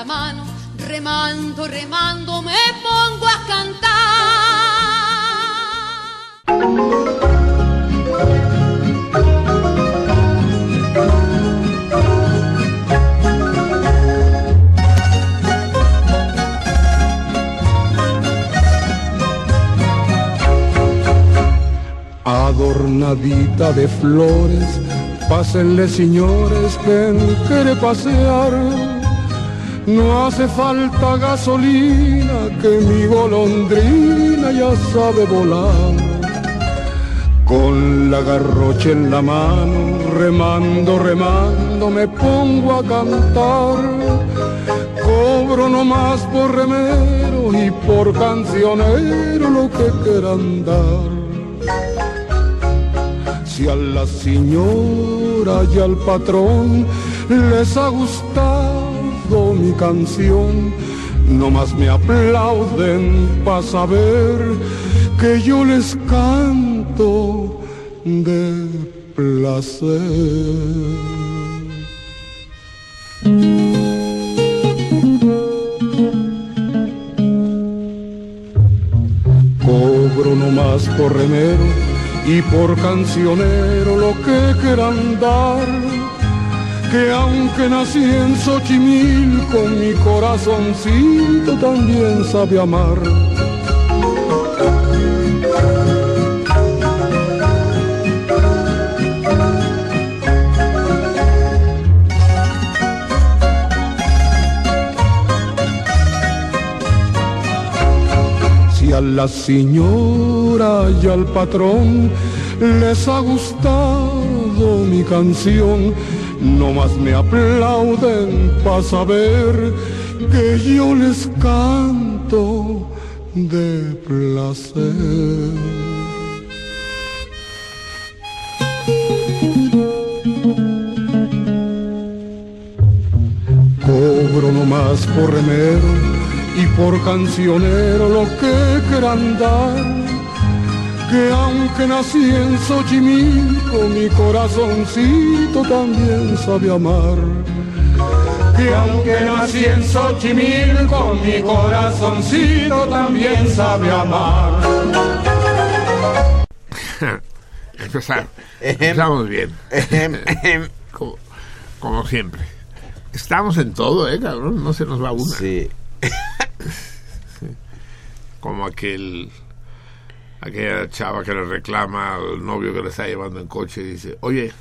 La mano, remando, remando, me pongo a cantar. Adornadita de flores, pásenle señores, ven quiere pasear. No hace falta gasolina, que mi golondrina ya sabe volar. Con la garrocha en la mano, remando, remando, me pongo a cantar. Cobro nomás por remero y por cancionero lo que quieran dar. Si a la señora y al patrón les ha gustado mi canción, nomás me aplauden para saber que yo les canto de placer. Cobro nomás por remero y por cancionero lo que quieran dar. Que aunque nací en Xochimilco, mi corazoncito también sabe amar. Si a la señora y al patrón les ha gustado mi canción, nomás me aplauden para saber que yo les canto de placer. Cobro nomás por remero y por cancionero lo que quieran dar. Que aunque nací en Xochimilco, mi corazoncito también sabe amar. Que aunque nací en Xochimilco, mi corazoncito también sabe amar. Empezar. Empezamos bien. como, como siempre. Estamos en todo, ¿eh, cabrón? No se nos va una. Sí. Como aquel aquella chava que le reclama al novio que le está llevando en coche y dice, oye,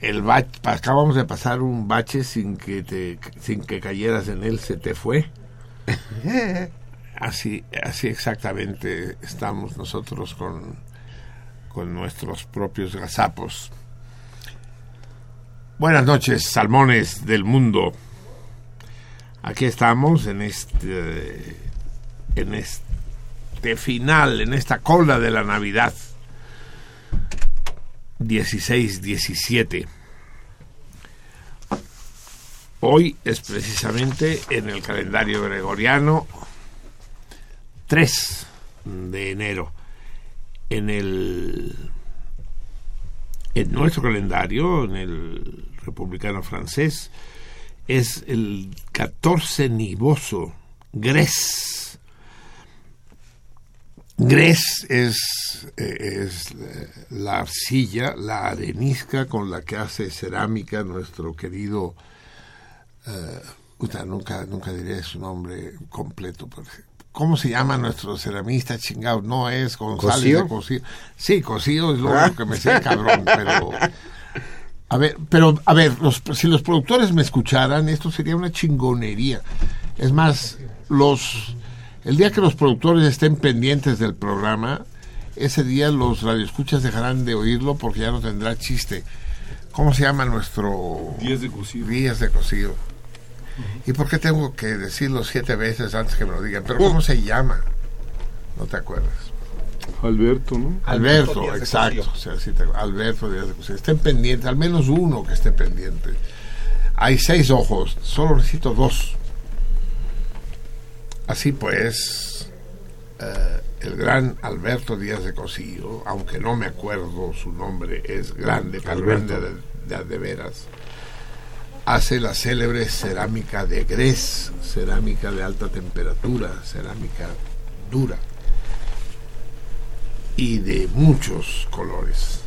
el bache, acabamos de pasar un bache sin que te, sin que cayeras en él, se te fue. así, así exactamente estamos nosotros con, con nuestros propios gazapos. Buenas noches, salmones del mundo. Aquí estamos en este en este final, en esta cola de la Navidad. 16-17. Hoy es precisamente en el calendario gregoriano 3 de enero. En el en nuestro calendario, en el republicano francés, es el 14 nivoso, Gres. Gres es, eh, es la arcilla, la arenisca con la que hace cerámica nuestro querido, uh, nunca, nunca diré su nombre completo, ¿Cómo se llama nuestro ceramista chingado? No es González ¿Cosío? Sí, Cosío es lo único que me sé, cabrón, pero a ver, pero, a ver, si los productores me escucharan, esto sería una chingonería. Es más, los el día que los productores estén pendientes del programa, ese día los radioescuchas dejarán de oírlo porque ya no tendrá chiste. ¿Cómo se llama nuestro... Días de cocido. Días de cocido. ¿Y por qué tengo que decirlo siete veces antes que me lo digan? Pero ¿cómo se llama? No te acuerdas. Alberto, ¿no? Alberto, exacto. Alberto Díaz de Estén pendientes, al menos uno que esté pendiente. Hay seis ojos, solo necesito dos. Así pues, eh, el gran Alberto Díaz de Cosillo, aunque no me acuerdo su nombre, es grande, grande de, de, veras, hace la célebre cerámica de Gres, cerámica de alta temperatura, cerámica dura y de muchos colores.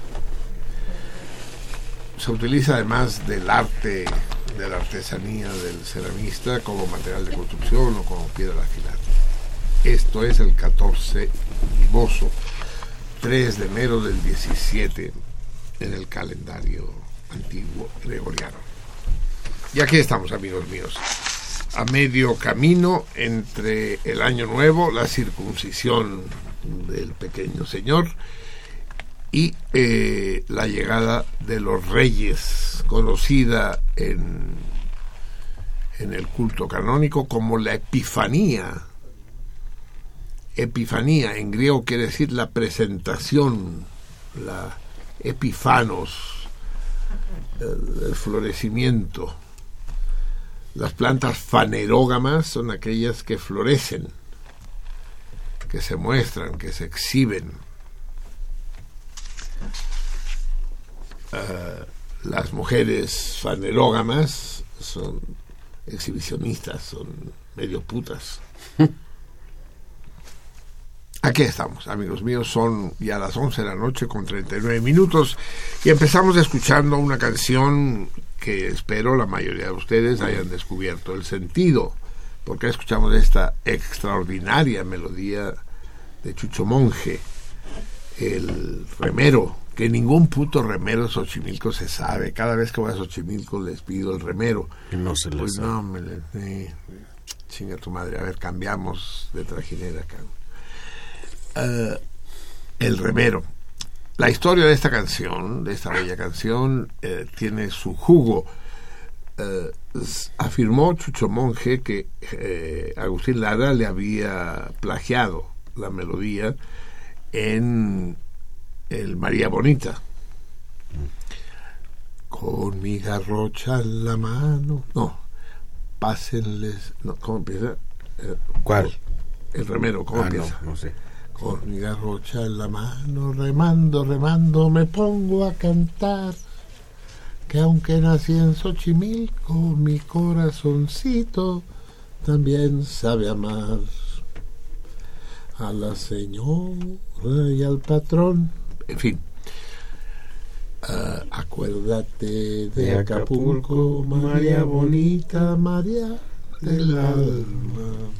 Se utiliza además del arte, de la artesanía del ceramista como material de construcción o como piedra afilada. Esto es el 14 Niboso, 3 de enero del 17 en el calendario antiguo gregoriano. Y aquí estamos, amigos míos, a medio camino entre el año nuevo, la circuncisión del pequeño señor y eh, la llegada de los reyes, conocida en, en el culto canónico como la Epifanía. Epifanía en griego quiere decir la presentación, la epifanos, el florecimiento. Las plantas fanerógamas son aquellas que florecen que se muestran, que se exhiben. Ah, las mujeres fanerógamas son exhibicionistas, son medio putas. Aquí estamos, amigos míos, son ya las 11 de la noche con 39 minutos y empezamos escuchando una canción que espero la mayoría de ustedes hayan descubierto el sentido porque escuchamos esta extraordinaria melodía de Chucho Monje, el remero, que ningún puto remero de Xochimilco se sabe. Cada vez que voy a Xochimilco les pido el remero. Y no se pues no, me le, chinga tu madre. A ver, cambiamos de trajinera acá. Eh, el remero. La historia de esta canción, de esta bella canción, eh, tiene su jugo eh, afirmó Chucho Monje que eh, Agustín Lara le había plagiado la melodía en el María Bonita. Con mi garrocha en la mano. No, pásenles. No, ¿Cómo empieza? Eh, ¿Cuál? El remero, ¿cómo ah, empieza? No, no sé. Con mi garrocha en la mano, remando, remando, me pongo a cantar que aunque nací en Xochimilco, mi corazoncito también sabe amar a la señora y al patrón. En fin, uh, acuérdate de, Acapulco, Acapulco, María bonita, María del alma.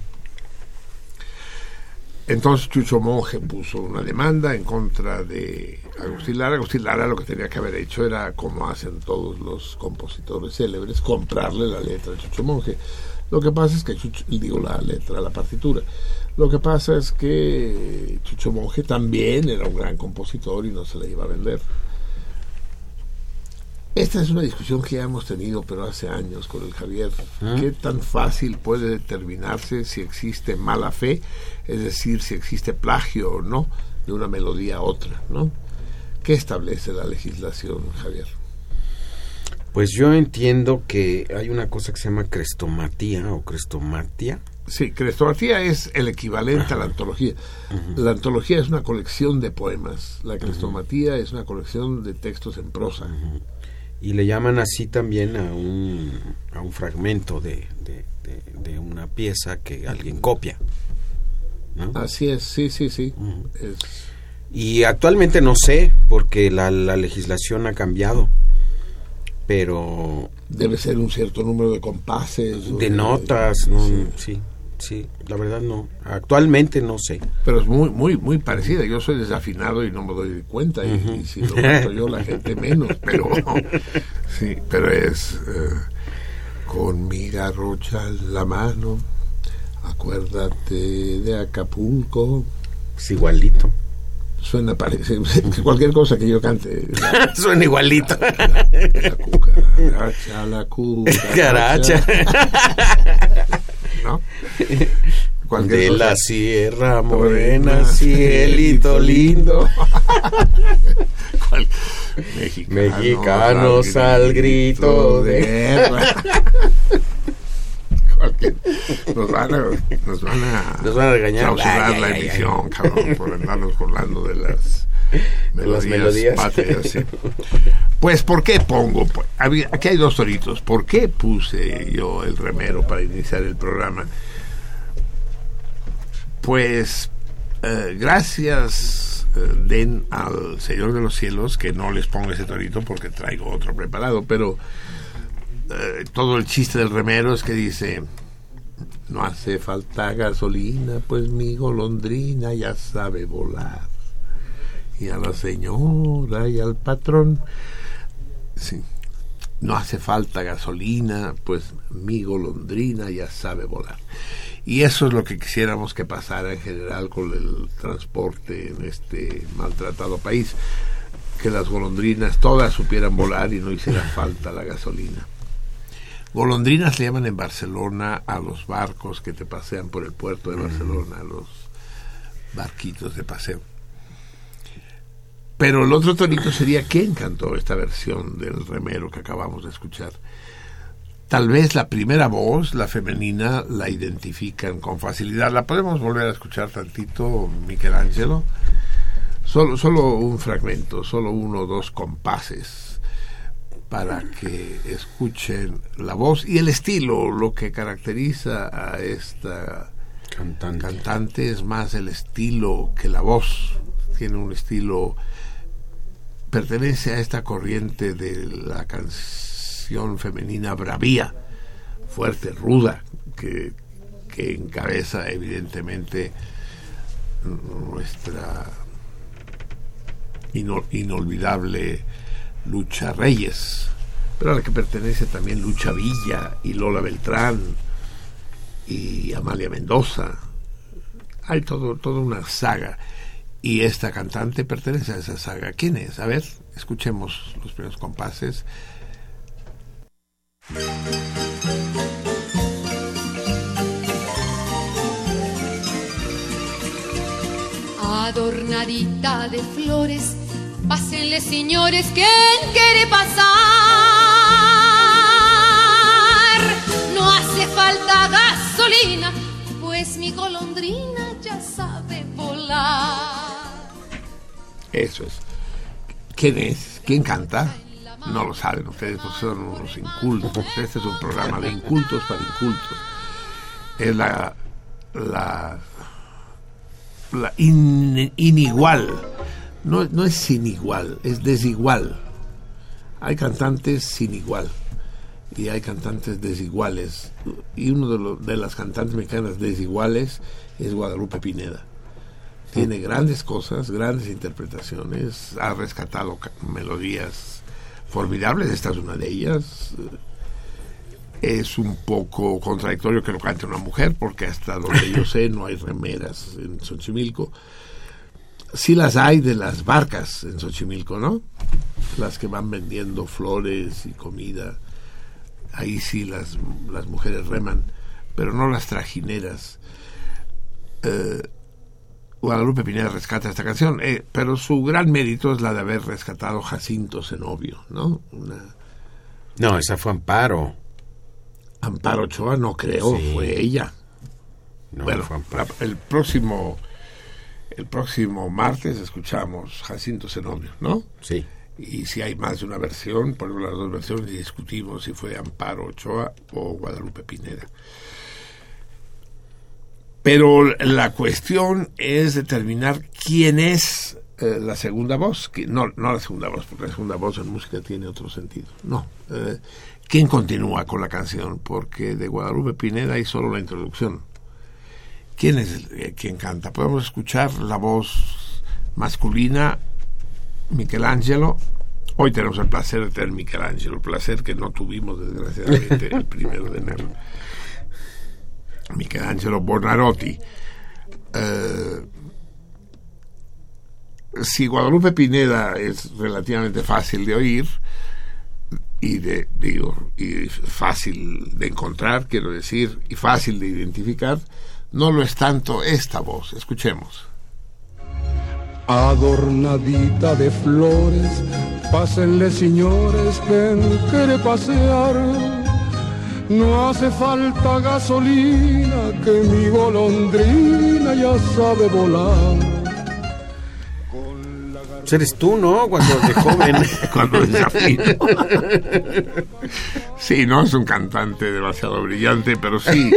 Entonces Chucho Monje puso una demanda en contra de Agustín Lara. Agustín Lara lo que tenía que haber hecho era, como hacen todos los compositores célebres, comprarle la letra a Chucho Monje. Lo que pasa es que Chucho, digo la letra, la partitura. Lo que pasa es que Chucho Monje también era un gran compositor y no se le iba a vender. Esta es una discusión que ya hemos tenido, pero hace años con el Javier. ¿Qué tan fácil puede determinarse si existe mala fe, es decir, si existe plagio o no de una melodía a otra, ¿no? ¿Qué establece la legislación, Javier? Pues yo entiendo que hay una cosa que se llama crestomatía o crestomatia. Sí, crestomatía es el equivalente a la antología. La antología es una colección de poemas. La crestomatía es una colección de textos en prosa. Y le llaman así también a un, a un fragmento de, de, de- de una pieza que alguien copia. ¿no? Así es, sí, sí, sí. Es- Y actualmente no sé, porque la, la legislación ha cambiado. Pero debe ser un cierto número de compases. o de notas, no, sí. sí, sí, la verdad no. Actualmente no sé. Pero es muy, muy, muy parecida. Yo soy desafinado y no me doy cuenta. y- y, si lo noto yo, la gente menos. Pero sí, pero es eh, con mi garrocha en la mano. Acuérdate de Acapulco. Es igualito. Suena parece cualquier cosa que yo cante. La, Suena igualito. la cucaracha, la cucaracha. ¿No? De cosa. la Sierra Morena, Morena, cielito lindo. Mexicanos, Mexicanos al grito de- guerra. Nos van a nos van a, Nos van a regañar. la ay, ay, emisión cabrón por andarnos burlando de las Las melodías, melodías. patrias, sí. pues ¿por qué pongo? Pues, aquí hay dos toritos ¿por qué puse yo el remero para iniciar el programa? pues eh, gracias eh, den al Señor de los Cielos que no les pongo ese torito porque traigo otro preparado, pero eh, todo el chiste del remero es que dice no hace falta gasolina, pues mi golondrina ya sabe volar. Y a la señora y al patrón, sí, no hace falta gasolina, pues mi golondrina ya sabe volar. Y eso es lo que quisiéramos que pasara en general con el transporte en este maltratado país, que las golondrinas todas supieran volar y no hiciera falta la gasolina. Golondrinas le llaman en Barcelona a los barcos que te pasean por el puerto de Barcelona, a los barquitos de paseo. Pero el otro tonito sería quién cantó esta versión del remero que acabamos de escuchar. Tal vez la primera voz, la femenina, la identifican con facilidad. ¿La podemos volver a escuchar tantito, Michelangelo? Solo, solo un fragmento, solo uno o dos compases para que escuchen la voz y el estilo. Lo que caracteriza a esta Cantante. cantante es más el estilo que la voz. Tiene un estilo, pertenece a esta corriente de la canción femenina bravía, fuerte, ruda, que, que encabeza evidentemente nuestra ino- inolvidable Lucha Reyes, pero a la que pertenece también Lucha Villa y Lola Beltrán y Amalia Mendoza. Hay todo, toda una saga. Y esta cantante pertenece a esa saga. ¿Quién es? A ver, escuchemos los primeros compases. Adornadita de flores, pásenle señores, ¿quién quiere pasar? No hace falta gasolina, pues mi golondrina ya sabe volar. Eso es. ¿Quién es? ¿Quién canta? No lo saben ustedes, pues son unos incultos. Este es un programa de incultos para incultos. Es la. la. la in- inigual. No, no es sin igual, es desigual. Hay cantantes sin igual y hay cantantes desiguales. Y uno de las cantantes mexicanas desiguales es Guadalupe Pineda. Tiene grandes cosas, grandes interpretaciones, ha rescatado ca- melodías formidables, esta es una de ellas. Es un poco contradictorio que lo cante una mujer, porque hasta donde yo sé no hay remeras en Xochimilco. Sí las hay de las barcas en Xochimilco, ¿no? Las que van vendiendo flores y comida. Ahí sí las, las mujeres reman, pero no las trajineras. Eh, Guadalupe Pineda rescata esta canción, eh, pero su gran mérito es la de haber rescatado Jacinto Zenobio, ¿no? Una, No, esa fue Amparo. Amparo Ochoa no creo, Sí. fue ella. No, bueno, fue Amparo. el próximo el próximo martes escuchamos Jacinto Zenobio, ¿no? Sí. Y si hay más de una versión, ponemos las dos versiones y discutimos si fue Amparo Ochoa o Guadalupe Pineda. Pero la cuestión es determinar quién es eh, la segunda voz. No, no la segunda voz, porque la segunda voz en música tiene otro sentido. No. eh, ¿Quién continúa con la canción? Porque de Guadalupe Pineda hay solo la introducción. ¿Quién es el- eh, canta? Podemos escuchar la voz masculina, Michelangelo. Hoy tenemos el placer de tener Michelangelo, placer que no tuvimos desgraciadamente el primero de enero. Michelangelo Bonarotti. Eh, si Guadalupe Pineda es relativamente fácil de oír y de digo y fácil de encontrar, quiero decir, y fácil de identificar, no lo es tanto esta voz. Escuchemos. adornadita de flores. Pásenle, señores, ven, quiere pasear. No hace falta gasolina, que mi golondrina ya sabe volar. Eres tú, ¿no? Cuando de joven. cuando desafino. Sí, no es un cantante demasiado brillante, pero sí,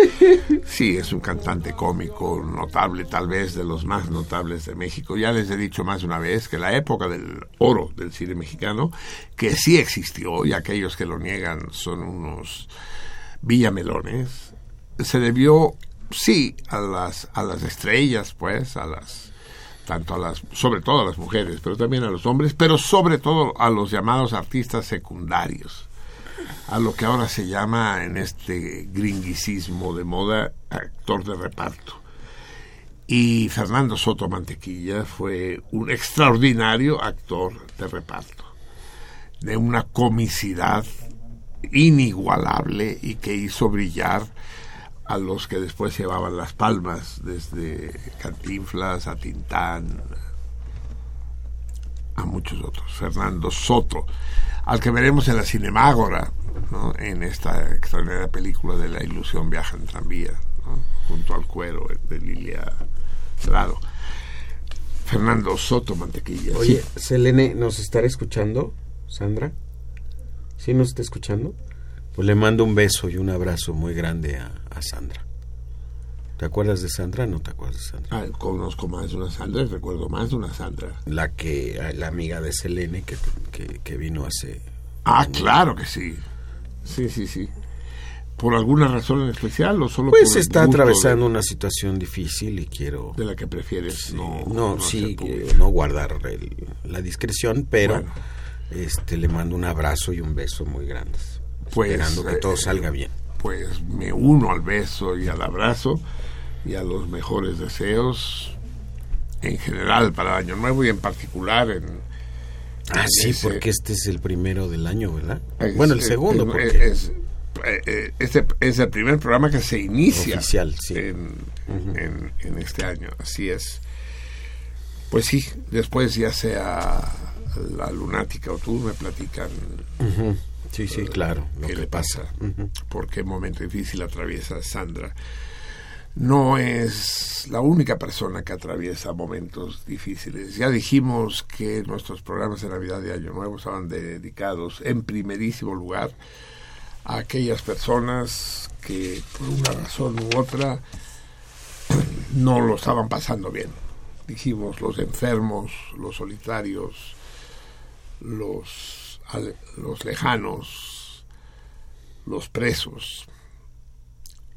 sí es un cantante cómico notable, tal vez de los más notables de México. Ya les he dicho más de una vez que la época del oro del cine mexicano, que sí existió, y aquellos que lo niegan son unos villamelones, se debió, sí, a las, a las estrellas, pues, a las tanto a las, sobre todo a las mujeres, pero también a los hombres, pero sobre todo a los llamados artistas secundarios, a lo que ahora se llama en este gringuicismo de moda actor de reparto. Y Fernando Soto Mantequilla fue un extraordinario actor de reparto, de una comicidad inigualable y que hizo brillar a los que después llevaban las palmas, desde Cantinflas a Tintán, a muchos otros. Fernando Soto, al que veremos en la Cinemágora, en esta extraordinaria película de La ilusión viaja en tranvía, junto al cuero de Lilia Cerrado. Fernando Soto Mantequilla. Oye. Selene, ¿nos estará escuchando, Sandra? ¿Sí nos está escuchando? Pues le mando un beso y un abrazo muy grande a, a Sandra. ¿Te acuerdas de Sandra? No te acuerdas de Sandra. Ah, conozco más de una Sandra, recuerdo más de una Sandra. La que, la amiga de Selene que, que, que vino hace... Ah, claro que sí. Sí, sí, sí. ¿Por alguna razón en especial o solo Pues por está atravesando de, una situación difícil y quiero... de la que prefieres no, no, sí, no guardar el- la discreción, pero Bueno. Este le mando un abrazo y un beso muy grandes. Pues, esperando que eh, todo salga bien. Pues me uno al beso y al abrazo y a los mejores deseos en general para el Año Nuevo y en particular en... Ah, sí, ese- porque este es el primero del año, ¿verdad? es- bueno, el segundo, es- porque... es- eh, eh, este es el primer programa que se inicia Oficial, sí. en, en- en este año, así es. Pues sí, después ya sea la lunática o tú me platican. Sí, sí, claro, lo qué que le pasa. pasa, Ujú. por qué momento difícil atraviesa Sandra. No es la única persona que atraviesa momentos difíciles. Ya dijimos que nuestros programas de Navidad y Año Nuevo estaban dedicados en primerísimo lugar a aquellas personas que por una razón u otra no lo estaban pasando bien. Dijimos los enfermos, los solitarios, los, los lejanos, los presos.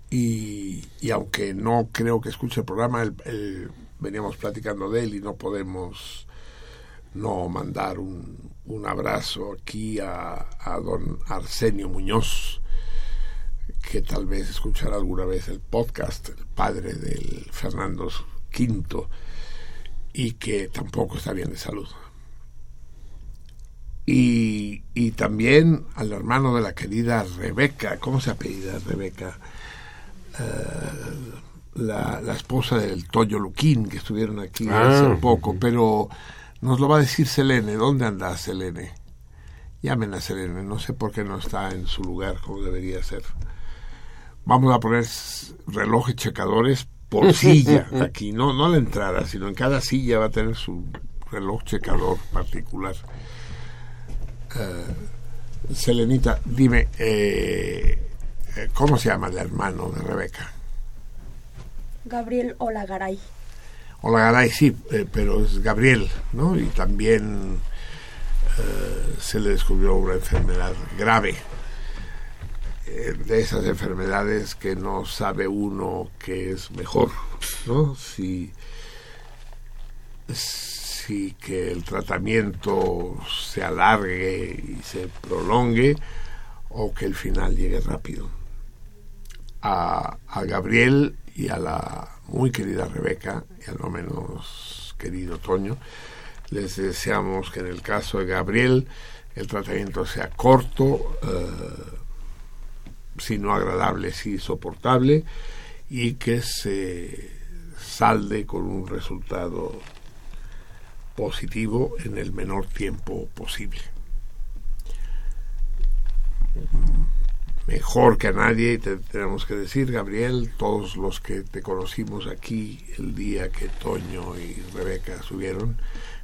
y, y aunque no creo que escuche el programa, el- veníamos platicando de él y no podemos no mandar un, un abrazo aquí a, a don Arsenio Muñoz, que tal vez escuchará alguna vez el podcast, el padre del Fernando V, y que tampoco está bien de salud. Y, y también al hermano de la querida Rebeca, ¿cómo se apellida Rebeca? Eh, la, la esposa del Toyo Luquín, que estuvieron aquí Ah, hace poco, pero nos lo va a decir Selene. ¿Dónde anda Selene? Llamen a Selene, no sé por qué no está en su lugar como debería ser. Vamos a poner relojes checadores por silla aquí, no, no a la entrada, sino en cada silla va a tener su reloj checador particular. Eh, Selenita, dime, eh, eh, ¿cómo se llama el hermano de Rebeca? Gabriel Olagaray. Hola, Garay, sí, eh, pero es Gabriel, ¿no? Y también se le descubrió una enfermedad grave. De esas enfermedades que no sabe uno que es mejor, ¿no? Si, si que el tratamiento se alargue y se prolongue o que el final llegue rápido. A, Gabriel y a la muy querida Rebeca y al no menos querido Toño, les deseamos que en el caso de Gabriel el tratamiento sea corto, eh, si no agradable, sí soportable, y que se salde con un resultado positivo en el menor tiempo posible. Mejor que a nadie, te tenemos que decir, Gabriel, todos los que te conocimos aquí el día que Toño y Rebeca subieron,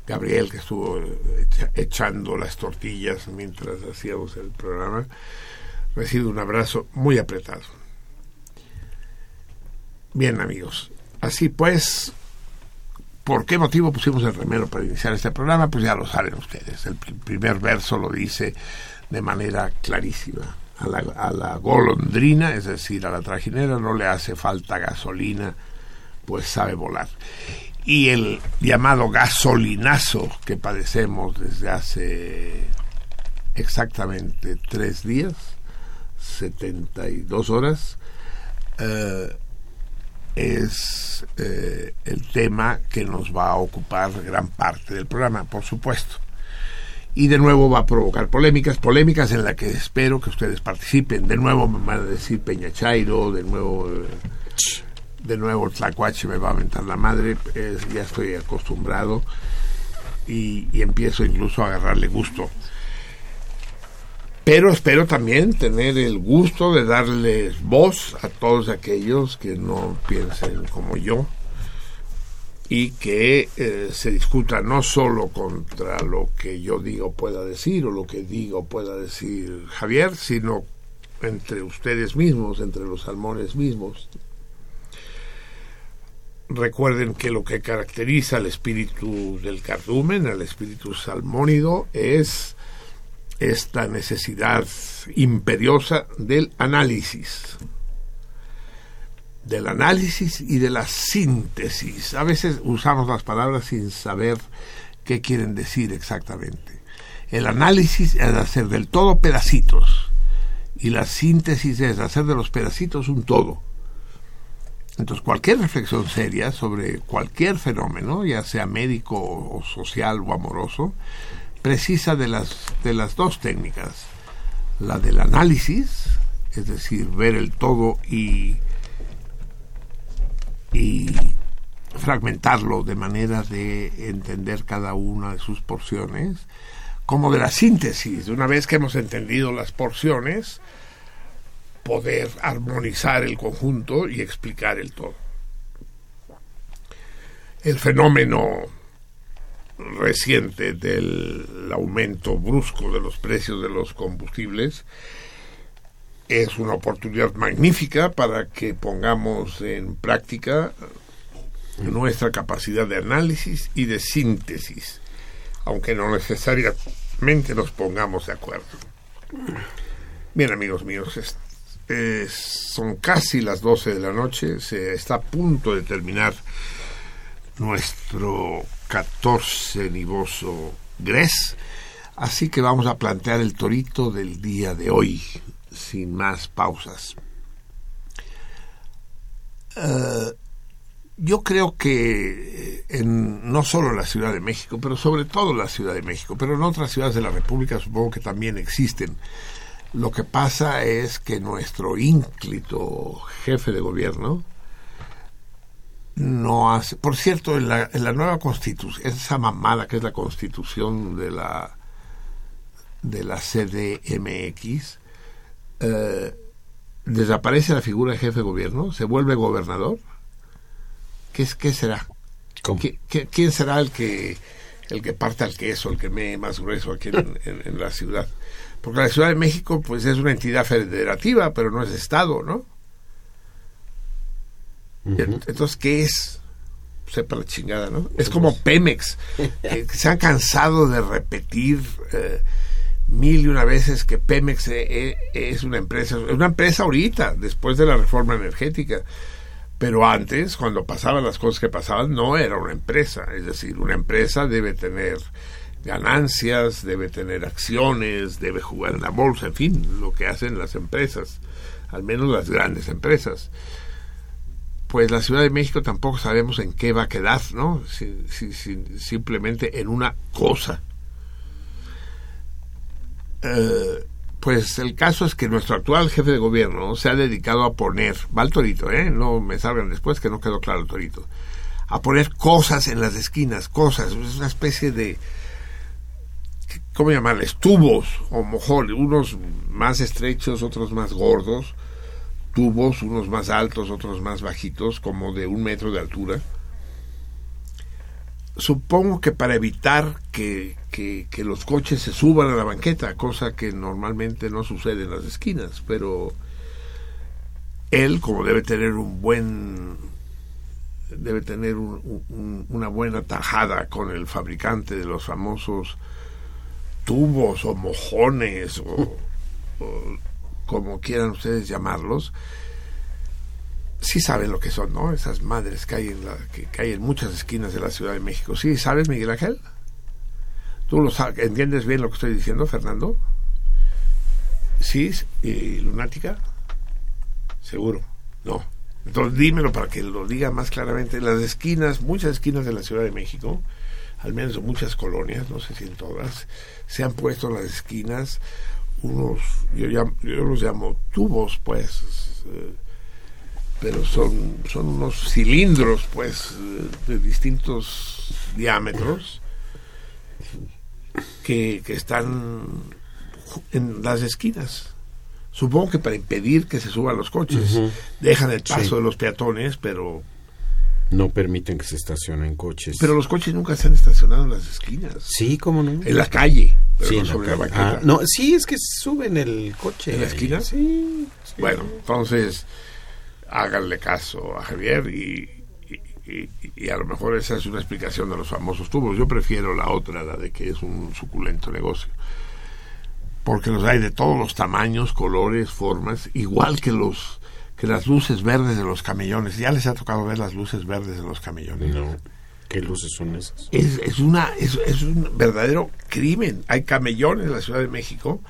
Gabriel que estuvo echa- echando las tortillas mientras hacíamos el programa, recibe un abrazo muy apretado. Bien amigos, así pues, ¿por qué motivo pusimos el remero para iniciar este programa? Pues ya lo saben ustedes. El pr- primer verso lo dice de manera clarísima. A la, a la golondrina, es decir, a la trajinera, no le hace falta gasolina, pues sabe volar. Y el llamado gasolinazo que padecemos desde hace exactamente tres días, 72 horas, eh, es eh, el tema que nos va a ocupar gran parte del programa, por supuesto. Y de nuevo va a provocar polémicas, polémicas en las que espero que ustedes participen. De nuevo me van a decir Peña Chairo, de nuevo, eh, de nuevo Tlacuache me va a aventar la madre, ya estoy acostumbrado y, y empiezo incluso a agarrarle gusto. Pero espero también tener el gusto de darles voz a todos aquellos que no piensen como yo y que eh, se discuta no solo contra lo que yo digo pueda decir o lo que digo pueda decir Javier, sino entre ustedes mismos, entre los salmones mismos. Recuerden que lo que caracteriza al espíritu del cardumen, al espíritu salmónido, es esta necesidad imperiosa del análisis. Del análisis y de la síntesis. A veces usamos las palabras sin saber qué quieren decir exactamente. El análisis es hacer del todo pedacitos y la síntesis es hacer de los pedacitos un todo. Entonces, cualquier reflexión seria sobre cualquier fenómeno, ya sea médico o social o amoroso, precisa de las, de las dos técnicas. La del análisis, es decir, ver el todo y, y fragmentarlo de manera de entender cada una de sus porciones, como de la síntesis. Una vez que hemos entendido las porciones, poder armonizar el conjunto y explicar el todo. El fenómeno reciente del aumento brusco de los precios de los combustibles es una oportunidad magnífica para que pongamos en práctica nuestra capacidad de análisis y de síntesis, aunque no necesariamente nos pongamos de acuerdo. Bien, amigos míos, son casi las 12 de la noche, se está a punto de terminar nuestro 14 nivoso Gres, así que vamos a plantear el torito del día de hoy, sin más pausas. Eh, yo creo que eh, en, no solo la Ciudad de México, pero sobre todo en la Ciudad de México, pero en otras ciudades de la República supongo que también existen, lo que pasa es que nuestro ínclito jefe de gobierno no hace. Por cierto, en la, en la nueva constitución, esa mamada que es la constitución de la de la CDMX, eh, desaparece la figura de jefe de gobierno, se vuelve gobernador. ¿Qué, es, qué será? ¿Cómo? ¿Qui- qui- ¿Quién será el que el que parta el queso, el que me más grueso aquí en, en- en la ciudad? Porque la Ciudad de México pues es una entidad federativa, pero no es Estado, ¿no? Entonces, ¿qué es? Sepa la chingada, ¿no? Es como Pemex, que, que se han cansado de repetir eh, mil y una veces que Pemex eh, eh, es una empresa, es una empresa ahorita, después de la reforma energética. Pero antes, cuando pasaban las cosas que pasaban, no era una empresa. Es decir, una empresa debe tener ganancias, debe tener acciones, debe jugar en la bolsa, en fin, lo que hacen las empresas, al menos las grandes empresas pues la Ciudad de México tampoco sabemos en qué va a quedar, ¿no? Si- si- si- simplemente en una cosa. Eh, pues el caso es que nuestro actual jefe de gobierno se ha dedicado a poner, va al torito, ¿eh? No me salgan después que no quedó claro el torito, a poner cosas en las esquinas, cosas, es una especie de, ¿cómo llamarles? Tubos o mojones, unos más estrechos, otros más gordos, tubos, unos más altos, otros más bajitos, como de un metro de altura. Supongo que para evitar que, que, que los coches se suban a la banqueta, cosa que normalmente no sucede en las esquinas, pero él, como debe tener un buen debe tener un- un- una buena tajada con el fabricante de los famosos tubos o mojones o, o como quieran ustedes llamarlos, sí saben lo que son, ¿no? Esas madres que hay en, la, que, hay en muchas esquinas de la Ciudad de México. ¿Sí sabes, Miguel Ángel? ¿Tú lo entiendes bien lo que estoy diciendo, Fernando? ¿Sí? ¿Y lunática? Seguro. No. Entonces dímelo para que lo diga más claramente. Las esquinas, muchas esquinas de la Ciudad de México, al menos en muchas colonias, no sé si en todas, se han puesto en las esquinas unos, yo, yo los llamo tubos, pues, eh, pero son, son unos cilindros, pues, eh, de distintos diámetros que, que están en las esquinas. Supongo que para impedir que se suban los coches. Dejan el paso Sí. de los peatones, pero, No permiten que se estacionen coches. pero los coches nunca se han estacionado en las esquinas. Sí, ¿cómo no? En la calle, pero Sí, no la la. Ah, no, sí, es que suben el coche. ¿En la esquina? Sí. sí. Bueno, entonces háganle caso a Javier y, y- y- y a lo mejor esa es una explicación de los famosos tubos. Yo prefiero la otra, la de que es un suculento negocio. Porque los hay de todos los tamaños, colores, formas, igual que los que las luces verdes de los camellones. ¿Ya les ha tocado ver las luces verdes de los camellones? No. ¿Qué luces son esas? es, es una es, es un verdadero crimen. Hay camellones en la Ciudad de México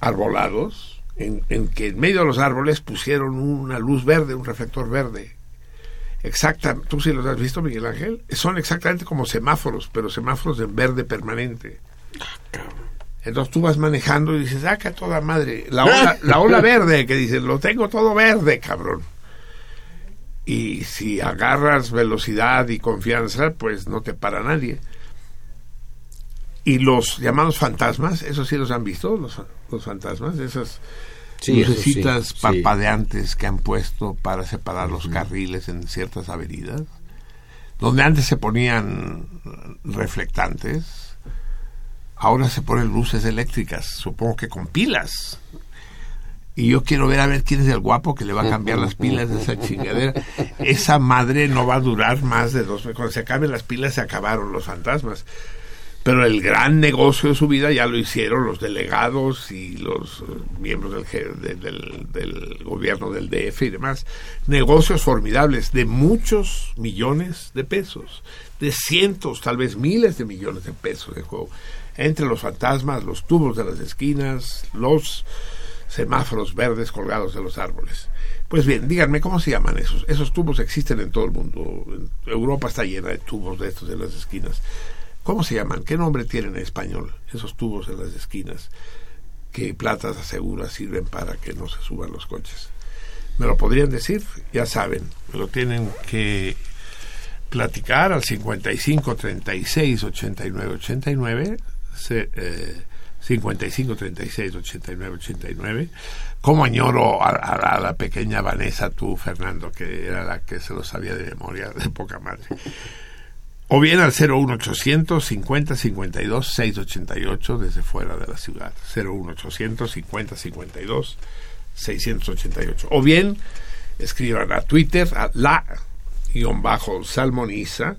arbolados en, en que en medio de los árboles pusieron una luz verde, un reflector verde. Exacta, tú sí los has visto, Miguel Ángel. Son exactamente como semáforos, pero semáforos en verde permanente. Entonces tú vas manejando y dices, ah, que a toda madre, la ola, la ola verde, que dices, lo tengo todo verde, cabrón. Y si agarras velocidad y confianza, pues no te para nadie. Y los llamados fantasmas, esos sí los han visto, los, los fantasmas, esas Sí, lucecitas sí, sí. parpadeantes que han puesto para separar los carriles en ciertas avenidas, donde antes se ponían reflectantes, ahora se ponen luces eléctricas, supongo que con pilas. Y yo quiero ver a ver quién es el guapo que le va a cambiar las pilas de esa chingadera. Esa madre no va a durar más de dos meses. Cuando se acaben las pilas se acabaron los fantasmas. Pero el gran negocio de su vida ya lo hicieron los delegados y los eh, miembros del, del gobierno del DF y demás. Negocios formidables de muchos millones de pesos, de cientos, tal vez miles de millones de pesos de juego. Entre los fantasmas, los tubos de las esquinas, los semáforos verdes colgados de los árboles. Pues bien, díganme, ¿cómo se llaman esos? Esos tubos existen en todo el mundo. Europa está llena de tubos de estos en las esquinas. ¿Cómo se llaman? ¿Qué nombre tienen en español esos tubos en las esquinas que Platas asegura sirven para que no se suban los coches? ¿Me lo podrían decir? Ya saben, me lo tienen que platicar al 55 36 89 89 se- eh, 55 36 89 89 como añoro a, a- a la pequeña Vanessa tú Fernando que era la que se lo sabía de memoria de poca madre o bien al 01800 50 52 688 desde fuera de la ciudad. 01800 50 52 688 o bien escriban a Twitter a la guion bajo salmoniza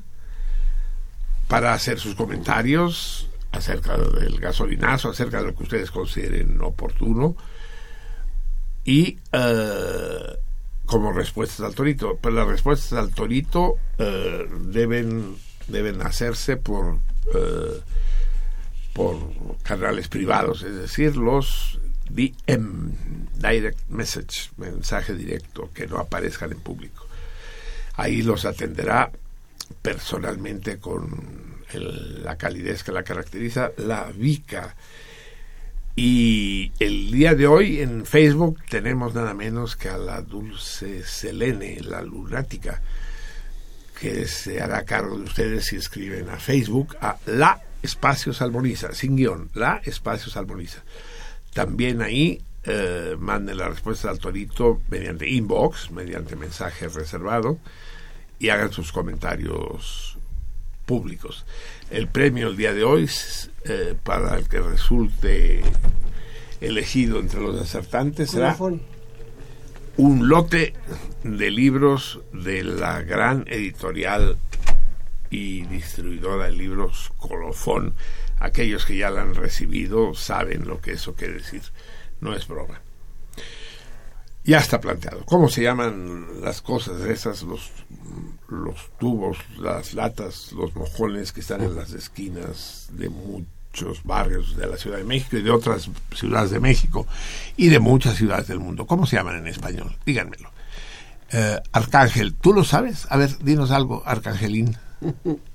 para hacer sus comentarios acerca del gasolinazo, acerca de lo que ustedes consideren oportuno y eh, como respuestas al torito. Pero las respuestas al torito eh, deben, deben hacerse por, eh, por canales privados, es decir, los DM, Direct Message, mensaje directo, que no aparezcan en público. Ahí los atenderá personalmente con la calidez que la caracteriza la Vica. Y el día de hoy en Facebook tenemos nada menos que a la Dulce Selene, la lunática, que se hará cargo de ustedes si escriben a Facebook a la espacio salmoniza, sin guion, la espacio salmoniza. También ahí eh, manden la respuesta al torito mediante inbox, mediante mensaje reservado y hagan sus comentarios públicos. El premio el día de hoy, eh, para el que resulte elegido entre los acertantes, será un lote de libros de la gran editorial y distribuidora de libros Colofón. Aquellos que ya la han recibido saben lo que eso quiere decir. No es broma. Ya está planteado. ¿Cómo se llaman las cosas esas, los, los tubos, las latas, los mojones que están en las esquinas de muchos barrios de la Ciudad de México y de otras ciudades de México y de muchas ciudades del mundo? ¿Cómo se llaman en español? Díganmelo. Eh, Arcángel, ¿tú lo sabes? A ver, dinos algo, Arcangelín.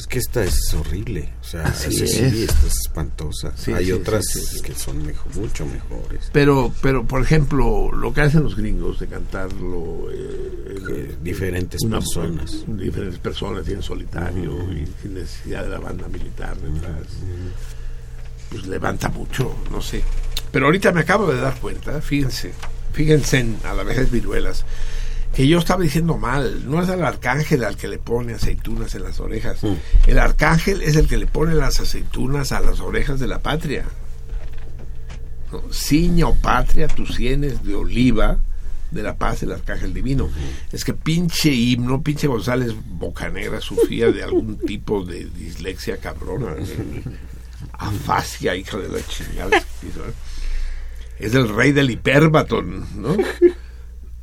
es que esta es horrible. O sea, Así sí, sí, es. esta es espantosa. Sí, Hay sí, otras sí, sí, sí. que son mejor, mucho mejores. Pero, pero, por ejemplo, lo que hacen los gringos de cantarlo... eh, Que diferentes una- personas. Diferentes personas y en solitario y sin necesidad de la banda militar detrás. Pues levanta mucho, no sé. Pero ahorita me acabo de dar cuenta, fíjense, fíjense en, a la vez viruelas, que yo estaba diciendo mal. No es al arcángel al que le pone aceitunas en las orejas. Mm. El arcángel es el que le pone las aceitunas a las orejas de la patria. ¿No? Ciña o patria tus sienes de oliva de la paz del arcángel divino. Es que pinche himno, pinche González Bocanegra sufría de algún tipo de dislexia cabrona. Afasia, hija de la chingada. Es el rey del hipérbaton, ¿no?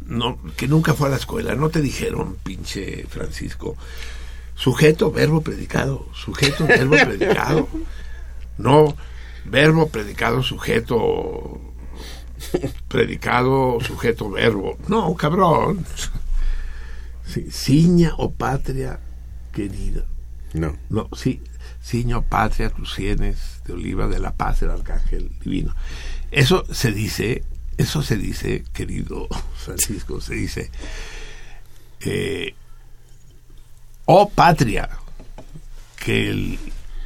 no, que nunca fue a la escuela, no te dijeron, pinche Francisco. Sujeto, verbo, predicado. Sujeto, verbo, predicado. No, verbo, predicado, sujeto. Predicado, sujeto, verbo. No, cabrón. Sí, ciña o patria querida. No. No, sí, ciña o patria, tus sienes de oliva de la paz del arcángel divino. Eso se dice eso se dice, querido Francisco, se dice, eh, oh patria, que el,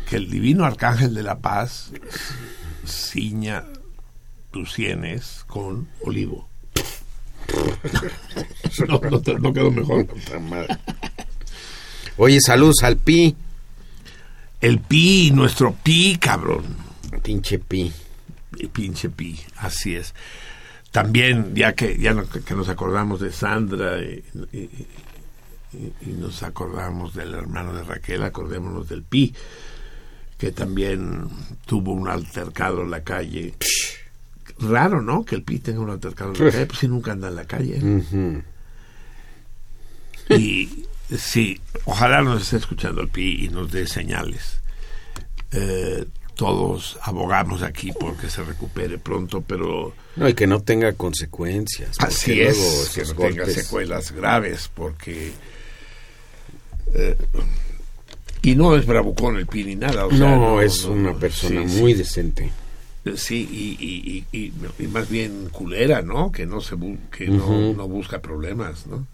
que el divino arcángel de la paz ciña tus sienes con olivo. no, no, te- no quedó mejor. Oye, saludos al Pi. El pi, nuestro pi, cabrón. Pinche Pi. El pinche pi, así es. También, ya que ya no- que nos acordamos de Sandra y, y- y- y nos acordamos del hermano de Raquel, acordémonos del pi, que también tuvo un altercado en la calle. Raro, ¿no? Que el pi tenga un altercado en la calle, pues si nunca anda en la calle. Y sí, ojalá nos esté escuchando el PI y nos dé señales. Eh, todos abogamos aquí porque se recupere pronto, pero No, y que no tenga consecuencias. así luego es, que no tenga secuelas graves, porque... eh, y no es bravucón el PI ni nada. o sea, No, es no, una persona sí, muy sí. decente. Sí, y, y, y, y- y más bien culera, ¿no? Que no se bu- que no, Ujú. no busca problemas, ¿no?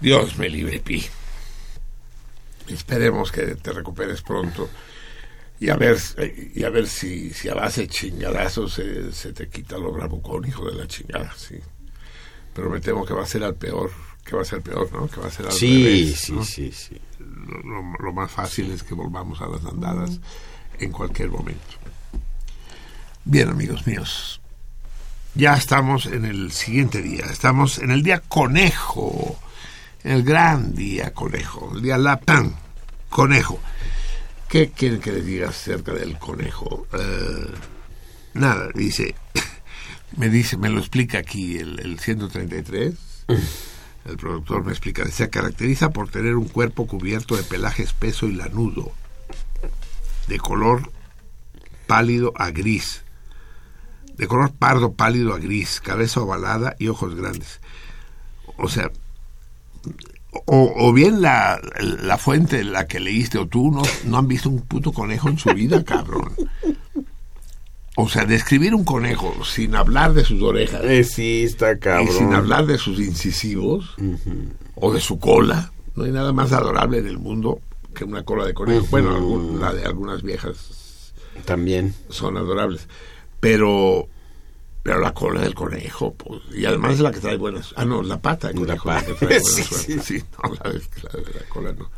Dios me libre, Pi. Esperemos que te recuperes pronto. Y a ver, y a ver si, si a base de chingadazos se, se te quita lo bravucón, hijo de la chingada, sí. Pero me temo que va a ser al peor, que va a ser peor, ¿no? Que va a ser al Sí, revés, sí, ¿no? sí, sí. lo, lo- lo más fácil es que volvamos a las andadas en cualquier momento. Bien, amigos míos, ya estamos en el siguiente día, estamos en el día conejo, en el gran día conejo, el día lapin, conejo. ¿Qué quieren que les diga acerca del conejo? Eh, nada, dice, me dice, me lo explica aquí el, el 133. El productor me explica, se caracteriza por tener un cuerpo cubierto de pelaje espeso y lanudo, de color pálido a gris, de color pardo pálido a gris, cabeza ovalada y ojos grandes. O sea, o, o bien la, la fuente en la que leíste o tú no, no han visto un puto conejo en su vida, cabrón. O sea, describir un conejo sin hablar de sus orejas Eh, sí, está y cabrón. sin hablar de sus incisivos o de su cola. No hay nada más adorable en el mundo que una cola de conejo. Bueno, algún- la de algunas viejas También. son adorables. Pero pero la cola del conejo, pues, y además es la que trae buenas. Ah, no, la pata del La conejo, la, pata. que trae buena Sí, suerte. Sí, no, la, la cola no.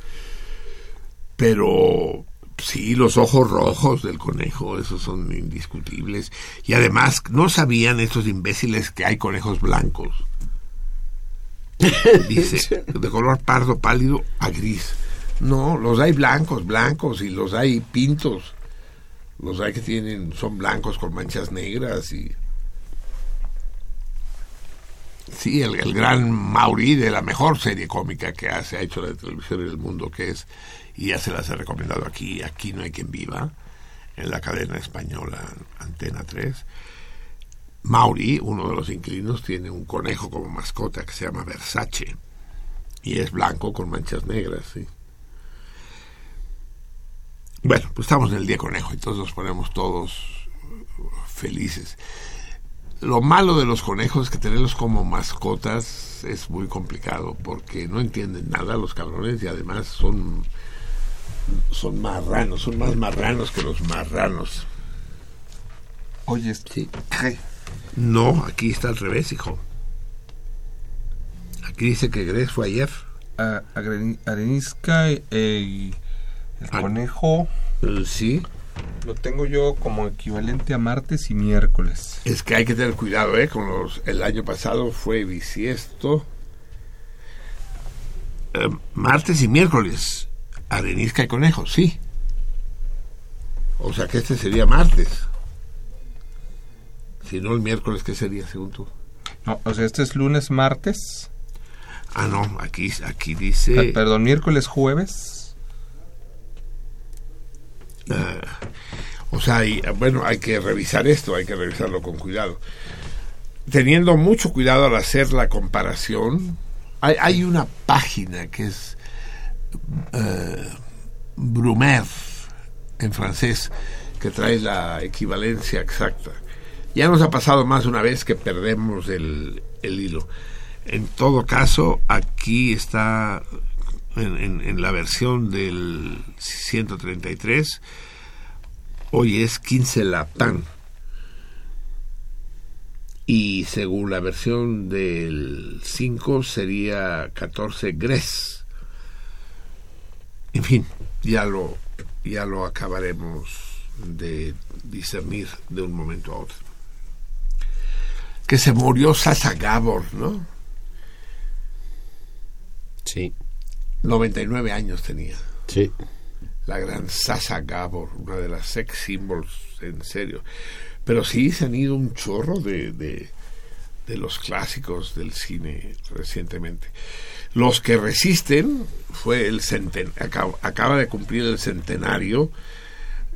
Pero sí, los ojos rojos del conejo, esos son indiscutibles. Y además, no sabían estos imbéciles que hay conejos blancos. Dice, de color pardo pálido a gris. No, los hay blancos, blancos, y los hay pintos. Los hay que tienen, son blancos con manchas negras y... Sí, el, el gran Mauri de la mejor serie cómica que ha- se ha hecho la televisión en el mundo, que es, y ya se las he recomendado aquí, Aquí no hay quien viva, en la cadena española Antena 3. Mauri, uno de los inquilinos, tiene un conejo como mascota que se llama Versace, y es blanco con manchas negras, sí. Bueno, pues estamos en el día conejo todos nos ponemos todos felices. Lo malo de los conejos es que tenerlos como mascotas es muy complicado porque no entienden nada los cabrones y además son son marranos, son más marranos que los marranos. Oye, Sí. ¿qué? No, aquí está al revés, hijo. Y dice que Gress fue ayer. A- Arenisca eh, y el Ah. conejo Eh, sí. Lo tengo yo como equivalente a martes y miércoles. Es que hay que tener cuidado, ¿eh? Con los, el año pasado fue bisiesto. Eh, martes y miércoles. Arenisca y conejo, sí. O sea que este sería martes. Si no el miércoles, ¿qué sería según tú? No, o sea, este es lunes, martes. Ah, no, aquí, aquí dice... Ah, perdón, miércoles, jueves. Ah, o sea, bueno, hay que revisar esto, hay que revisarlo con cuidado. Teniendo mucho cuidado al hacer la comparación, hay, una página que es eh, Brumer en francés que trae la equivalencia exacta. Ya nos ha pasado más una vez que perdemos el hilo. En todo caso, aquí está en, la versión del 133, hoy es 15 Lapin. Y según la versión del 5 sería 14 Gres. En fin, ya lo, ya lo acabaremos de discernir de un momento a otro. Que se murió Sasa Gabor, ¿no? Sí, 99 años tenía. sí. La gran Sasa Gabor, una de las sex symbols, en serio. Pero sí se han ido un chorro de, de, de los clásicos del cine recientemente. Los que resisten fue el centen acaba, acaba de cumplir el centenario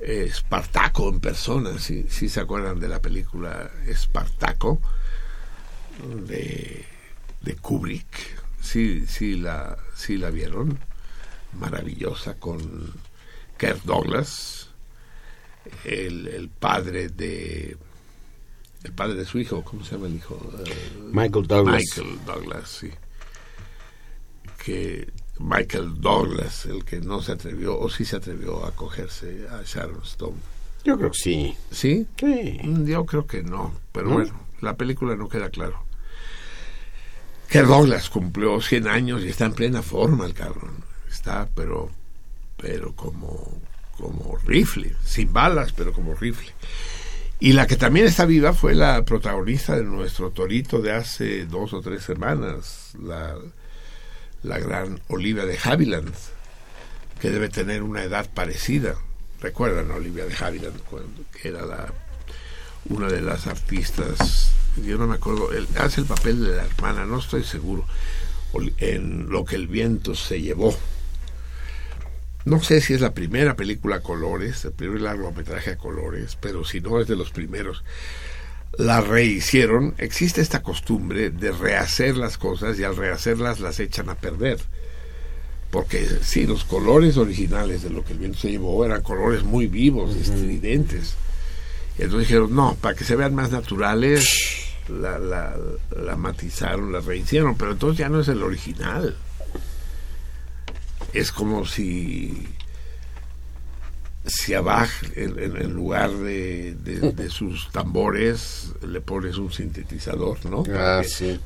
eh, Espartaco en persona, si, si se acuerdan de la película Espartaco de, de Kubrick, sí, sí la, sí la vieron, maravillosa con Kirk Douglas, el, el padre de el padre de su hijo, ¿cómo se llama el hijo? Eh, Michael Douglas. Michael Douglas, sí. Que Michael Douglas, el que no se atrevió, o sí se atrevió a cogerse a Sharon Stone. Yo creo que sí. ¿Sí? Sí. Mm, Yo creo que no, pero ¿No? bueno, la película no queda claro. Douglas cumplió 100 años y está en plena forma el cabrón. Está, pero, pero como, como rifle, sin balas, pero como rifle. Y la que también está viva fue la protagonista de nuestro torito de hace dos o tres semanas, la, la gran Olivia de Havilland, que debe tener una edad parecida. ¿Recuerdan a Olivia de Havilland? Cuando, que era la, una de las artistas, yo no me acuerdo, él hace el papel de la hermana, no estoy seguro, en Lo que el viento se llevó. No sé si es la primera película a colores, el primer largometraje a colores, pero si no es de los primeros. La rehicieron. Existe esta costumbre de rehacer las cosas y al rehacerlas las echan a perder. Porque sí, los colores originales de lo que el viento se llevó eran colores muy vivos, estridentes. Y entonces dijeron, no, para que se vean más naturales, la, la, la matizaron, la rehicieron, pero entonces ya no es el original. Es como si si a Bach en, en- lugar de, de- de sus tambores le pones un sintetizador, ¿no? Para Ah, que, sí.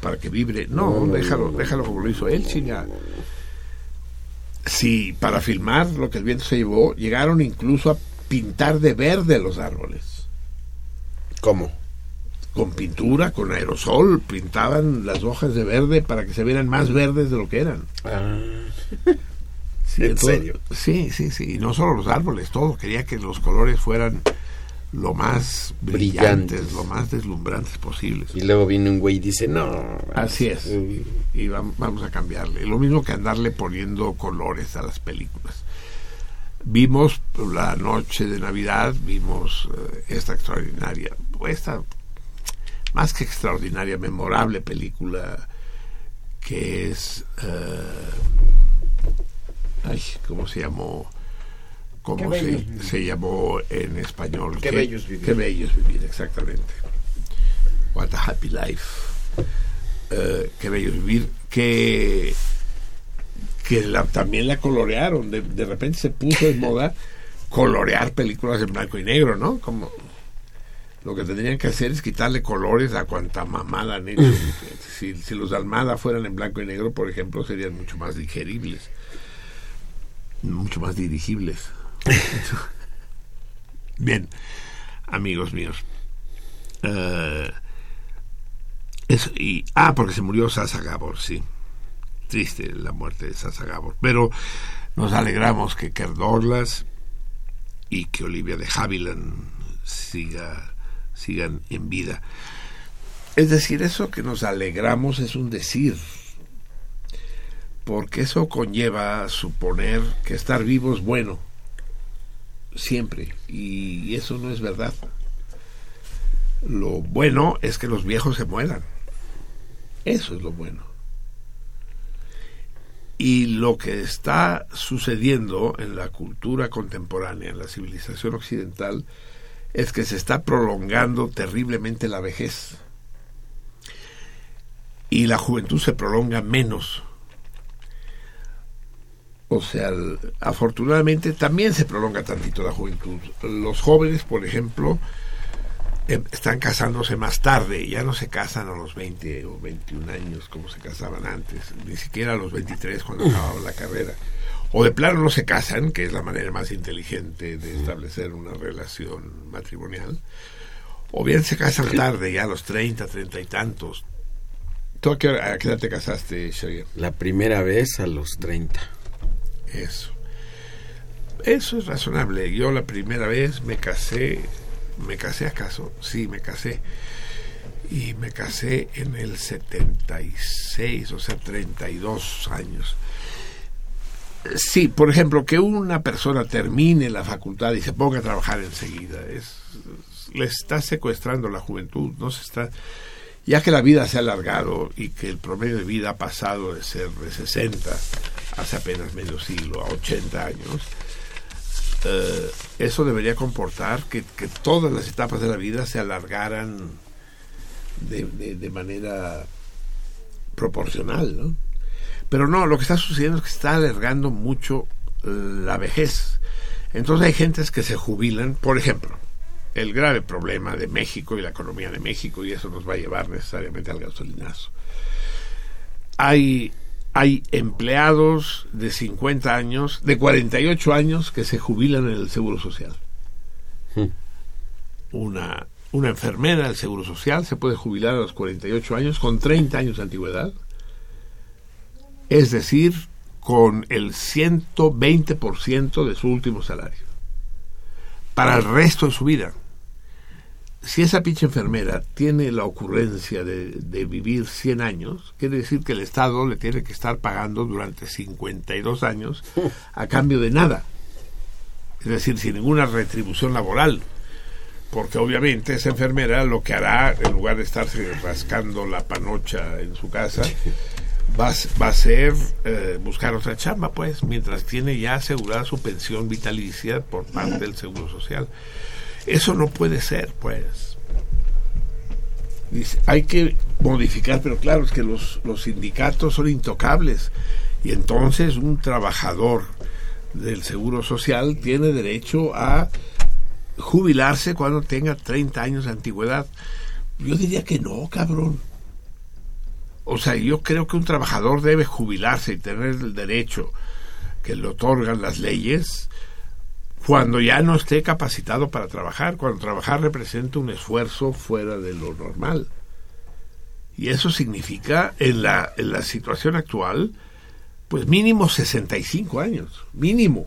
para que vibre. No, déjalo, déjalo como lo hizo él, chinga. Sí, para filmar lo que el viento se llevó, llegaron incluso a pintar de verde los árboles. ¿Cómo? Con pintura, con aerosol, pintaban las hojas de verde para que se vieran más verdes de lo que eran. Ah, Sí, ¿En entonces- serio? Sí, sí, sí. Y no solo los árboles, todo. Quería que los colores fueran lo más brillantes, Brillantes. lo más deslumbrantes posibles. y luego viene un güey y dice, no. Así es. Y vam- vamos a cambiarle. Lo mismo que andarle poniendo colores a las películas. Vimos la noche de Navidad, vimos eh, esta extraordinaria, esta más que extraordinaria, memorable película que es... eh, ay, ¿cómo se llamó? ¿Cómo se, llamó en español? Qué bello es vivir. Qué bello es vivir, exactamente. What a happy life. Eh, qué bello es vivir. Que, que la- también la colorearon. De, de repente se puso de moda colorear películas en blanco y negro, ¿no? Como Lo que tendrían que hacer es quitarle colores a cuanta mamada han hecho. si, si los de Almada fueran en blanco y negro, por ejemplo, serían mucho más digeribles, mucho más dirigibles. Bien, amigos míos. Eh, eso, y, ah, porque se murió Sasa Gabor, sí. Triste la muerte de Sasa Gabor. Pero nos alegramos que Kerr Douglas y que Olivia de Havilland siga, sigan en vida. Es decir, eso que nos alegramos es un decir, porque eso conlleva suponer que estar vivo es bueno, siempre, y eso no es verdad. Lo bueno es que los viejos se mueran. Eso es lo bueno. Y lo que está sucediendo en la cultura contemporánea, en la civilización occidental, es que se está prolongando terriblemente la vejez. Y la juventud se prolonga menos. O sea, afortunadamente también se prolonga tantito la juventud. Los jóvenes, por ejemplo, em- están casándose más tarde, ya no se casan a los 20 o 21 años como se casaban antes, ni siquiera a los 23 cuando acababan la carrera. O de plano no se casan, que es la manera más inteligente de establecer una relación matrimonial. O bien se casan tarde, ya a los 30, 30 y tantos. ¿Tú a qué, a qué edad te casaste, Xavier? La primera vez a los 30. Eso. Eso es razonable. Yo la primera vez me casé, ¿me casé acaso? Sí, me casé. Y me casé en el 76, o sea, 32 años. Sí, por ejemplo, que una persona termine la facultad y se ponga a trabajar enseguida, es, le está secuestrando la juventud, no se está ya que la vida se ha alargado y que el promedio de vida ha pasado de ser de 60 hace apenas medio siglo a 80 años, eh, eso debería comportar que, que todas las etapas de la vida se alargaran de, de- de manera proporcional, ¿no? Pero no, lo que está sucediendo es que está alargando mucho eh, la vejez. Entonces hay gentes que se jubilan, por ejemplo, el grave problema de México y la economía de México, y eso nos va a llevar necesariamente al gasolinazo. Hay, hay empleados de 50 años, de 48 años, que se jubilan en el Seguro Social. Una, una enfermera del Seguro Social se puede jubilar a los 48 años con 30 años de antigüedad, es decir, con el 120% de su último salario, para el resto de su vida si esa pinche enfermera tiene la ocurrencia de, vivir 100 años, quiere decir que el Estado le tiene que estar pagando durante 52 años a cambio de nada. Es decir, sin ninguna retribución laboral. Porque obviamente esa enfermera lo que hará, en lugar de estarse rascando la panocha en su casa, va, va a ser eh, buscar otra chamba, pues, mientras tiene ya asegurada su pensión vitalicia por parte del Seguro Social. Eso no puede ser, pues. Dice, hay que modificar, pero claro, es que los, los sindicatos son intocables. Y entonces un trabajador del Seguro Social tiene derecho a jubilarse cuando tenga 30 años de antigüedad. Yo diría que no, cabrón. O sea, yo creo que un trabajador debe jubilarse y tener el derecho que le otorgan las leyes cuando ya no esté capacitado para trabajar, cuando trabajar representa un esfuerzo fuera de lo normal. Y eso significa, en la, en la situación actual, pues mínimo 65 años, mínimo.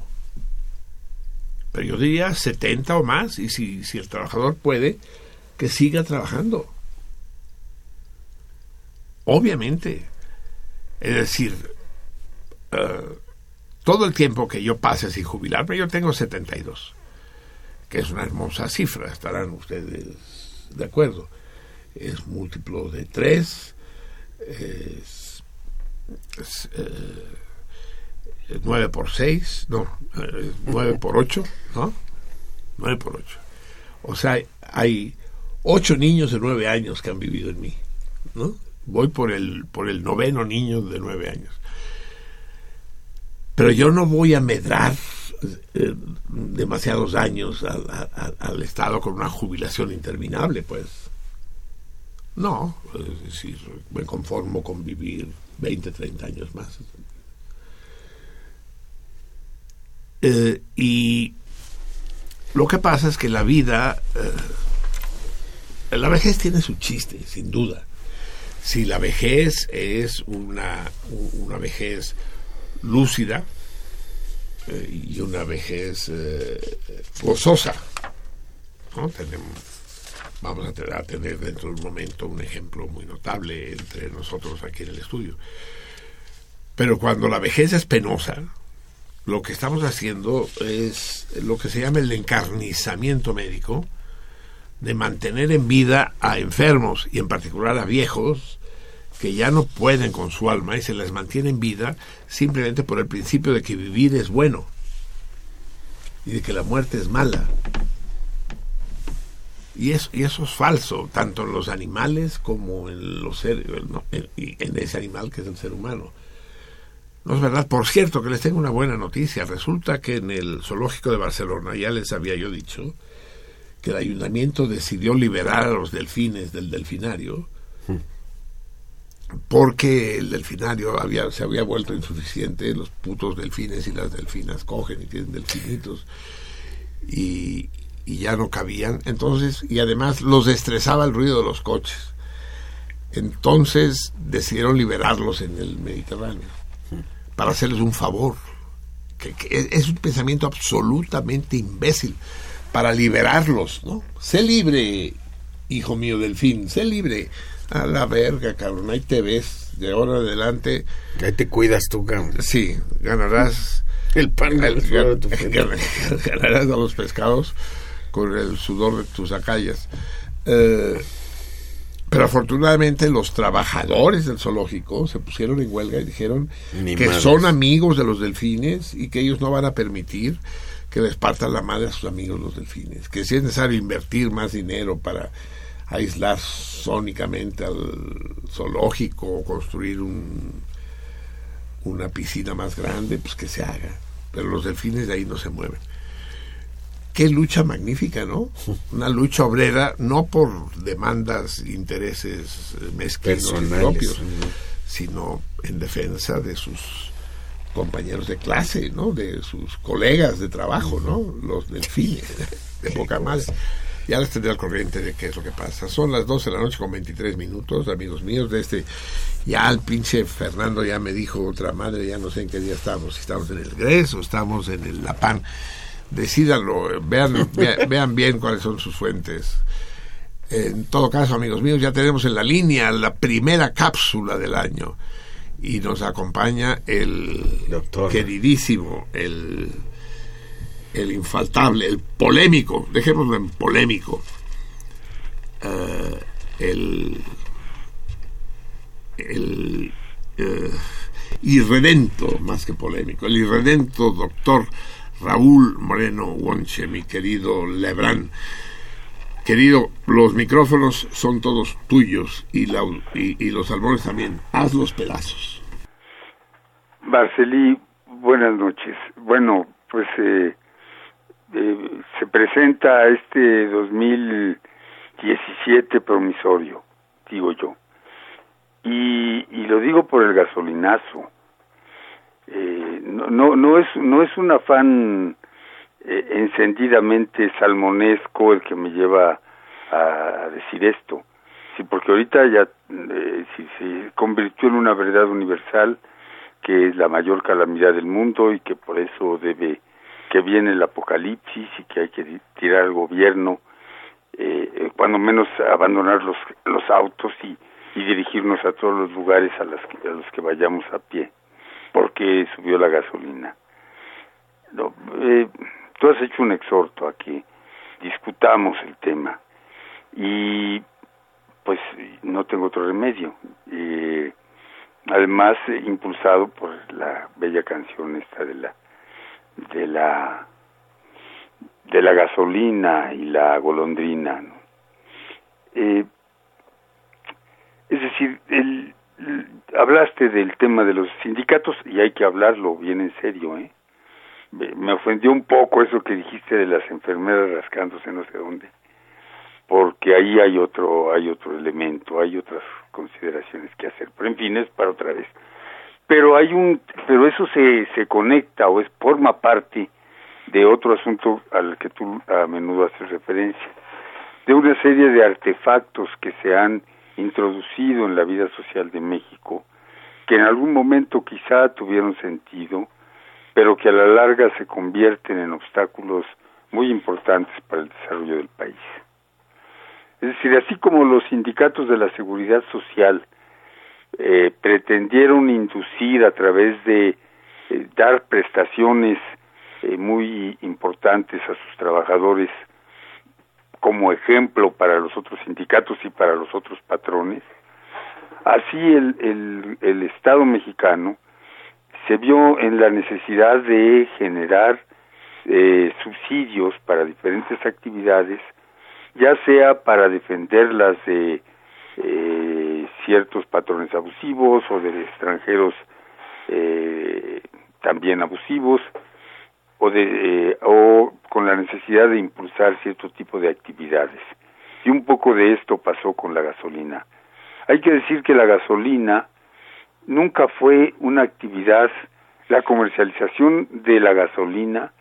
Pero yo diría 70 o más, y si, si el trabajador puede, que siga trabajando. Obviamente. Es decir, eh, todo el tiempo que yo pase sin jubilarme, yo tengo 72, que es una hermosa cifra, estarán ustedes de acuerdo. Es múltiplo de 3, es, es, eh, 9 por 6, no, eh, 9 por 8, ¿no? 9 por 8. O sea, hay 8 niños de 9 años que han vivido en mí, ¿no? Voy por el, por el noveno niño de 9 años Pero yo no voy a medrar eh, demasiados años al, Estado con una jubilación interminable, pues. No, es decir, me conformo con vivir 20, 30 años más. Eh, y lo que pasa es que la vida, eh, la vejez tiene su chiste, sin duda. Si la vejez es una, una vejez lúcida eh, y una vejez eh, gozosa, ¿no? Tenemos, vamos a tener, a tener dentro de un momento un ejemplo muy notable entre nosotros aquí en el estudio. Pero cuando la vejez es penosa, lo que estamos haciendo es lo que se llama el encarnizamiento médico, de mantener en vida a enfermos y en particular a viejos que ya no pueden con su alma y se les mantiene en vida simplemente por el principio de que vivir es bueno y de que la muerte es mala. Y eso, y eso es falso, tanto en los animales como en los seres, en, en ese animal que es el ser humano. No es verdad. Por cierto, que les tengo una buena noticia. Resulta que en el zoológico de Barcelona, ya les había yo dicho, que el ayuntamiento decidió liberar a los delfines del delfinario porque el delfinario había, se había vuelto insuficiente, los putos delfines y las delfinas cogen y tienen delfinitos y, y ya no cabían. Entonces, y además los estresaba el ruido de los coches. Entonces decidieron liberarlos en el Mediterráneo para hacerles un favor. Que, que es, es un pensamiento absolutamente imbécil para liberarlos, ¿no? Sé libre, hijo mío delfín, sé libre. A la verga, cabrón, ahí te ves. De ahora en adelante, Ahí te cuidas tú, cabrón. sí, ganarás El pan el- tu gan- gan- ganarás a los pescados con el sudor de tus acallas. Eh, pero afortunadamente los trabajadores del zoológico se pusieron en huelga y dijeron Ni que madres. son amigos de los delfines y que ellos no van a permitir que les partan la madre a sus amigos los delfines. Que si es necesario invertir más dinero para aislar sónicamente al zoológico o construir un, una piscina más grande, pues que se haga. Pero los delfines de ahí no se mueven. Qué lucha magnífica, ¿no? Una lucha obrera, no por demandas, intereses eh, mezquinos y propios, ¿no? sino en defensa de sus compañeros de clase, ¿no? De sus colegas de trabajo, ¿no? Los delfines, de poca más. Ya les tendré al corriente de qué es lo que pasa. Son las 12 de la noche con 23 minutos, amigos míos, de este... Ya el pinche Fernando ya me dijo otra madre, ya no sé en qué día estamos, si estamos en el GRES o estamos en el LAPAN. Decídanlo, vean, vea- vean bien cuáles son sus fuentes. En todo caso, amigos míos, ya tenemos en la línea la primera cápsula del año y nos acompaña el Doctor. queridísimo, el, el infaltable, el polémico, dejémoslo en polémico, eh, el, el eh, irredento, más que polémico, el irredento doctor Raúl Moreno Wonche, mi querido Lebrán. Querido, los micrófonos son todos tuyos y, la- y, los salmones también. Haz los pedazos. Barcelí, buenas noches. Bueno, pues eh, eh, se presenta este 2017 promisorio, digo yo. Y, y lo digo por el gasolinazo. Eh, no, no, no, es, no es un afán eh, encendidamente salmonesco el que me lleva a, decir esto. Sí, porque ahorita ya eh, si se convirtió en una verdad universal que es la mayor calamidad del mundo y que por eso debe que viene el apocalipsis y que hay que tirar al gobierno eh, eh, cuando menos abandonar los los autos y, dirigirnos a todos los lugares a, las a los que vayamos a pie porque subió la gasolina eh, tú has hecho un exhorto a que discutamos el tema y pues no tengo otro remedio eh, además eh, impulsado por la bella canción esta de la de la de la gasolina y la golondrina. Eh, es decir el hablaste del tema de los sindicatos y hay que hablarlo bien en serio, ¿eh? Me, ofendió un poco eso que dijiste de las enfermeras rascándose no sé dónde, porque ahí hay otro, hay otro elemento, hay otras consideraciones que hacer. Pero en fin, es para otra vez. Pero hay un, pero eso se, se conecta o es forma parte de otro asunto al que tú a menudo haces referencia, de una serie de artefactos que se han introducido en la vida social de México, que en algún momento quizá tuvieron sentido, pero que a la larga se convierten en obstáculos muy importantes para el desarrollo del país. Es decir, así como los sindicatos de la seguridad social eh, pretendieron inducir a través de eh, dar prestaciones eh, muy importantes a sus trabajadores como ejemplo para los otros sindicatos y para los otros patrones, así el, el, el Estado mexicano se vio en la necesidad de generar eh, subsidios para diferentes actividades, ya sea para defenderlas de eh, ciertos patrones abusivos o de extranjeros eh, también abusivos, o, de, eh, o con la necesidad de impulsar cierto tipo de actividades. Y un poco de esto pasó con la gasolina. Hay que decir que la gasolina nunca fue una actividad, la comercialización de la gasolina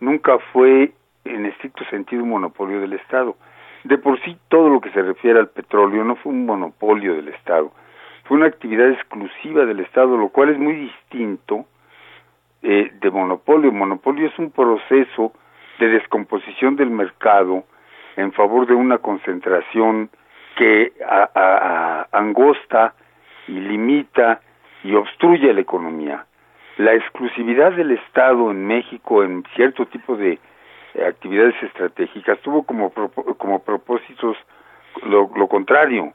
nunca fue en estricto sentido un monopolio del Estado. De por sí todo lo que se refiere al petróleo no fue un monopolio del Estado, fue una actividad exclusiva del Estado, lo cual es muy distinto eh, de monopolio. Monopolio es un proceso de descomposición del mercado en favor de una concentración que a, a, a angosta y limita y obstruye la economía. La exclusividad del Estado en México en cierto tipo de eh, actividades estratégicas tuvo como, como propósitos lo, lo contrario,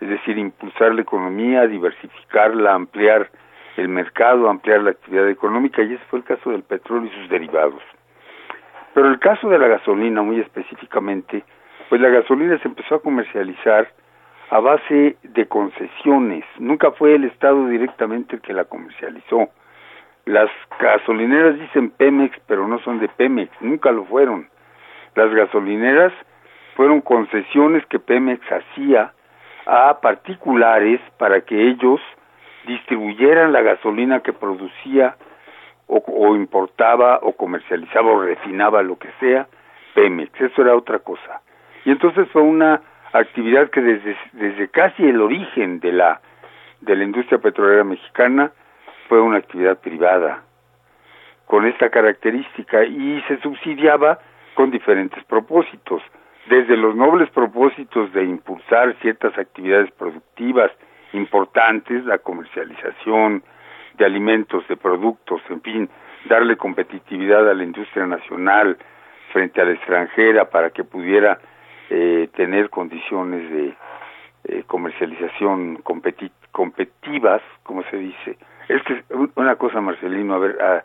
es decir, impulsar la economía, diversificarla, ampliar el mercado, ampliar la actividad económica, y ese fue el caso del petróleo y sus derivados. Pero el caso de la gasolina, muy específicamente, pues la gasolina se empezó a comercializar a base de concesiones. Nunca fue el Estado directamente el que la comercializó. Las gasolineras dicen Pemex, pero no son de Pemex, nunca lo fueron. Las gasolineras fueron concesiones que Pemex hacía a particulares para que ellos distribuyeran la gasolina que producía o, importaba o comercializaba o refinaba lo que sea Pemex. Eso era otra cosa. Y entonces fue una actividad que desde, desde casi el origen de la, de la industria petrolera mexicana fue una actividad privada con esta característica y se subsidiaba con diferentes propósitos, desde los nobles propósitos de impulsar ciertas actividades productivas importantes, la comercialización de alimentos, de productos, en fin, darle competitividad a la industria nacional frente a la extranjera para que pudiera eh, tener condiciones de eh, comercialización competi competitivas, como se dice. Es que una cosa, Marcelino, a ver, a,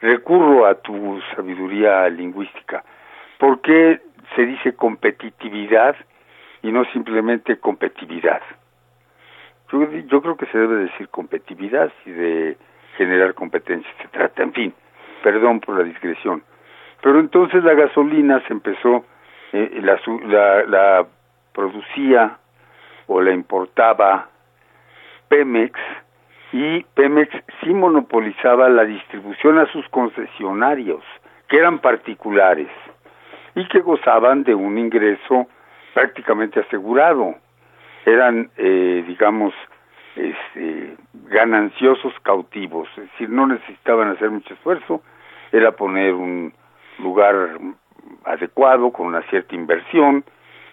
recurro a tu sabiduría lingüística. ¿Por qué se dice competitividad y no simplemente competitividad? Yo, yo creo que se debe decir competitividad y de generar competencia se trata, en fin, perdón por la discreción. Pero entonces la gasolina se empezó, eh, la, la, la producía o la importaba Pemex y Pemex sí monopolizaba la distribución a sus concesionarios, que eran particulares y que gozaban de un ingreso prácticamente asegurado. Eran, eh, digamos, este, gananciosos cautivos, es decir, no necesitaban hacer mucho esfuerzo, era poner un lugar adecuado con una cierta inversión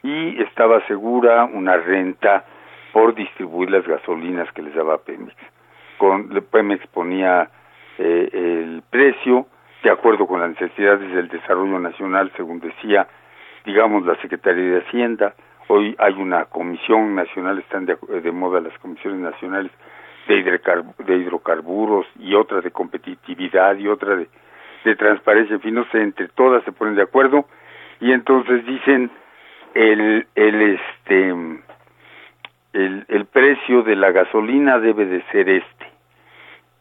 y estaba segura una renta por distribuir las gasolinas que les daba Pemex. Con Pemex ponía eh, el precio de acuerdo con las necesidades del desarrollo nacional, según decía, digamos, la Secretaría de Hacienda. Hoy hay una comisión nacional, están de, de moda las comisiones nacionales de, hidrocarb de hidrocarburos y otra de competitividad y otra de, de transparencia, en fin, no sé, entre todas se ponen de acuerdo y entonces dicen el, el este el, el precio de la gasolina debe de ser este.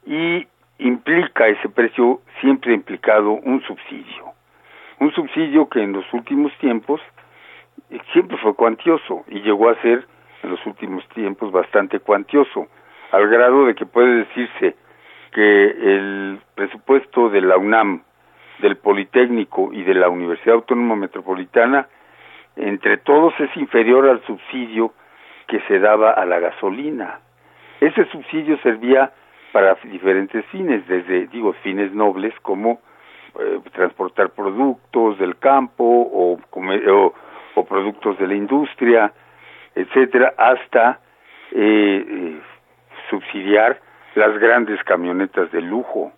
Y implica ese precio siempre implicado un subsidio. Un subsidio que en los últimos tiempos eh, siempre fue cuantioso y llegó a ser en los últimos tiempos bastante cuantioso, al grado de que puede decirse que el presupuesto de la UNAM, del Politécnico y de la Universidad Autónoma Metropolitana, entre todos es inferior al subsidio que se daba a la gasolina. Ese subsidio servía para diferentes fines, desde, digo, fines nobles como eh, transportar productos del campo o, comer, o, productos de la industria, etcétera, hasta eh, eh, subsidiar las grandes camionetas de lujo.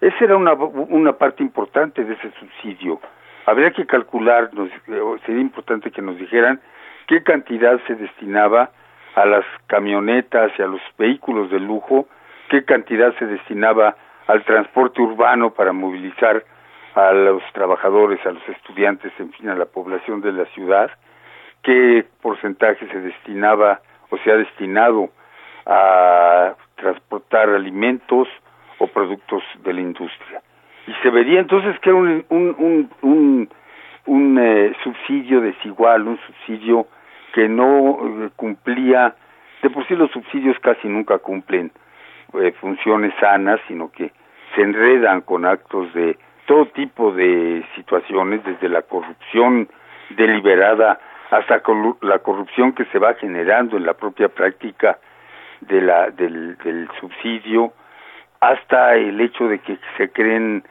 Esa era una, una parte importante de ese subsidio. Habría que calcular, nos, sería importante que nos dijeran qué cantidad se destinaba a las camionetas y a los vehículos de lujo, qué cantidad se destinaba al transporte urbano para movilizar a los trabajadores, a los estudiantes, en fin, a la población de la ciudad, qué porcentaje se destinaba o se ha destinado a transportar alimentos o productos de la industria. Y se vería entonces que era un, un, un, un, eh, subsidio desigual, un subsidio que no eh, cumplía, de por sí los subsidios casi nunca cumplen eh, funciones sanas, sino que se enredan con actos de todo tipo de situaciones, desde la corrupción deliberada hasta la corrupción que se va generando en la propia práctica de la, del, subsidio, hasta el hecho de que se creen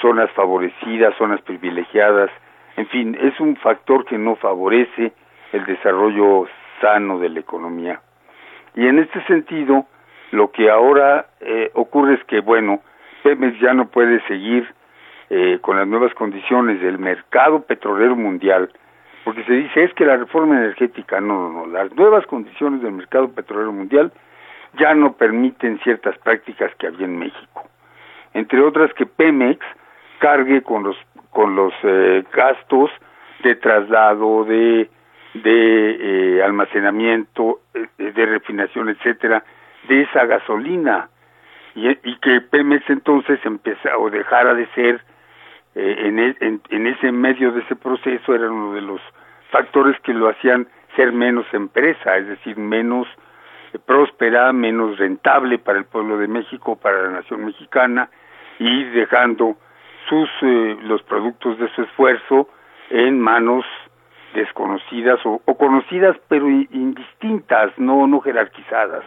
zonas favorecidas, zonas privilegiadas, en fin, es un factor que no favorece el desarrollo sano de la economía. Y en este sentido, lo que ahora eh, ocurre es que, bueno, Pemex ya no puede seguir eh, con las nuevas condiciones del mercado petrolero mundial, porque se dice es que la reforma energética, no, no, no, las nuevas condiciones del mercado petrolero mundial ya no permiten ciertas prácticas que había en México. Entre otras que Pemex cargue con los con los eh, gastos de traslado, de de eh, almacenamiento, eh, de refinación, etcétera, de esa gasolina y, y, que Pemex entonces empezara o dejara de ser eh, en, el, en, en, ese medio de ese proceso era uno de los factores que lo hacían ser menos empresa, es decir, menos próspera, menos rentable para el pueblo de México, para la nación mexicana y dejando sus eh, los productos de su esfuerzo en manos desconocidas o, o conocidas pero indistintas, no no jerarquizadas.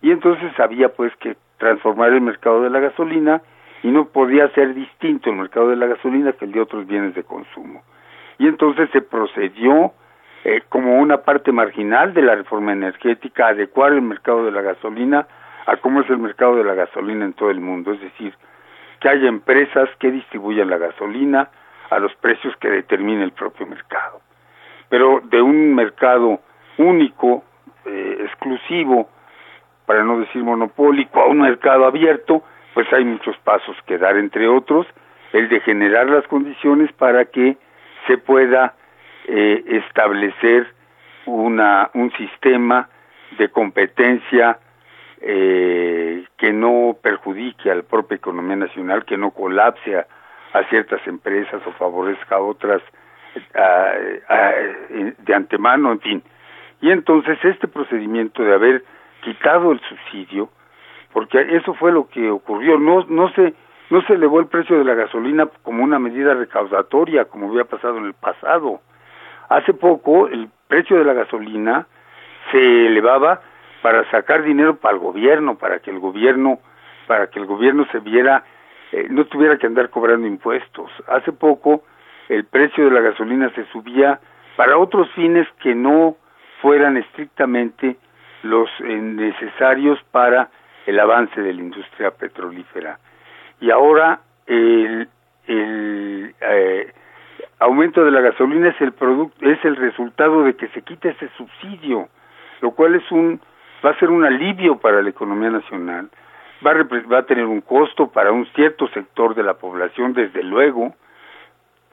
Y entonces había pues que transformar el mercado de la gasolina y no podía ser distinto el mercado de la gasolina que el de otros bienes de consumo. Y entonces se procedió eh, como una parte marginal de la reforma energética adecuar el mercado de la gasolina a cómo es el mercado de la gasolina en todo el mundo, es decir, que haya empresas que distribuyan la gasolina a los precios que determine el propio mercado. Pero de un mercado único, eh, exclusivo, para no decir monopólico, a un mercado abierto, pues hay muchos pasos que dar, entre otros, el de generar las condiciones para que se pueda eh, establecer una, un sistema de competencia eh, que no perjudique a la propia economía nacional, que no colapse a, ciertas empresas o favorezca a otras a, a, de antemano, en fin. Y entonces este procedimiento de haber quitado el subsidio, porque eso fue lo que ocurrió, no, no se no se elevó el precio de la gasolina como una medida recaudatoria, como había pasado en el pasado. Hace poco el precio de la gasolina se elevaba para sacar dinero para el gobierno, para que el gobierno, para que el gobierno se viera, eh, no tuviera que andar cobrando impuestos. Hace poco el precio de la gasolina se subía para otros fines que no fueran estrictamente los eh, necesarios para el avance de la industria petrolífera. Y ahora el, el eh, aumento de la gasolina es el producto es el resultado de que se quita ese subsidio, lo cual es un va a ser un alivio para la economía nacional, va a, va a tener un costo para un cierto sector de la población, desde luego,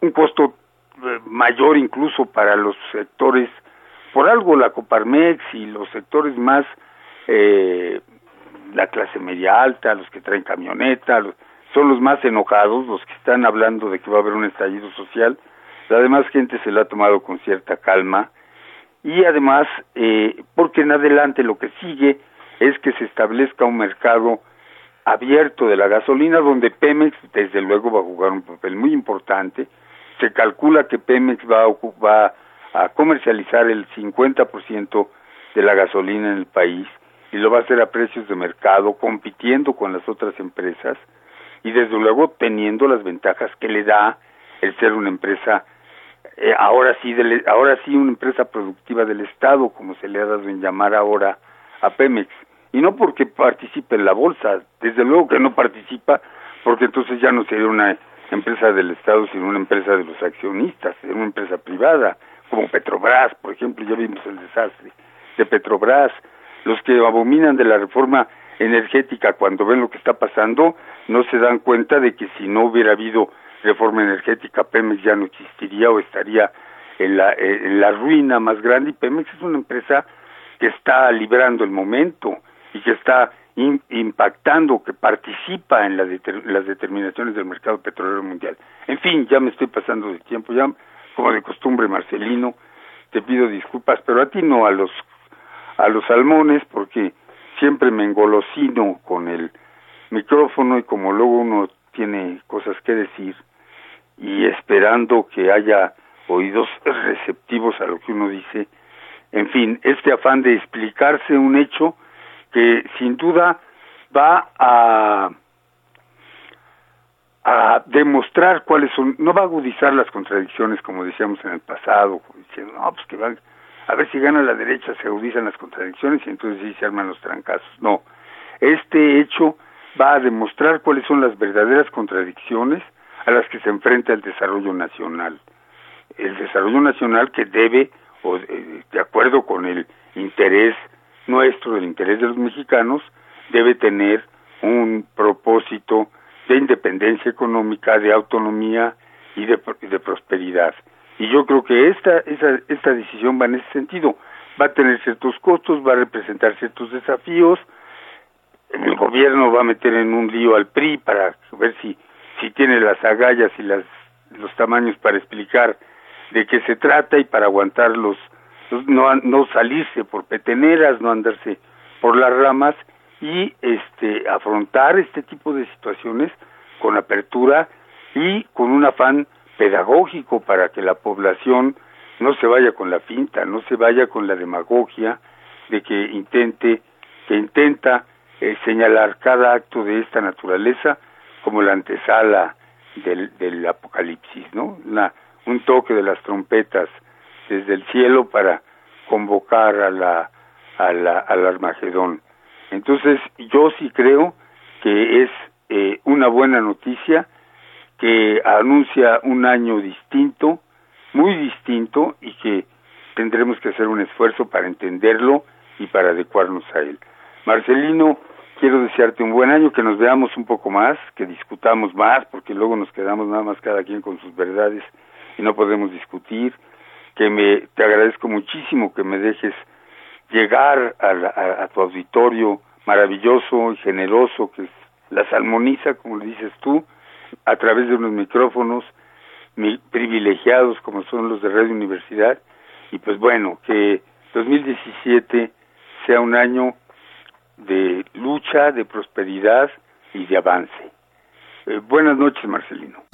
un costo eh, mayor incluso para los sectores por algo la Coparmex y los sectores más, eh, la clase media alta, los que traen camioneta, los- son los más enojados, los que están hablando de que va a haber un estallido social. La demás gente se lo ha tomado con cierta calma y además, eh, porque en adelante lo que sigue es que se establezca un mercado abierto de la gasolina donde Pemex desde luego va a jugar un papel muy importante. Se calcula que Pemex va a, va a comercializar el 50% de la gasolina en el país y lo va a hacer a precios de mercado, compitiendo con las otras empresas y desde luego teniendo las ventajas que le da el ser una empresa eh, ahora sí del- ahora sí una empresa productiva del Estado como se le ha dado en llamar ahora a Pemex. Y no porque participe en la bolsa desde luego que no participa porque entonces ya no sería una empresa del Estado sino una empresa de los accionistas sería una empresa privada como Petrobras por ejemplo ya vimos el desastre de Petrobras. Los que abominan de la reforma energética cuando ven lo que está pasando no se dan cuenta de que si no hubiera habido reforma energética Pemex ya no existiría o estaría en la, eh, en la ruina más grande y Pemex es una empresa que está librando el momento y que está impactando, que participa en las determinaciones del mercado petrolero mundial. En fin, ya me estoy pasando de tiempo, ya como de costumbre Marcelino, te pido disculpas, pero a ti no, a los a los salmones porque siempre me engolosino con el micrófono y como luego uno tiene cosas que decir y esperando que haya oídos receptivos a lo que uno dice, en fin, este afán de explicarse un hecho que sin duda va a demostrar cuáles son, no va a agudizar las contradicciones como decíamos en el pasado, diciendo, no, pues que van, a ver si gana la derecha, se agudizan las contradicciones y entonces sí se arman los trancazos. No, este hecho va a demostrar cuáles son las verdaderas contradicciones a las que se enfrenta el desarrollo nacional. El desarrollo nacional que debe, o eh, de acuerdo con el interés nuestro, el interés de los mexicanos, debe tener un propósito de independencia económica, de autonomía y de, de prosperidad. Y yo creo que esta, esa, esta decisión va en ese sentido. Va a tener ciertos costos, va a representar ciertos desafíos. El gobierno va a meter en un lío al PRI para ver si, si tiene las agallas y las, los tamaños para explicar de qué se trata y para aguantar los, los- no, no salirse por peteneras, no andarse por las ramas y este afrontar este tipo de situaciones con apertura y con un afán pedagógico para que la población no se vaya con la finta, no se vaya con la demagogia de que intente que intenta eh, señalar cada acto de esta naturaleza como la antesala del, del apocalipsis, ¿no? La- un toque de las trompetas desde el cielo para convocar a la, a la, al Armagedón. Entonces, yo sí creo que es eh, una buena noticia que anuncia un año distinto, muy distinto, y que tendremos que hacer un esfuerzo para entenderlo y para adecuarnos a él. Marcelino, quiero desearte un buen año, que nos veamos un poco más, que discutamos más, porque luego nos quedamos nada más cada quien con sus verdades y no podemos discutir, que me te agradezco muchísimo que me dejes llegar a, a- tu auditorio maravilloso y generoso que es la salmoniza, como le dices tú, a través de unos micrófonos mi- privilegiados como son los de Radio Universidad. Y pues bueno, que 2017 sea un año de lucha, de prosperidad y de avance. Eh, buenas noches, Marcelino.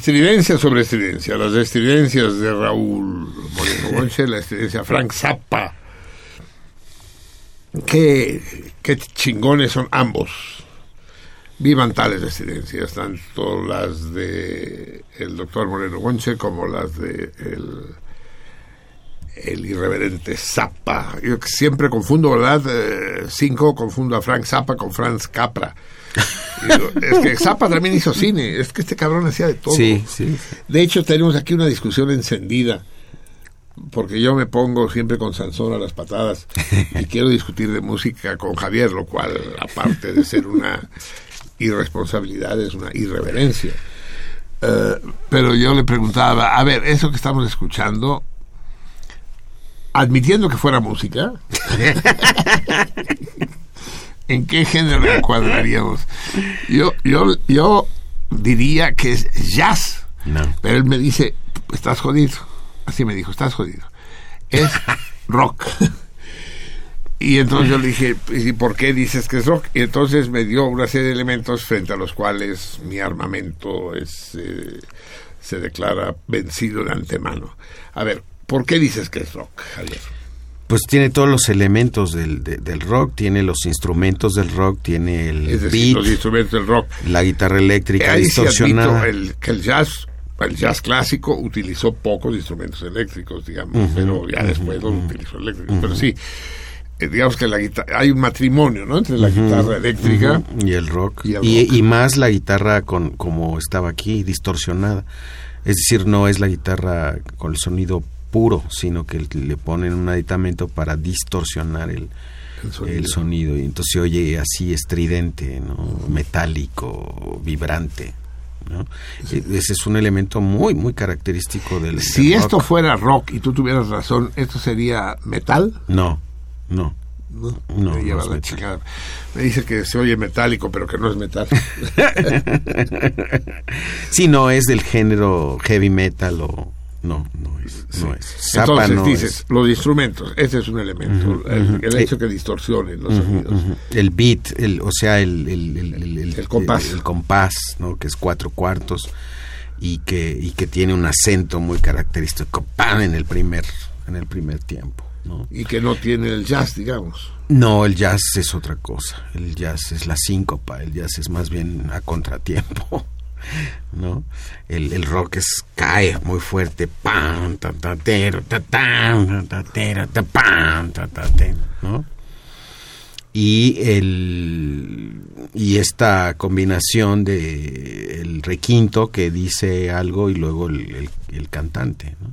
Estridencia sobre estridencia. Las estridencias de Raúl Moreno Gonche, la estridencia Frank Zappa. Qué, qué chingones son ambos. Vivan tales estridencias, tanto las de el doctor Moreno Gonche como las de el, el irreverente Zappa. Yo siempre confundo, ¿verdad? Eh, cinco, confundo a Frank Zappa con Franz Capra. Digo, es que Zappa también hizo cine, es que este cabrón hacía de todo. Sí, sí. De hecho, tenemos aquí una discusión encendida, porque yo me pongo siempre con Sansón a las patadas y quiero discutir de música con Javier, lo cual, aparte de ser una irresponsabilidad, es una irreverencia. Eh, pero yo le preguntaba, a ver, eso que estamos escuchando, admitiendo que fuera música, ¿en qué género la encuadraríamos? Yo, yo, yo diría que es jazz. No. Pero él me dice, estás jodido. Así me dijo, estás jodido. Es rock. Y entonces yo le dije, ¿y por qué dices que es rock? Y entonces me dio una serie de elementos frente a los cuales mi armamento es, eh, se declara vencido de antemano. A ver, ¿por qué dices que es rock, Javier? Pues tiene todos los elementos del, de- del rock, tiene los instrumentos del rock, tiene el Es decir, beat, los instrumentos del rock. la guitarra eléctrica Ahí distorsionada. el, que el jazz, el jazz clásico utilizó pocos instrumentos eléctricos, digamos, pero ya después los utilizó eléctricos. Pero sí, eh, digamos que la guitarra, hay un matrimonio, ¿no? Entre la guitarra eléctrica y el rock. y Y, el rock. y más la guitarra con como estaba aquí, distorsionada. Es decir, no es la guitarra con el sonido puro, sino que le ponen un aditamento para distorsionar el, El sonido. el sonido. Y entonces se oye así estridente, ¿no? metálico, vibrante. ¿no? E- Ese es un elemento muy, muy característico del, Si del esto fuera rock y tú tuvieras razón, ¿esto sería metal? No, no. No, No, me, lleva no es la metal. chingada. me dice que se oye metálico, pero que no es metal. Sí, no es del género heavy metal o... No, no es. No es. Zappa Entonces no dices, es. los instrumentos, ese es un elemento. El, el hecho Eh, que distorsionen los sonidos. El beat, el, o sea, el, el, compás. el- el compás, ¿no? Que es cuatro cuartos y que, y que tiene un acento muy característico, ¡pam! en el primer, en el primer tiempo, ¿no? Y que no tiene el jazz, digamos. No, el jazz es otra cosa. El jazz es la síncopa, el jazz es más bien a contratiempo. ¿No? El, el rock es cae muy fuerte, pam, ta, ta, tero, ta, ta, ta, pam, ta, ta, ¿no? Y el y esta combinación de el requinto que dice algo y luego el, el- cantante, ¿no?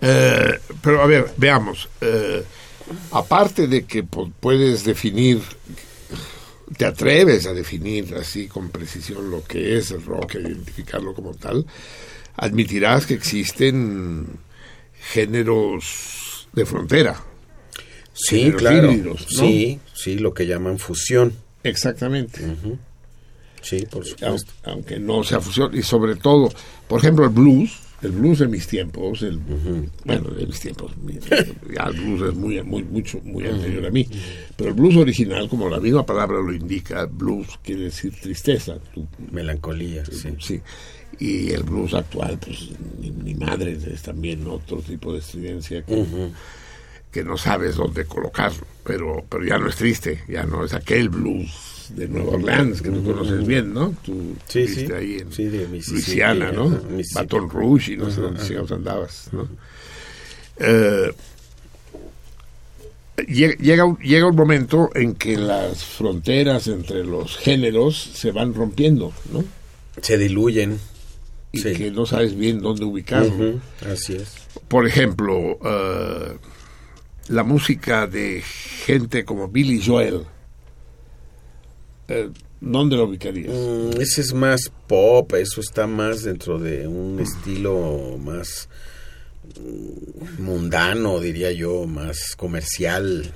Eh, pero a ver, veamos. eh, aparte de que pu- puedes definir, te atreves a definir así con precisión lo que es el rock, e identificarlo como tal, admitirás que existen géneros de frontera. Sí, claro. híbridos, ¿no? Sí, sí, lo que llaman fusión. Exactamente. Sí, por supuesto. aunque no sea fusión, y sobre todo, por ejemplo, el blues, el blues de mis tiempos, el, bueno, de mis tiempos, mi- el blues es muy, muy, mucho, muy anterior a mí, pero el blues original, como la misma palabra lo indica, blues quiere decir tristeza, tú- Melancolía, sí. sí, y el blues actual, pues, ni, ni madre, es también otro tipo de estridencia que, que no sabes dónde colocarlo, pero, pero ya no es triste, ya no es aquel blues de Nueva Orleans que tú conoces bien, ¿no? Tú Sí, viviste sí. ahí en Sí, de Mississippi, Luisiana, ¿no? Baton Rouge y no sé dónde chingados andabas, ¿no? Eh, llega, llega, un- momento en que las fronteras entre los géneros se van rompiendo, ¿no? Se diluyen. Y Sí. que no sabes bien dónde ubicarlo. Ujú, Así es. Por ejemplo, eh, la música de gente como Billy Joel. Eh, ¿Dónde lo ubicarías? Mm, ese es más pop, eso está más dentro de un estilo más mm, mundano, diría yo, más comercial,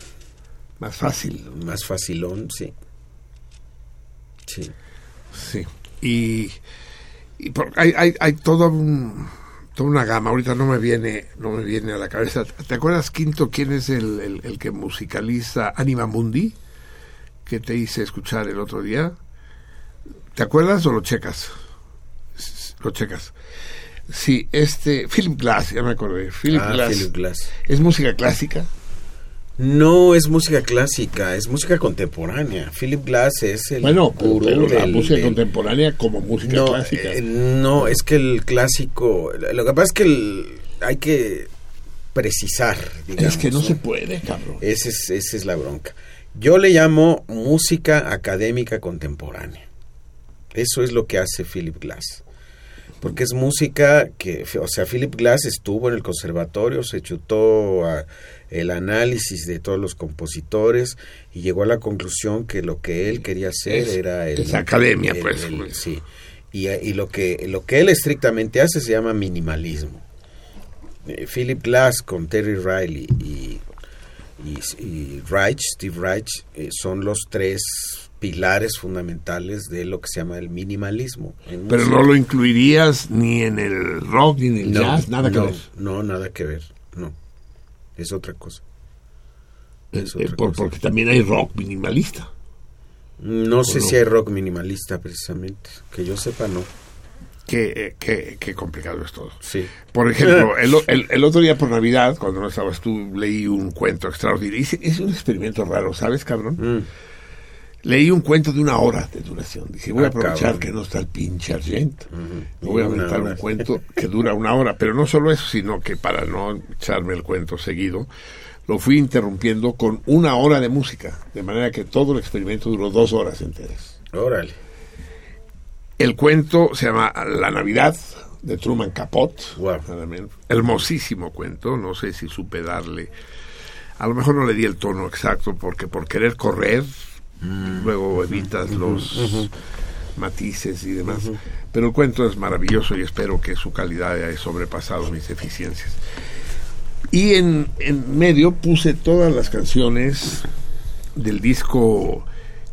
Más fácil. más facilón, sí. Sí. Sí. Y, Y por- hay, hay, hay toda, un- toda una gama, ahorita no me viene no me viene a la cabeza. ¿Te acuerdas, Quinto, quién es el, el- el que musicaliza Anima Mundi? Que te hice escuchar el otro día. ¿Te acuerdas o lo checas? Lo checas. Sí, este, Philip Glass, ya me acordé. Philip Ah, Glass. Philip Glass. ¿Es música clásica? No es música clásica, es música contemporánea. Philip Glass es el Bueno, pero, gurú pero la del- música del- contemporánea como música no, clásica. eh, no, es que el clásico, lo que pasa es que el- hay que precisar, digamos. es que no se puede, cabrón. Ese es, esa es la bronca. Yo le llamo música académica contemporánea. Eso es lo que hace Philip Glass. Porque es música que, o sea, Philip Glass estuvo en el conservatorio, se chutó a- el análisis de todos los compositores y llegó a la conclusión que lo que él quería hacer Es- era el, es academia, el- pues. el- sí. Y, y lo que lo que él estrictamente hace se llama minimalismo. Eh, Philip Glass con Terry Riley y, y, y Reich, Steve Reich, eh, son los tres pilares fundamentales de lo que se llama el minimalismo. en Pero música. no lo incluirías ni en el rock, ni en el No, jazz, nada que no, ver. No, nada que ver, no. Es otra cosa. Es Eh, otra por- cosa. porque también hay rock minimalista. No sé no? si hay rock minimalista precisamente, que yo sepa no. Qué, eh, qué, qué complicado es todo. Sí. Por ejemplo, el, el- el otro día por Navidad, cuando no estabas tú, leí un cuento extraordinario. Hice- Es un experimento raro, ¿sabes, cabrón? Mm. Leí un cuento de una hora de duración. Dije, voy a Ah, aprovechar cabrón. que no está el pinche Argent. Me Y voy a una aventar un cuento que dura una hora. Pero no solo eso, sino que para no echarme el cuento seguido, lo fui interrumpiendo con una hora de música. De manera que todo el experimento duró dos horas enteras. Órale. El cuento se llama La Navidad de Truman Capote. Wow. Hermosísimo cuento. No sé si supe darle. A lo mejor no le di el tono exacto porque por querer correr, luego evitas los matices y demás. Pero el cuento es maravilloso y espero que su calidad haya sobrepasado mis deficiencias. Y en, en medio puse todas las canciones del disco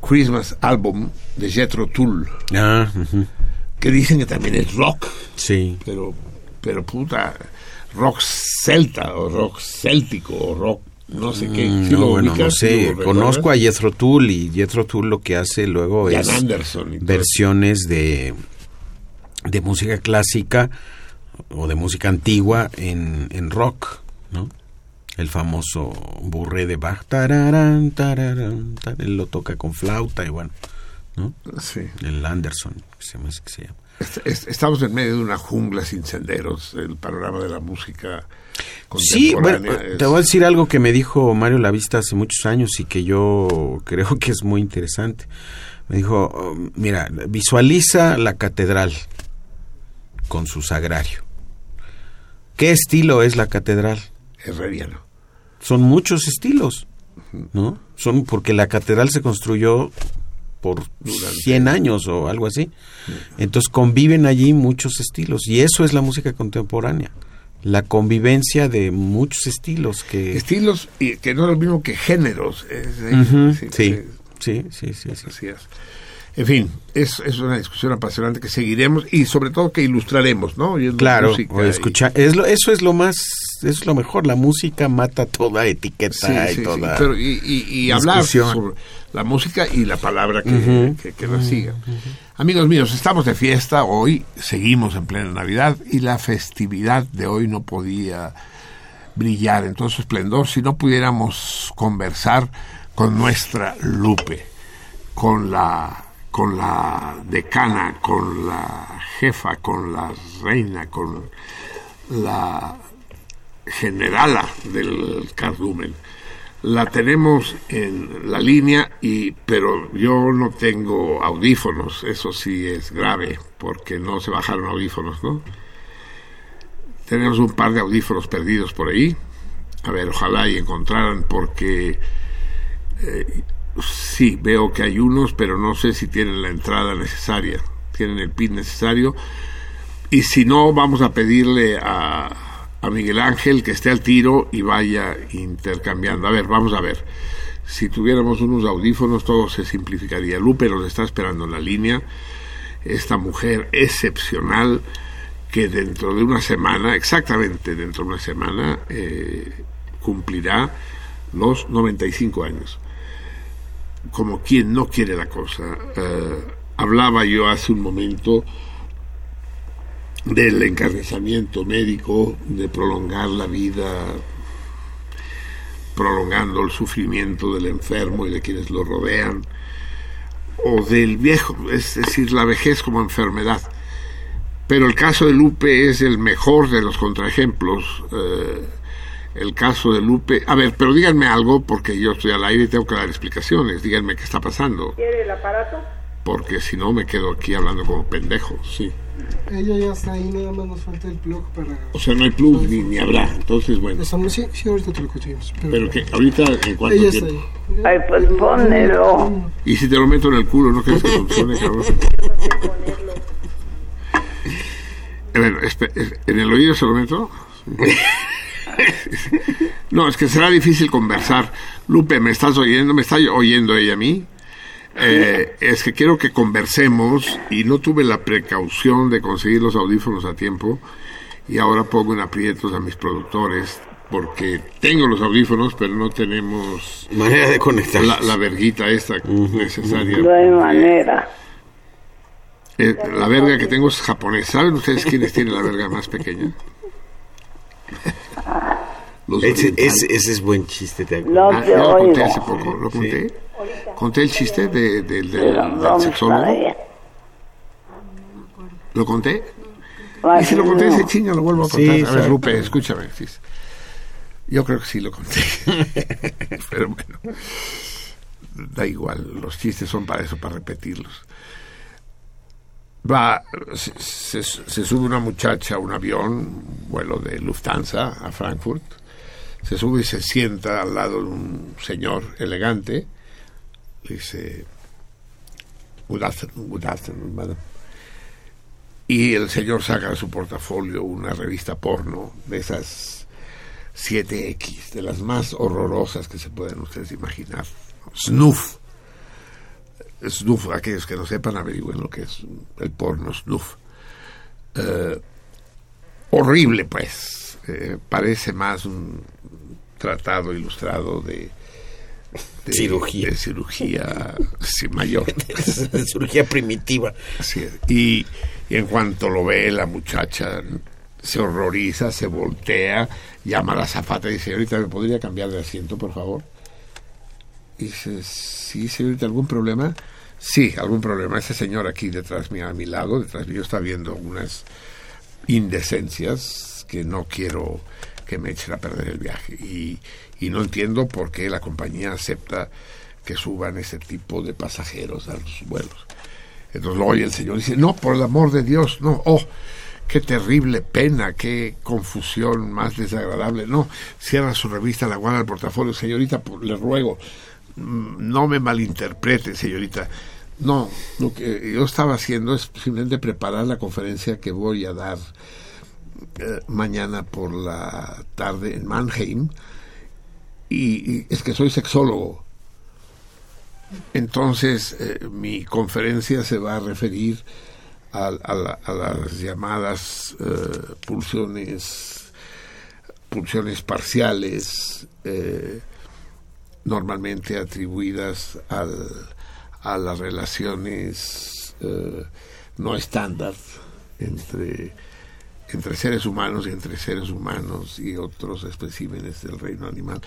Christmas Album de Jethro Tull Ah, que dicen que también es rock, sí. pero, pero puta, rock celta o rock céltico o rock no sé qué. Mm, ¿Sí no, bueno, no sé. Conozco a Jethro Tull y Jethro Tull lo que hace luego Jan es Anderson versiones de, de música clásica o de música antigua en, en rock, ¿no? El famoso burré de Bach, tararán, tararán, tar- él lo toca con flauta y bueno, ¿no? Sí. El Anderson, que se me hace que se llama. Est- est- Estamos en medio de una jungla sin senderos, el panorama de la música Sí, bueno, contemporánea. te voy a decir algo que me dijo Mario Lavista hace muchos años y que yo creo que es muy interesante. Me dijo, oh, mira, visualiza la catedral con su sagrario. ¿Qué estilo es la catedral? herreriano. Son muchos estilos, ¿no? Son porque la catedral se construyó por 100 años o algo así. Entonces conviven allí muchos estilos y eso es la música contemporánea. La convivencia de muchos estilos que... Estilos y que no es lo mismo que géneros. es- sí, sí, sí, sí, sí, sí. así es. En fin, es, es una discusión apasionante que seguiremos y sobre todo que ilustraremos, ¿no? Claro, o y- escuchar, es lo, eso es lo más, eso es lo mejor. La música mata toda etiqueta Sí, y sí, sí, toda. pero y, y- y hablar sobre la música y la palabra que, Ujú. que- que la siga. Amigos míos, estamos de fiesta hoy, seguimos en plena Navidad y la festividad de hoy no podía brillar en todo su esplendor si no pudiéramos conversar con nuestra Lupe, con la con la decana, con la jefa, con la reina, con la generala del cardumen. La tenemos en la línea y pero yo no tengo audífonos, eso sí es grave porque no se bajaron audífonos, ¿no? Tenemos un par de audífonos perdidos por ahí. A ver, ojalá y encontraran porque eh, sí, veo que hay unos, pero no sé si tienen la entrada necesaria, tienen el pin necesario. Y si no, vamos a pedirle a, a Miguel Ángel que esté al tiro y vaya intercambiando. A ver, vamos a ver. Si tuviéramos unos audífonos, todo se simplificaría. Lupe nos está esperando en la línea esta mujer excepcional que dentro de una semana, exactamente dentro de una semana, eh, cumplirá los 95 años. Como quien no quiere la cosa. Eh, hablaba yo hace un momento del encarnizamiento médico, de prolongar la vida, prolongando el sufrimiento del enfermo y de quienes lo rodean, o del viejo, es decir, la vejez como enfermedad. Pero el caso de Lupe es el mejor de los contraejemplos. eh, el caso de Lupe. A ver, pero díganme algo, porque yo estoy al aire y tengo que dar explicaciones. Díganme qué está pasando. ¿Quiere el aparato? Porque si no me quedo aquí hablando como pendejo, sí. Ella ya está ahí, nada más nos falta el plug para... O sea, no hay plug ni, ni habrá. Entonces, bueno. Estamos- sí, sí, ahorita te lo conseguimos. Pero que ahorita, ¿en cuánto Ella está ahí. Ay, pues pónelo. Y si te lo meto en el culo, ¿no crees que funcione, cabrón? Eh, Bueno, eh, ¿en el oído se lo meto? No, es que será difícil conversar. Lupe, ¿me estás oyendo? ¿Me está oyendo ella a mí? Eh, es que quiero que conversemos y no tuve la precaución de conseguir los audífonos a tiempo y ahora pongo en aprietos a mis productores porque tengo los audífonos pero no tenemos Manera de conectar. la, la verguita esta necesaria. No hay manera. Eh, la verga que tengo es japonés. ¿Saben ustedes quiénes tienen la verga más pequeña? Los Ese, ese- ese es buen chiste, ¿te acuerdas? No Ah, yo lo conté hace poco, lo conté. Conté el chiste de, de- del- Pero del vamos sexólogo. ¿Lo conté? Y si lo conté ese chinga, lo vuelvo a Sí, contar. a ver. Lupe, escúchame. sí. Yo creo que sí lo conté. Pero bueno, da igual. Los chistes son para eso, para repetirlos. Va, se, se- se sube una muchacha a un avión, un vuelo de Lufthansa a Frankfurt. Se sube y se sienta al lado de un señor elegante. Dice, Good afternoon, good madam. Y el señor saca de su portafolio una revista porno de esas 7X, de las más horrorosas que se pueden ustedes imaginar. Snuff. Snuff, aquellos que no sepan, averigüen lo que es el porno Snuff. Eh, horrible, pues. Eh, parece más un tratado ilustrado de, de- Cirugía. de cirugía sí, mayor. Cirugía primitiva. Así es. Y, y en cuanto lo ve, la muchacha se horroriza, se voltea, llama a la zafata y dice, señorita, ¿me podría cambiar de asiento, por favor? Y dice, sí, señorita, ¿algún problema? Sí, algún problema. Ese señor aquí detrás mío, a mi lado, detrás mío, está viendo unas indecencias que no quiero que me echen a perder el viaje. Y, y no entiendo por qué la compañía acepta que suban ese tipo de pasajeros a los vuelos. Entonces lo oye el señor dice, no, por el amor de Dios, no, oh, qué terrible pena, qué confusión más desagradable. No, cierra su revista, la guarda al portafolio. Señorita, le ruego, mm, no me malinterprete, señorita. No, lo que yo estaba haciendo es simplemente preparar la conferencia que voy a dar eh, mañana por la tarde en Mannheim. Y, es que soy sexólogo. Entonces, eh, mi conferencia se va a referir a, a la- a las llamadas eh, pulsiones, pulsiones parciales, normalmente atribuidas a las relaciones no estándar entre, entre seres humanos y entre seres humanos y otros especímenes del reino animal.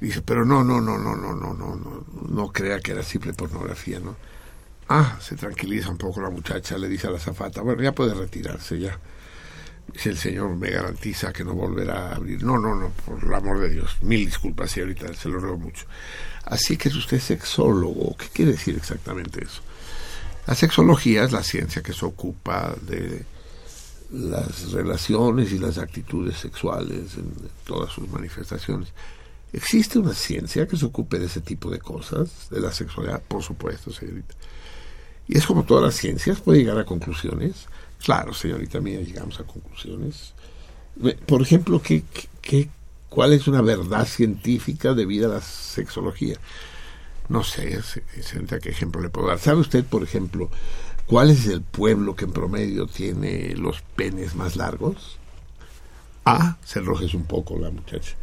Dice, pero no, no, no, no, no, no, no, no, no crea que era simple pornografía, ¿no? Ah, se tranquiliza un poco la muchacha, le dice a la zafata, bueno, ya puede retirarse ya. Dice el señor, me garantiza que no volverá a abrir. No, no, no, por el amor de Dios. Mil disculpas, señorita, se lo ruego mucho. Así que es usted sexólogo. ¿Qué quiere decir exactamente eso? La sexología es la ciencia que se ocupa de las relaciones y las actitudes sexuales en todas sus manifestaciones. ¿Existe una ciencia que se ocupe de ese tipo de cosas, de la sexualidad? Por supuesto, señorita. Y es como todas las ciencias, puede llegar a conclusiones. Claro, señorita mía, llegamos a conclusiones. Por ejemplo, ¿qué, qué- ¿cuál es una verdad científica debida a la sexología? No sé, se- señorita, ¿qué ejemplo le puedo dar? ¿Sabe usted, por ejemplo, cuál es el pueblo que en promedio tiene los penes más largos? Ah, se enrojes un poco la muchacha.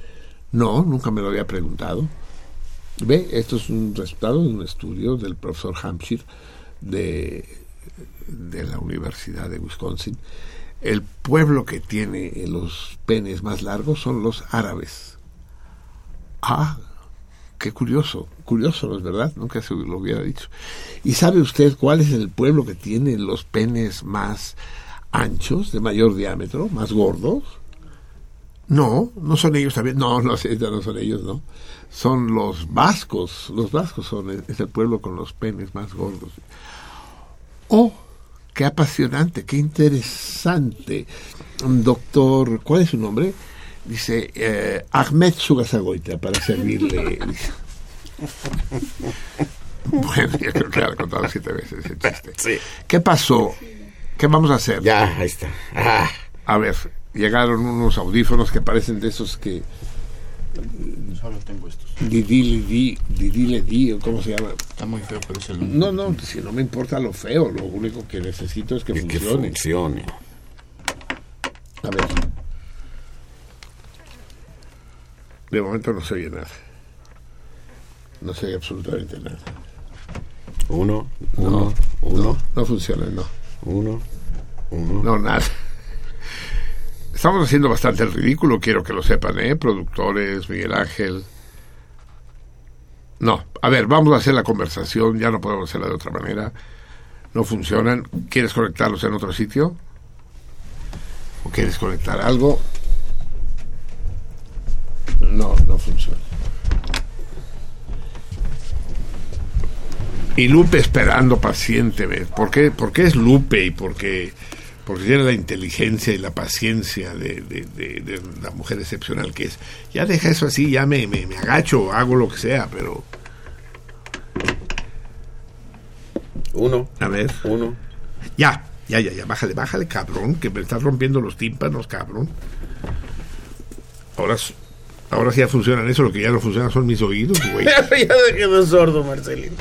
No, nunca me lo había preguntado. Ve, esto es un resultado de un estudio del profesor Hampshire de, de la Universidad de Wisconsin. El pueblo que tiene los penes más largos son los árabes. Ah, qué curioso, curioso, ¿no es verdad? Nunca se lo hubiera dicho. ¿Y sabe usted cuál es el pueblo que tiene los penes más anchos, de mayor diámetro, más gordos? No, no son ellos también. No, no, no son ellos, no. Son los vascos. Los vascos son el, es el pueblo con los penes más gordos. Oh, qué apasionante, qué interesante. Doctor, ¿cuál es su nombre? Dice eh, Ahmed Sugasagoita para servirle. bueno, yo creo que lo he contado siete veces ese chiste. ¿Qué pasó? ¿Qué vamos a hacer? Ya, ahí está. Ah. A ver, llegaron unos audífonos que parecen de esos que Solo tengo estos. Didi Didi Lidi, o ¿cómo se llama? Está muy feo, pero es el No, no, si no me importa lo feo, lo único que necesito es que, Que- que funcione. A ver. De momento no se oye nada. No se oye absolutamente nada. Uno, No, uno, uno, no, no funciona, no. uno, uno. No, nada. Estamos haciendo bastante el ridículo, quiero que lo sepan, ¿eh? Productores, Miguel Ángel. No, a ver, vamos a hacer la conversación, ya no podemos hacerla de otra manera. No funcionan. ¿Quieres conectarlos en otro sitio? ¿O quieres conectar algo? No, no funciona. Y Lupe esperando pacientemente. ¿Por qué, por qué es Lupe y por qué? Porque tiene la inteligencia y la paciencia de, de- de- de la mujer excepcional que es. Ya deja eso así, ya me, me, me agacho, hago lo que sea, pero... Uno, A ver. uno. Ya, ya, ya, ya, bájale, bájale, cabrón, que me estás rompiendo los tímpanos, cabrón. Ahora, ahora sí ya funcionan eso, lo que ya no funciona son mis oídos, güey. ya te quedó sordo, Marcelino.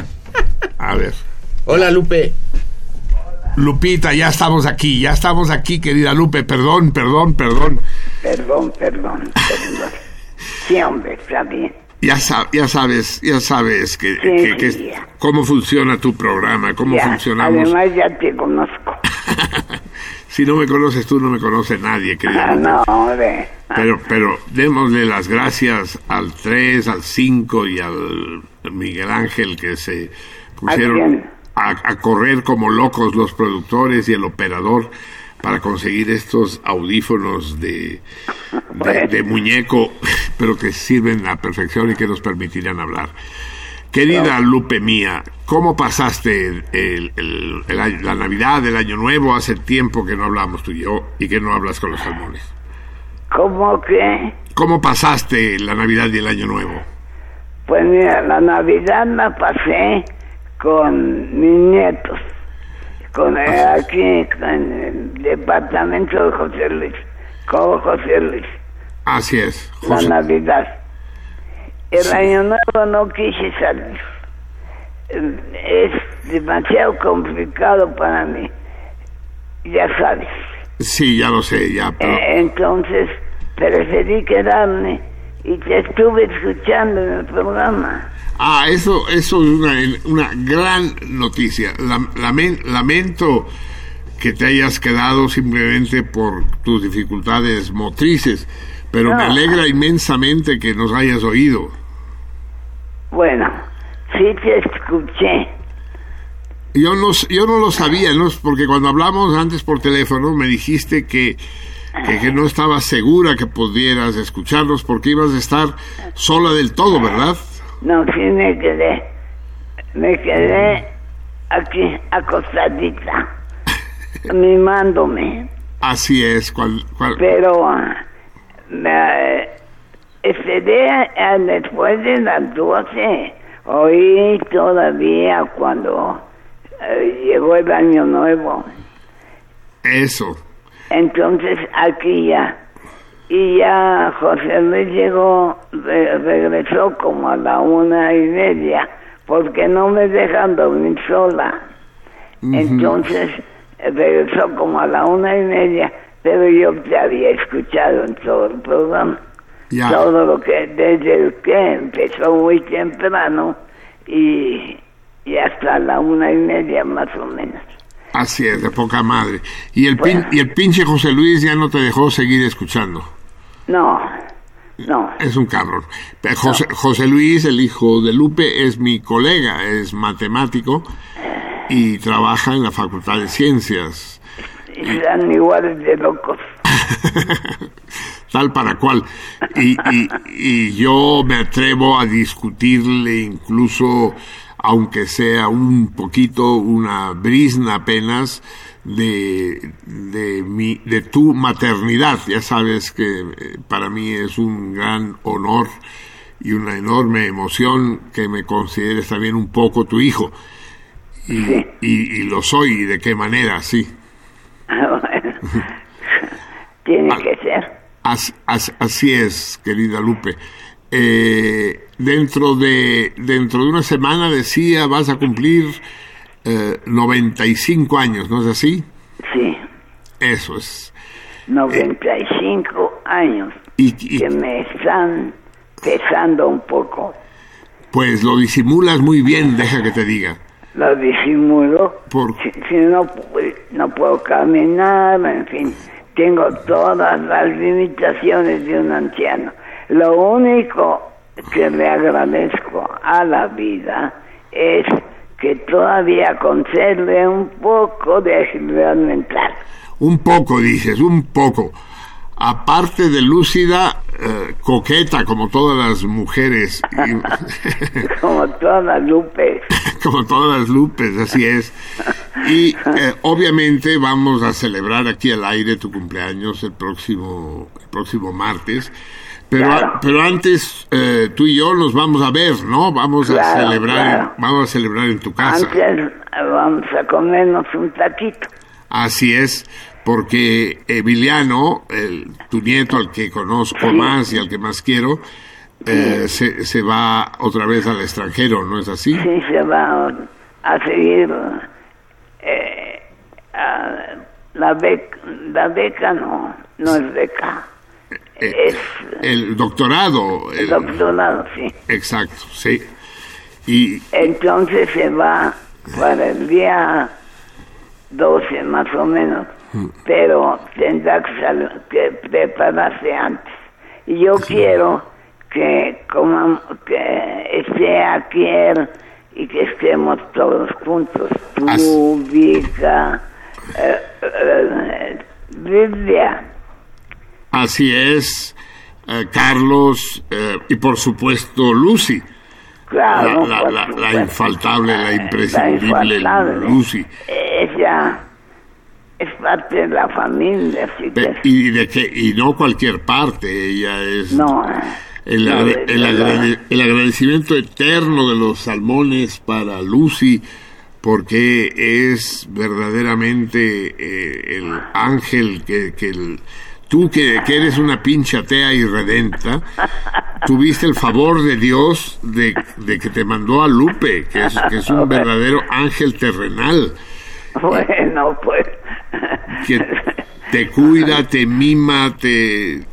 A ver. Hola, Lupe. Lupita, ya estamos aquí, ya estamos aquí, querida Lupe, perdón, perdón, perdón. Perdón, perdón, perdón. Sí, hombre, está bien. Ya, sa- ya sabes, ya sabes que, Sí, que- que- sí, ya. cómo funciona tu programa, cómo Ya, funcionamos. Además ya te conozco. Si no me conoces tú, no me conoce nadie, querida Ah, no, hombre. Pero, pero démosle las gracias al 3, al 5 y al Miguel Ángel que se pusieron a, a correr como locos los productores y el operador para conseguir estos audífonos de, de, de muñeco, pero que sirven a perfección y que nos permitirán hablar. Querida Lupe mía, ¿cómo pasaste el- el- la Navidad, el Año Nuevo? Hace tiempo que no hablamos tú y yo y que no hablas con los salmones. ¿Cómo que? ¿Cómo pasaste la Navidad y el Año Nuevo? Pues mira, la Navidad la pasé con mis nietos. Con aquí, en el departamento de José Luis. Con José Luis. Así es. La José. Navidad. El año nuevo no quise salir. Es demasiado complicado para mí. Ya sabes. Sí, ya lo sé, ya. Pero, Eh, entonces preferí quedarme y te estuve escuchando en el programa. ah, eso, eso es una, una gran noticia. Lam- lamen- lamento que te hayas quedado simplemente por tus dificultades motrices, pero me alegra inmensamente que nos hayas oído. Bueno, sí te escuché. Yo no, yo no lo sabía, ¿no? porque cuando hablamos antes por teléfono me dijiste que, que, que no estabas segura que pudieras escucharnos porque ibas a estar sola del todo, ¿verdad? No, sí me quedé. Me quedé aquí acostadita, mimándome. Así es. cual- cual- Pero ah, esperé a- después de las 12. Oí todavía cuando eh, llegó el año nuevo. Eso. Entonces aquí ya. Y ya José Luis llegó, re- regresó como a la una y media, porque no me dejan dormir sola. Entonces regresó como a la una y media, pero yo te había escuchado en todo el programa. Ya. Todo lo que, desde el que empezó muy temprano y, y hasta la una y media más o menos. Así es, de poca madre. Y el, pin- y el pinche José Luis ya no te dejó seguir escuchando. No, no. Es un cabrón. José, José Luis, el hijo de Lupe, es mi colega, es matemático y trabaja en la Facultad de Ciencias. Están iguales de locos. tal para cual. Y, y- y yo me atrevo a discutirle incluso, aunque sea un poquito, una brisna apenas, de, de, mi, de tu maternidad. Ya sabes que eh, para mí es un gran honor y una enorme emoción que me consideres también un poco tu hijo. Y, y, y lo soy, y de qué manera, sí. Tiene que ser. As- as- así es, querida Lupe. Eh, dentro de dentro de una semana decía vas a cumplir eh, 95 años, ¿no es así? Sí, Eso es. 95 años Y, y, que me están pesando un poco. pues lo disimulas muy bien, deja que te diga. Lo disimulo. Por- Si, si no, no puedo caminar, en fin, tengo todas las limitaciones de un anciano. Lo único que le agradezco a la vida es que todavía conserve un poco de agilidad mental. Un poco, dices, un poco. Aparte de lúcida, eh, coqueta como todas las mujeres. Como todas Lupe. como todas las lupes, así es. Y eh, obviamente vamos a celebrar aquí al aire tu cumpleaños el próximo, el próximo martes. Pero, Claro. pero antes eh, tú y yo nos vamos a ver, ¿no? Vamos a Claro, celebrar, en- vamos a celebrar en tu casa. Antes vamos a comernos un taquito. Así es, porque Emiliano, el, tu nieto, al que conozco más y al que más quiero, eh, se, se va otra vez al extranjero, ¿no es así? Sí, se va a seguir eh, a- la, beca, la beca no, no es beca, es El doctorado. el el- doctorado, sí. Exacto, sí. Y Entonces se va para el día 12 más o menos, pero tendrá que, que prepararse antes. Y yo quiero que, comam- que esté aquí él y que estemos todos juntos. Tú, Vika, eh, eh, Lidia. así es, eh, Carlos, eh, y por supuesto Lucy. Claro, la, la- la- la infaltable, la La imprescindible infaltable. Lucy. Ella es parte de la familia, así Pe- que Y, de que, y no cualquier parte, ella es no. el, el verdad. agrade- el agradecimiento eterno de los salmones para Lucy, porque es verdaderamente eh, el ángel que, que el- tú que, que eres una pincha atea irredenta, tuviste el favor de Dios de, de que te mandó a Lupe, que es, que es un verdadero ángel terrenal. Bueno, pues. Que te cuida, te mima, te,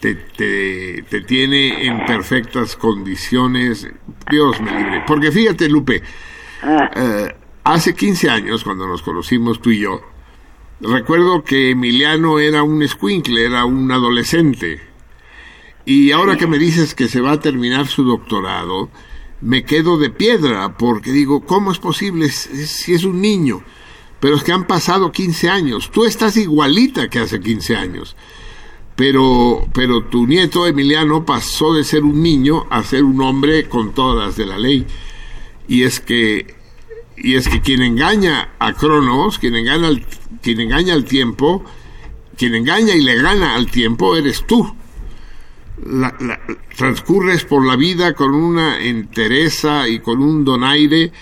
te, te, te tiene en perfectas condiciones. Dios me libre. Porque fíjate, Lupe, eh, hace 15 años, cuando nos conocimos tú y yo, recuerdo que Emiliano era un escuincle, era un adolescente. Y ahora que me dices que se va a terminar su doctorado, me quedo de piedra, porque digo, ¿cómo es posible si es un niño? Pero es que han pasado 15 años. Tú estás igualita que hace 15 años. Pero, pero tu nieto Emiliano pasó de ser un niño a ser un hombre con todas de la ley. Y es que, y es que quien engaña a Cronos, quien engaña al, quien engaña al tiempo, quien engaña y le gana al tiempo, eres tú. La- transcurres por la vida con una entereza y con un donaire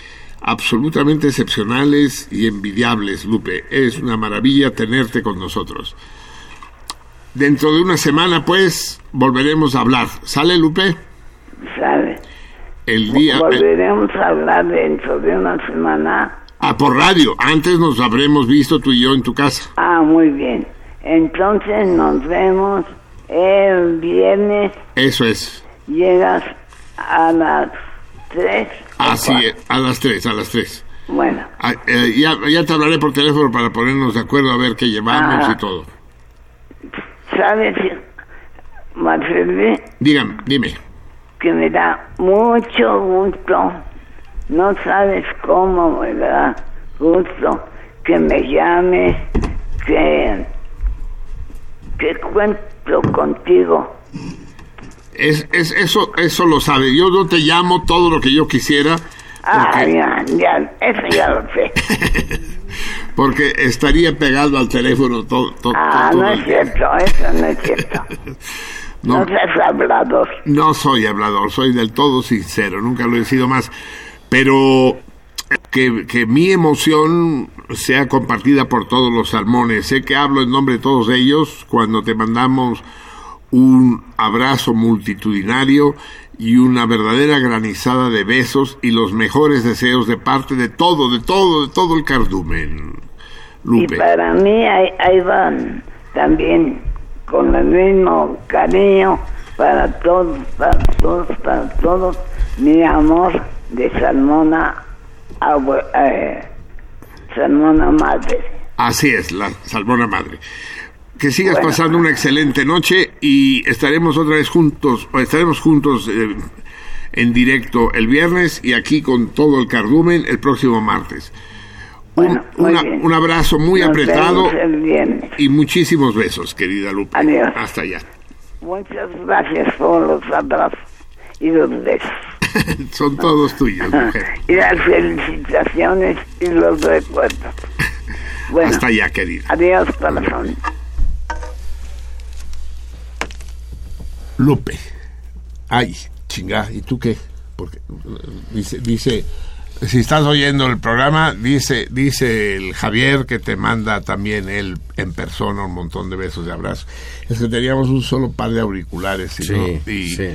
absolutamente excepcionales y envidiables, Lupe. Es una maravilla tenerte con nosotros. Dentro de una semana, pues, volveremos a hablar. ¿Sale, Lupe? ¿Sabe? El día... el- Volveremos a hablar dentro de una semana Ah, por radio. Antes nos habremos visto tú y yo en tu casa. Ah, muy bien. Entonces nos vemos el viernes. Eso es. Llegas a las 3. Así es. A las tres, a las tres. Bueno, Ah, eh, ya, ya te hablaré por teléfono para ponernos de acuerdo a ver qué llevamos Ah. y todo. ¿sabes, Marcelo? Dígame, dime. que me da mucho gusto. No sabes cómo me da gusto que me llames, que, que cuento contigo. Es, es, eso, eso lo sabe. Yo no te llamo todo lo que yo quisiera Ah, ya, ya, eso ya lo sé. porque estaría pegado al teléfono todo, todo, Ah, no es cierto, eso no es cierto. No. No seas hablador. No soy hablador, soy del todo sincero, nunca lo he sido más. Pero que, que mi emoción sea compartida por todos los salmones. Sé que hablo en nombre de todos ellos cuando te mandamos un abrazo multitudinario y una verdadera granizada de besos y los mejores deseos de parte de todo, de todo, de todo el cardumen. Lupe. Y para mí ahí, ahí van también con el mismo cariño para todos, para todos, para todos, mi amor de Salmona, abue- eh, Salmona Madre. Así es, la salmona madre. Que sigas Bueno. pasando una excelente noche y estaremos otra vez juntos, o estaremos juntos eh, en directo el viernes y aquí con todo el cardumen el próximo martes. Un, Bueno, muy una- bien. un abrazo muy Nos apretado y muchísimos besos, querida Lupe. Adiós. Hasta allá. Muchas gracias por los abrazos y los besos. Son todos tuyos, mujer. y las felicitaciones y los recuerdos. Bueno, Hasta allá, querida. adiós, corazón. Lupe. Ay, chinga, ¿y tú qué? Porque dice, dice, si estás oyendo el programa, dice, dice el Javier que te manda también él en persona un montón de besos y abrazos. Es que teníamos un solo par de auriculares y, Sí, no- y, sí.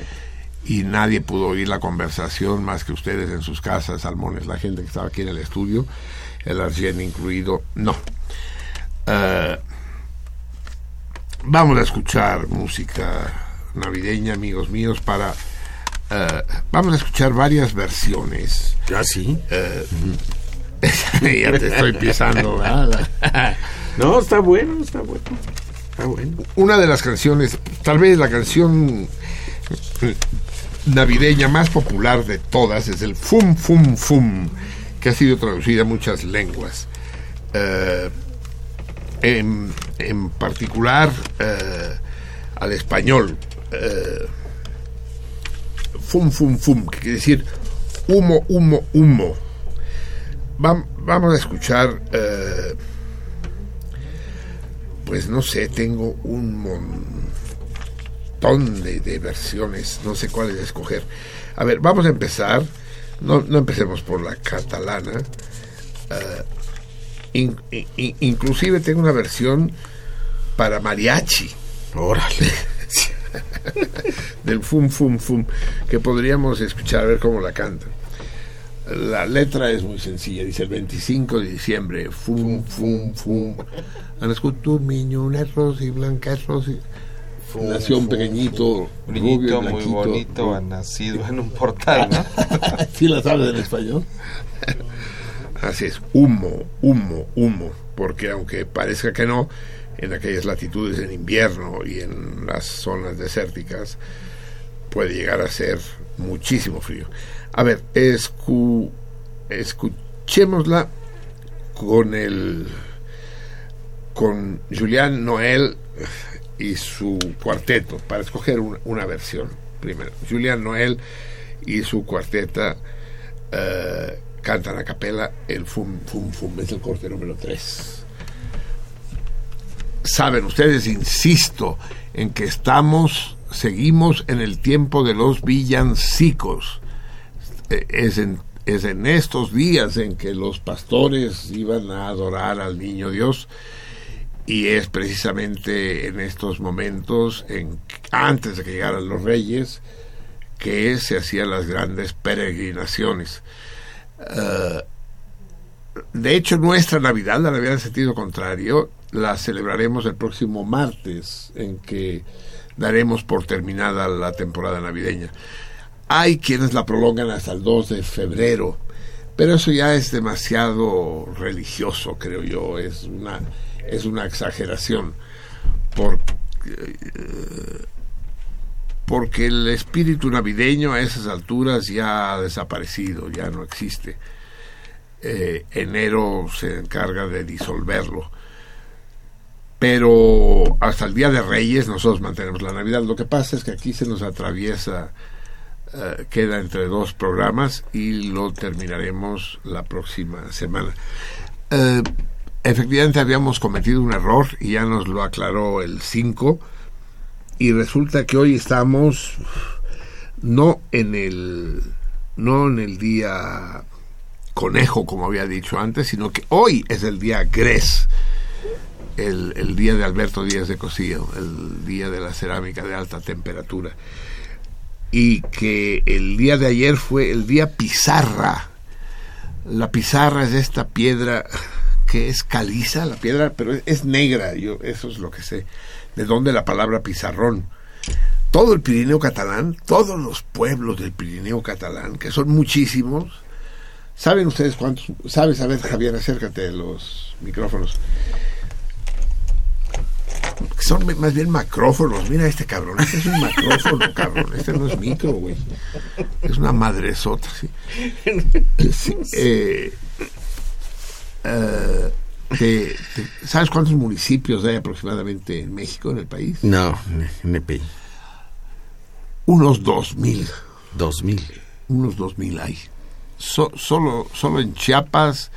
y nadie pudo oír la conversación más que ustedes en sus casas, Salmones, la gente que estaba aquí en el estudio, el Argien incluido, no. Eh, vamos a escuchar música navideña, amigos míos, para... eh, vamos a escuchar varias versiones. ¿Ah, sí? Eh, ya te estoy pisando. No, está bueno, está bueno. Está bueno. Una de las canciones, tal vez la canción navideña más popular de todas es el Fum Fum Fum, que ha sido traducida a muchas lenguas. Eh, en, en particular al español. Eh, fum Fum Fum, que quiere decir humo, humo, humo. Vam- vamos a escuchar... eh, pues no sé, tengo un montón de, de versiones, no sé cuáles escoger. A ver, vamos a empezar, no, no empecemos por la catalana. eh, in- in- inclusive tengo una versión para mariachi. Órale. del fum fum fum que podríamos escuchar a ver cómo la cantan. La letra es muy sencilla, dice el 25 de diciembre, fum fum fum. Han escuchado un niño, una rosa y blanca rosa. Nació un pequeñito, Un rubio, niñito y muy blanquito. bonito, ha nacido en un portal, ¿no? ¿Sí la sabes en español? Así es, humo, humo, humo, porque aunque parezca que no, en aquellas latitudes en invierno y en las zonas desérticas puede llegar a ser muchísimo frío. A ver, escu- escuchémosla con el con Julián Noel y su cuarteto para escoger una, una versión primero. Julián Noel y su cuarteta eh, cantan a capela el Fum Fum Fum, es el corte número 3. Saben ustedes, insisto, en que estamos, seguimos en el tiempo de los villancicos. Eh, Es en, es en estos días en que los pastores iban a adorar al niño Dios y es precisamente en estos momentos, en, antes de que llegaran los reyes, que se hacían las grandes peregrinaciones. Eh, de hecho, nuestra Navidad, la Navidad en sentido contrario, la celebraremos el próximo martes, en que daremos por terminada la temporada navideña. Hay quienes la prolongan hasta el 2 de febrero, pero eso ya es demasiado religioso, creo yo, es una, es una exageración, porque, eh, porque el espíritu navideño a esas alturas ya ha desaparecido, ya no existe. Eh, enero se encarga de disolverlo. Pero hasta el Día de Reyes nosotros mantenemos la Navidad. Lo que pasa es que aquí se nos atraviesa, eh, queda entre dos programas y lo terminaremos la próxima semana. Eh, efectivamente habíamos cometido un error y ya nos lo aclaró el 5 y resulta que hoy estamos no en el no en el día conejo como había dicho antes sino que hoy es el día Gres el, día de Alberto Díaz de Cosío el día de la cerámica de alta temperatura y que el día de ayer fue el día pizarra la pizarra es esta piedra que es caliza la piedra pero es, es negra yo eso es lo que sé de dónde la palabra pizarrón. Todo el Pirineo catalán, todos los pueblos del Pirineo catalán, que son muchísimos, ¿saben ustedes cuántos? ¿Sabes? A ver, Javier, acércate de los micrófonos. Son más bien macrófonos. Mira este cabrón. Este es un macrófono, cabrón. Este no es micro, güey. Es una madresota, sí. sí eh, eh, te- te- ¿Sabes cuántos municipios hay aproximadamente en México, en el país? No, NPI. Unos dos mil. Dos mil. Unos dos mil hay. So- solo, solo en Chiapas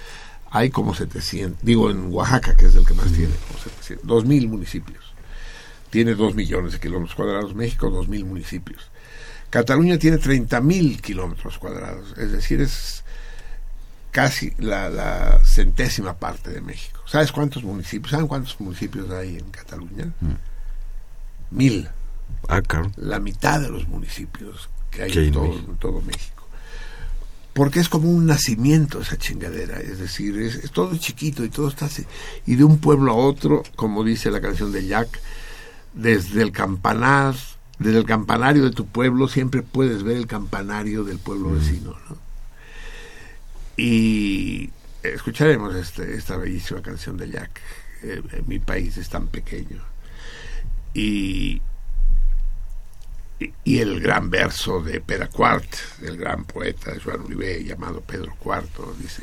hay como 700. Digo, en Oaxaca, que es el que más tiene, como 700. Dos mil municipios. Tiene dos millones de kilómetros cuadrados. México, dos mil municipios. Cataluña tiene 30 mil kilómetros cuadrados. Es decir, es casi la, la centésima parte de México. ¿Sabes cuántos municipios? ¿Saben cuántos municipios hay en Cataluña? Mil. Ah, claro. La mitad de los municipios que hay todo, en todo México. Porque es como un nacimiento esa chingadera. Es decir, es, es todo chiquito y todo está así. Y de un pueblo a otro, como dice la canción de Jack, desde el campanar, desde el campanario de tu pueblo siempre puedes ver el campanario del pueblo vecino, ¿no? Y escucharemos este, esta bellísima canción de Jack. Eh, eh, mi país es tan pequeño. Y, y, el gran verso de Peracuart, del gran poeta Joan Uribe, llamado Pedro IV, dice,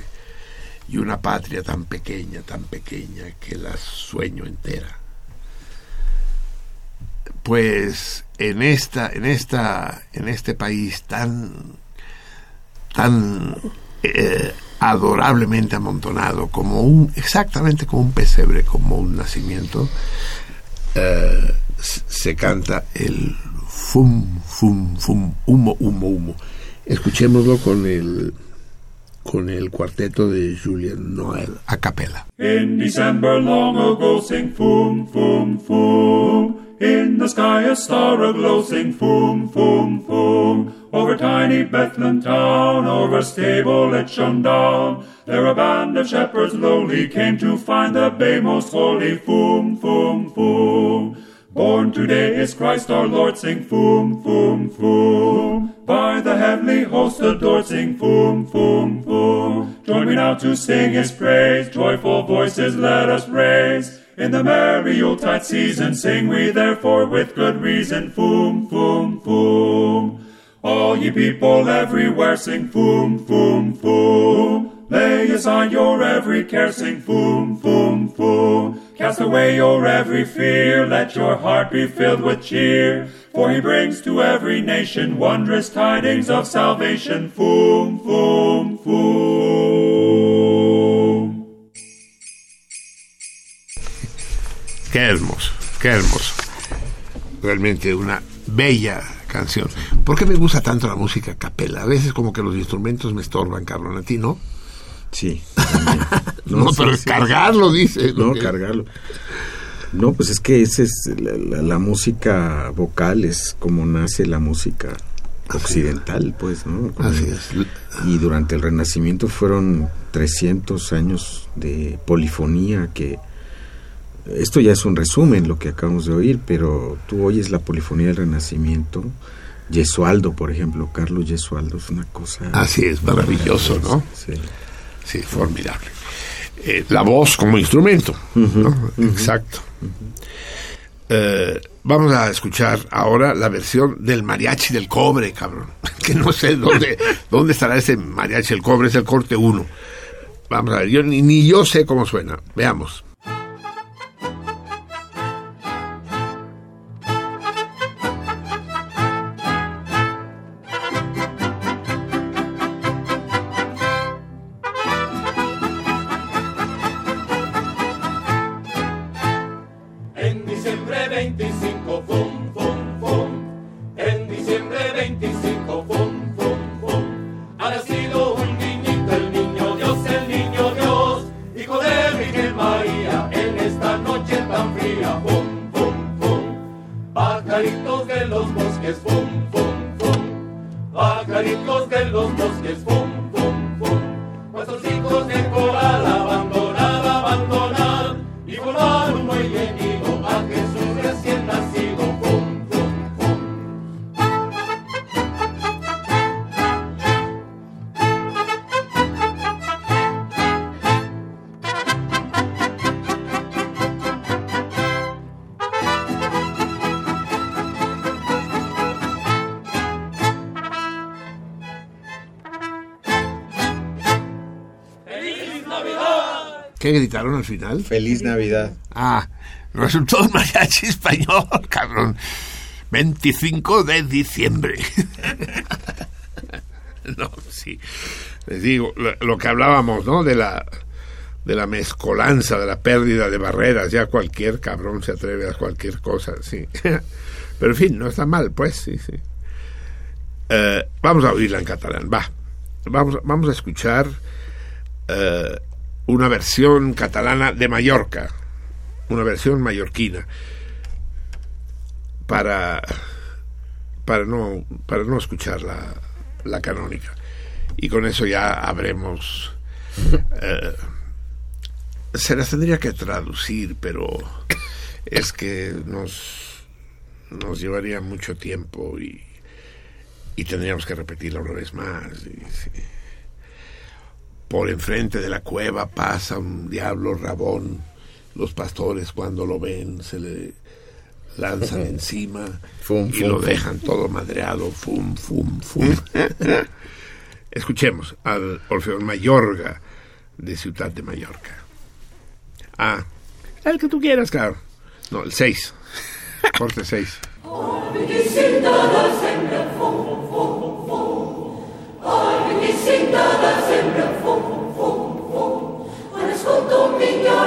y una patria tan pequeña, tan pequeña, que la sueño entera. Pues en esta, en esta, en este país tan, tan eh, adorablemente amontonado, como un, exactamente como un pesebre, como un nacimiento, eh, se canta el fum, fum, fum, humo, humo, humo. Escuchémoslo con el con el cuarteto de Julian Noel a capela. In December long ago, sing foom, foom, foom. In the sky a star aglow, sing foom, foom, foom. Over tiny Bethlehem town, over stable it shone down. There a band of shepherds lowly came to find the babe most holy, foom, foom, foom. Born today is Christ our Lord, sing foom, foom, foom. By the heavenly host adored, sing foom, foom, foom. Join me now to sing his praise, joyful voices let us raise. In the merry Yuletide season, sing we therefore with good reason, foom, foom, foom. All ye people everywhere, sing foom, foom, foom. Lay aside your every care, sing foom, foom, foom. Cast away your every fear, let your heart be filled with cheer. For he brings to every nation wondrous tidings of salvation, foom, foom, foom. Qué hermoso, qué hermoso. Realmente una bella canción. ¿Por qué me gusta tanto la música a capela? A veces como que los instrumentos me estorban, cabrón. ¿A ti no? Sí. No, pero sí, sí. cargarlo, dice. No, que- cargarlo. No, pues es que esa es la, la- la música vocal, es como nace la música occidental, pues, ¿no? Así es. Y durante el Renacimiento fueron 300 años de polifonía que... Esto ya es un resumen, lo que acabamos de oír, pero tú oyes la polifonía del Renacimiento, Gesualdo, por ejemplo, Carlos Gesualdo es una cosa... Así es, maravilloso, ¿no? Sí. Sí, formidable. Eh, la voz como instrumento, ¿no? Exacto. Eh, vamos a escuchar ahora la versión del mariachi del cobre, cabrón. Que no sé dónde, dónde estará ese mariachi del cobre, es el corte 1. Vamos a ver, yo, ni, ni yo sé cómo suena. Veamos. Final? Feliz Navidad. Ah, resultó un mariachi español, cabrón. 25 de diciembre. no, sí. Les digo, lo, que hablábamos, ¿no? De la, de la mezcolanza, de la pérdida de barreras. Ya cualquier cabrón se atreve a cualquier cosa, sí. Pero en fin, no está mal, pues, sí, sí. Eh, vamos a oírla en catalán, va. Vamos, vamos a escuchar eh, una versión catalana de Mallorca, una versión mallorquina, para, para, no, para no escuchar la, la canónica. Y con eso ya habremos... eh, se las tendría que traducir, pero es que nos, nos llevaría mucho tiempo y, y tendríamos que repetirla una vez más. y sí. Por enfrente de la cueva pasa un diablo rabón. Los pastores cuando lo ven se le lanzan encima Fum, y fum, lo fum. dejan todo madreado. Fum, fum, fum. Escuchemos al Orfeón Mayorga de Ciudad de Mallorca. Ah, el que tú quieras, claro. No, el 6. Corte 6.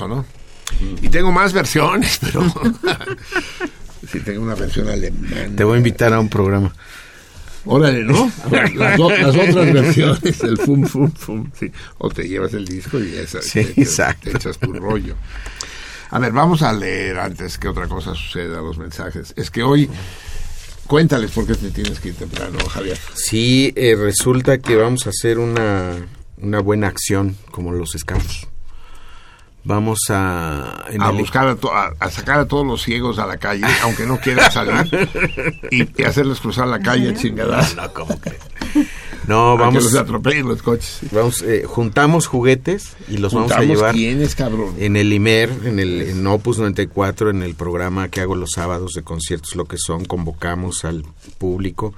¿no? Y tengo más versiones, pero sí tengo una versión alemana. Te voy a invitar a un programa. Órale, ¿no? Las, otras versiones, el fum, fum, fum. Sí. O te llevas el disco y esa, Sí, te, exacto. te echas tu rollo. A ver, vamos a leer antes que otra cosa suceda los mensajes. Es que hoy, cuéntales por qué te tienes que ir temprano, Javier. Sí, eh, resulta que vamos a hacer una, una buena acción como los scouts. Vamos a... a el- buscar a, to- a- a sacar a todos los ciegos a la calle, aunque no quieran salir, y, y hacerles cruzar la calle chingadas. No, ¿cómo crees? No, A que vamos... los atropellen los coches. Vamos, eh, juntamos juguetes y los vamos a llevar quiénes, cabrón. en el IMER, en el en Opus 94, en el programa que hago los sábados de conciertos, lo que son, convocamos al público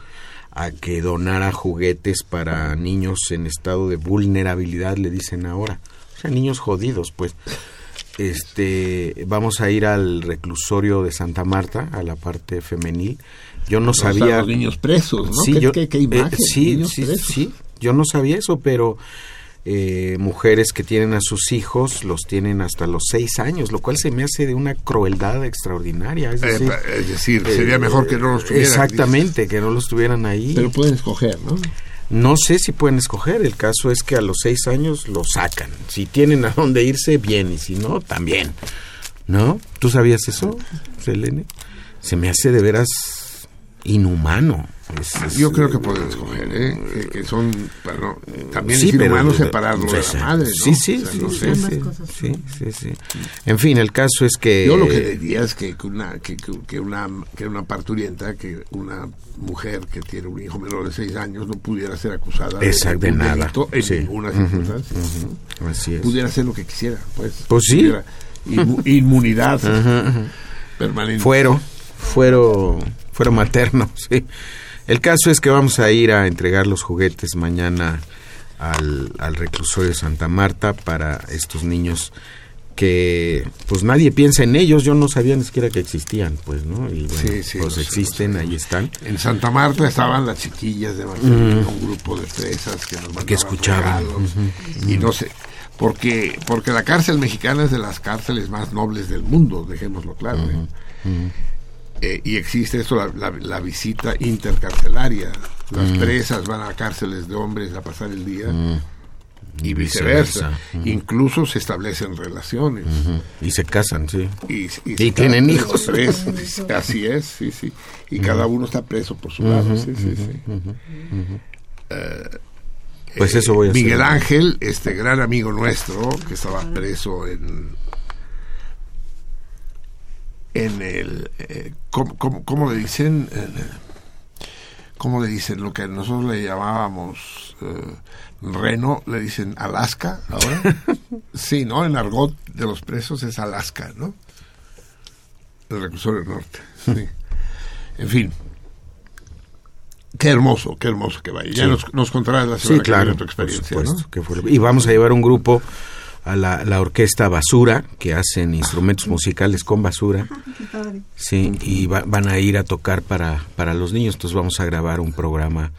a que donara juguetes para niños en estado de vulnerabilidad, le dicen ahora. Niños jodidos, pues. Este, vamos a ir al reclusorio de Santa Marta, a la parte femenil. Yo no O sea, sabía los niños presos, ¿no? Sí, ¿Qué- yo, qué- qué eh, sí, sí, presos. sí. Yo no sabía eso, pero eh, mujeres que tienen a sus hijos los tienen hasta los seis años, lo cual se me hace de una crueldad extraordinaria. Es Eh, es decir, sería mejor que no los tuvieran. Exactamente, que no los tuvieran ahí. Pero pueden escoger, ¿no? No sé si pueden escoger. El caso es que a los seis años lo sacan. Si tienen a dónde irse, bien. Y si no, también. ¿No? ¿Tú sabías eso, Selene? Se me hace de veras inhumano. Es- es- Yo creo que pueden escoger, ¿eh? Que, que son, bueno, también Sí, es inhumano separarlo de pues, la madre, ¿no? Sí, sí, O sea, sí, no sí, sé. sí, sí, sí, sí. En fin, el caso es que... Yo lo que diría es que una, que, que- una, que una parturienta, que una mujer que tiene un hijo menor de seis años no pudiera ser acusada Exacto, de un nada. delito en Sí. ninguna circunstancia. ujú. Así es. Pudiera hacer lo que quisiera, pues. Pues sí. Inmu- inmunidad Ajá, ajá. permanente. Fuero, fuero, fuero materno, sí. El caso es que vamos a ir a entregar los juguetes mañana al, al reclusorio de Santa Marta para estos niños que pues nadie piensa en ellos, yo no sabía ni siquiera que existían, pues, ¿no? Y bueno, Sí, sí, pues sé, existen, ahí están. En Santa Marta estaban las chiquillas de Marcelino, Ujú. un grupo de fresas que nos mandaban Que escuchaban. Y no sé, porque, porque la cárcel mexicana es de las cárceles más nobles del mundo, dejémoslo claro. ¿eh? Eh, y existe esto, la, la- la visita intercarcelaria. Las Mm. presas van a cárceles de hombres a pasar el día Mm. y Y viceversa. Incluso se establecen relaciones. Y se casan, sí. Y, Y tienen hijos. Así es, sí, sí. Y cada uno está preso por su lado. Sí, sí, sí. Eh, Pues eso voy a hacer. Miguel Ángel, este gran amigo nuestro, que estaba preso en en el eh, ¿cómo, cómo- cómo le dicen? Eh, ¿Cómo le dicen? Lo que nosotros le llamábamos eh, Reno, le dicen Alaska ahora. sí, ¿no? En argot de los presos es Alaska, ¿no? El reclusorio norte. Sí. En fin. Qué hermoso, qué hermoso que vaya. Ya Sí. nos, nos contarás la Sí, semana que claro, viene tu por experiencia, supuesto, ¿no? que fue lo- Y vamos a llevar un grupo a la, la orquesta Basura, que hacen instrumentos musicales con basura. Sí, y va- van a ir a tocar para, para los niños. Entonces vamos a grabar un programa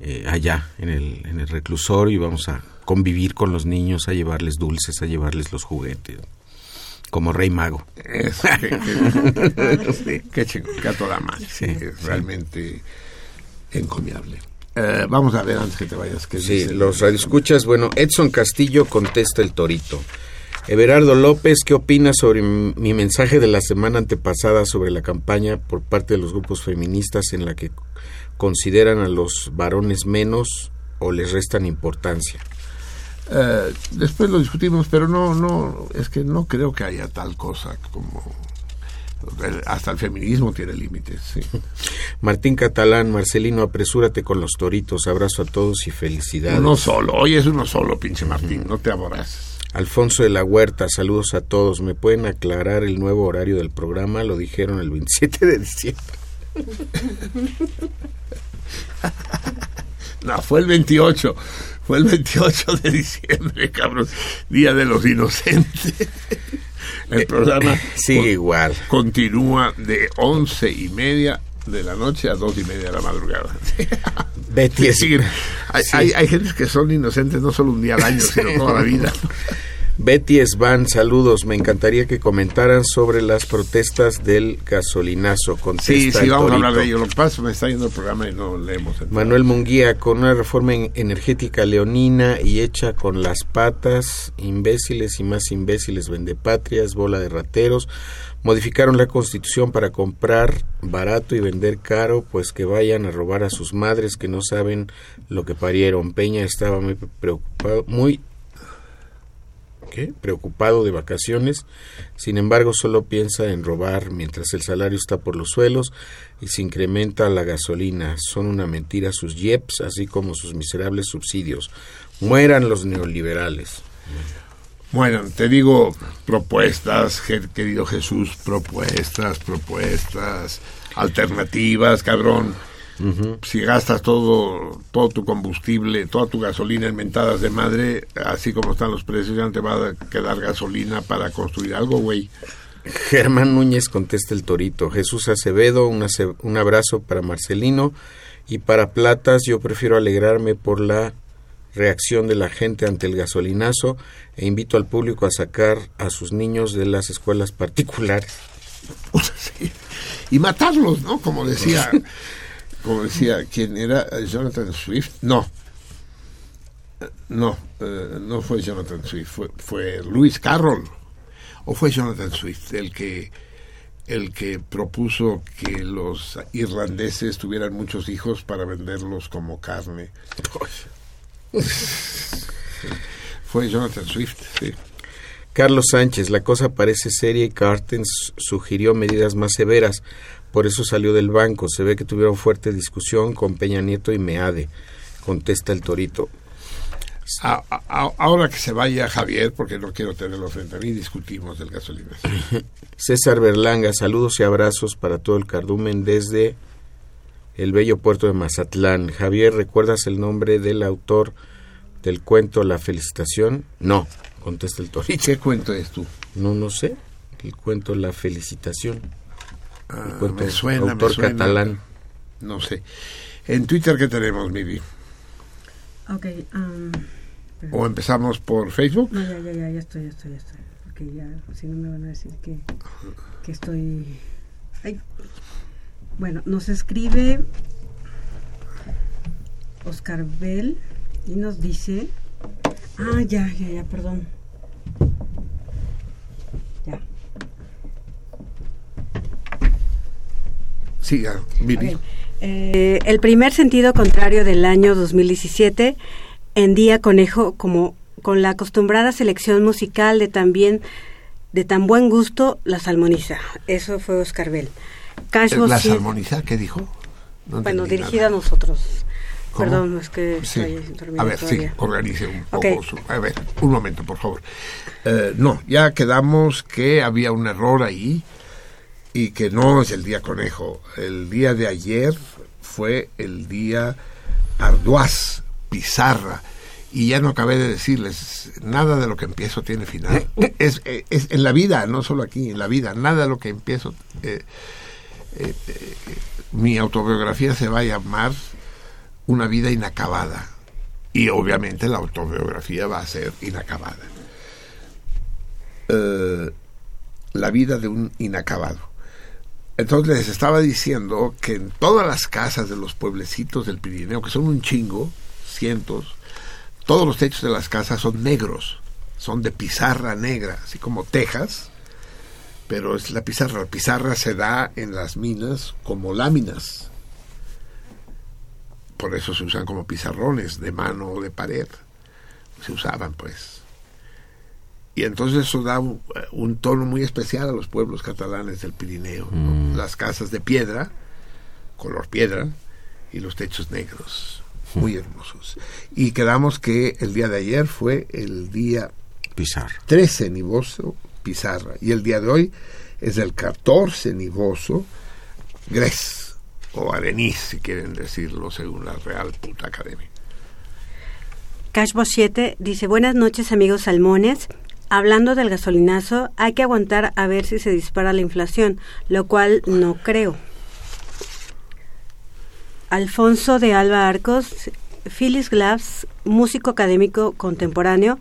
eh, allá en el, en el reclusorio y vamos a convivir con los niños, a llevarles dulces, a llevarles los juguetes. Como rey mago. Qué, qué- sí, qué a toda madre. Sí, es sí. realmente encomiable. Eh, vamos a ver antes que te vayas. ¿qué Sí, los radioescuchas. Bueno, Edson Castillo contesta el torito. Everardo López, ¿qué opinas sobre mi mensaje de la semana antepasada sobre la campaña por parte de los grupos feministas en la que consideran a los varones menos o les restan importancia? Eh, después lo discutimos, pero no, no, es que no creo que haya tal cosa como hasta el feminismo tiene límites. Sí. Martín Catalán, Marcelino, apresúrate con los toritos. Abrazo a todos y felicidades. Uno solo, hoy es uno solo, pinche Martín, no te aboraces. Alfonso de la Huerta, saludos a todos. ¿Me pueden aclarar el nuevo horario del programa? Lo dijeron el 27 de diciembre. No, fue el 28. Fue el 28 de diciembre, cabrón. Día de los Inocentes. El programa sigue con- igual. Continúa de once y media de la noche a dos y media de la madrugada. Betty hay, Sí. hay, hay gentes que son inocentes no solo un día al año, sino toda la vida. Betty Svan, saludos. Me encantaría que comentaran sobre las protestas del gasolinazo. Contesta Sí, sí, vamos a hablar de ello. Lo que pasa me está yendo el programa y no leemos el Manuel Munguía, con una reforma en- energética leonina y hecha con las patas, imbéciles y más imbéciles, vendepatrias, bola de rateros, modificaron la constitución para comprar barato y vender caro, pues que vayan a robar a sus madres que no saben lo que parieron. Peña estaba muy preocupado, muy preocupado de vacaciones, sin embargo solo piensa en robar mientras el salario está por los suelos y se incrementa la gasolina. Son una mentira sus IEPs, así como sus miserables subsidios. Mueran los neoliberales. Bueno, te digo propuestas, querido Jesús, propuestas, propuestas, alternativas, cabrón. Si gastas todo, todo tu combustible, toda tu gasolina en mentadas de madre, así como están los precios, ya no te va a quedar gasolina para construir algo, güey. Germán Núñez contesta el torito. Jesús Acevedo, un, ace- un abrazo para Marcelino. Y para Platas, yo prefiero alegrarme por la reacción de la gente ante el gasolinazo e invito al público a sacar a sus niños de las escuelas particulares. Y matarlos, ¿no? Como decía, como decía, ¿quién era? Eh, Jonathan Swift. No. No, eh, no fue Jonathan Swift, fue, fue Lewis Carroll. O fue Jonathan Swift el que el que propuso que los irlandeses tuvieran muchos hijos para venderlos como carne. Fue Jonathan Swift, sí. Carlos Sánchez, la cosa parece seria y Cartens sugirió medidas más severas. Por eso salió del banco. Se ve que tuvieron fuerte discusión con Peña Nieto y Meade. Contesta el torito. A- a- ahora que se vaya Javier, porque no quiero tenerlo frente a mí, discutimos del gasolina. César Berlanga, saludos y abrazos para todo el cardumen desde el bello puerto de Mazatlán. Javier, ¿recuerdas el nombre del autor del cuento La Felicitación? No, contesta el torito. ¿Qué cuento es tú? No, no sé. El cuento La Felicitación. Ah, El cuento me suena, me autor suena. catalán. No sé. En Twitter, ¿qué tenemos, Miri? Ok, um, ¿O empezamos por Facebook? no, ya, ya, ya, ya estoy, ya estoy, ya estoy. Porque ya, si no me van a decir que, que estoy... Ay. Bueno, nos escribe Oscar Bell y nos dice... Ah, ya, ya, ya, perdón. Ya. Siga. Ok. Eh, el primer sentido contrario del año 2017 en Día Conejo como con la acostumbrada selección musical de también de tan buen gusto la salmoniza. Eso fue Oscar Bell. ¿La salmoniza qué dijo? No bueno, dirigida a nosotros. ¿Cómo? Perdón, es que Sí. estoy A ver, sí, organice un poco. su- a ver, un momento, por favor. Eh, no, ya quedamos que había un error ahí y que no es el día conejo. El día de ayer fue el día arduaz, pizarra. Y ya no acabé de decirles, nada de lo que empiezo tiene final. Es, eh, es en la vida, no solo aquí, en la vida, nada de lo que empiezo. eh, eh, eh, mi autobiografía se va a llamar Una vida inacabada. Y obviamente la autobiografía va a ser inacabada. Eh, la vida de un inacabado. Entonces les estaba diciendo que en todas las casas de los pueblecitos del Pirineo, que son un chingo, cientos, todos los techos de las casas son negros, son de pizarra negra, así como tejas, pero es la pizarra. La pizarra se da en las minas como láminas. Por eso se usan como pizarrones de mano o de pared. Se usaban, pues. Y entonces eso da un, un tono muy especial a los pueblos catalanes del Pirineo. ¿no? Las casas de piedra, color piedra, y los techos negros, muy hermosos. Y quedamos que el día de ayer fue el día Pizarra. 13 nivoso, pizarra. Y el día de hoy es el 14 nivoso, gres, o arenís, si quieren decirlo, según la Real Puta Academia. Cashbo 7 dice, buenas noches amigos salmones. Hablando del gasolinazo, hay que aguantar a ver si se dispara la inflación, lo cual no creo. Alfonso de Alba Arcos, Phyllis Glass, músico académico contemporáneo,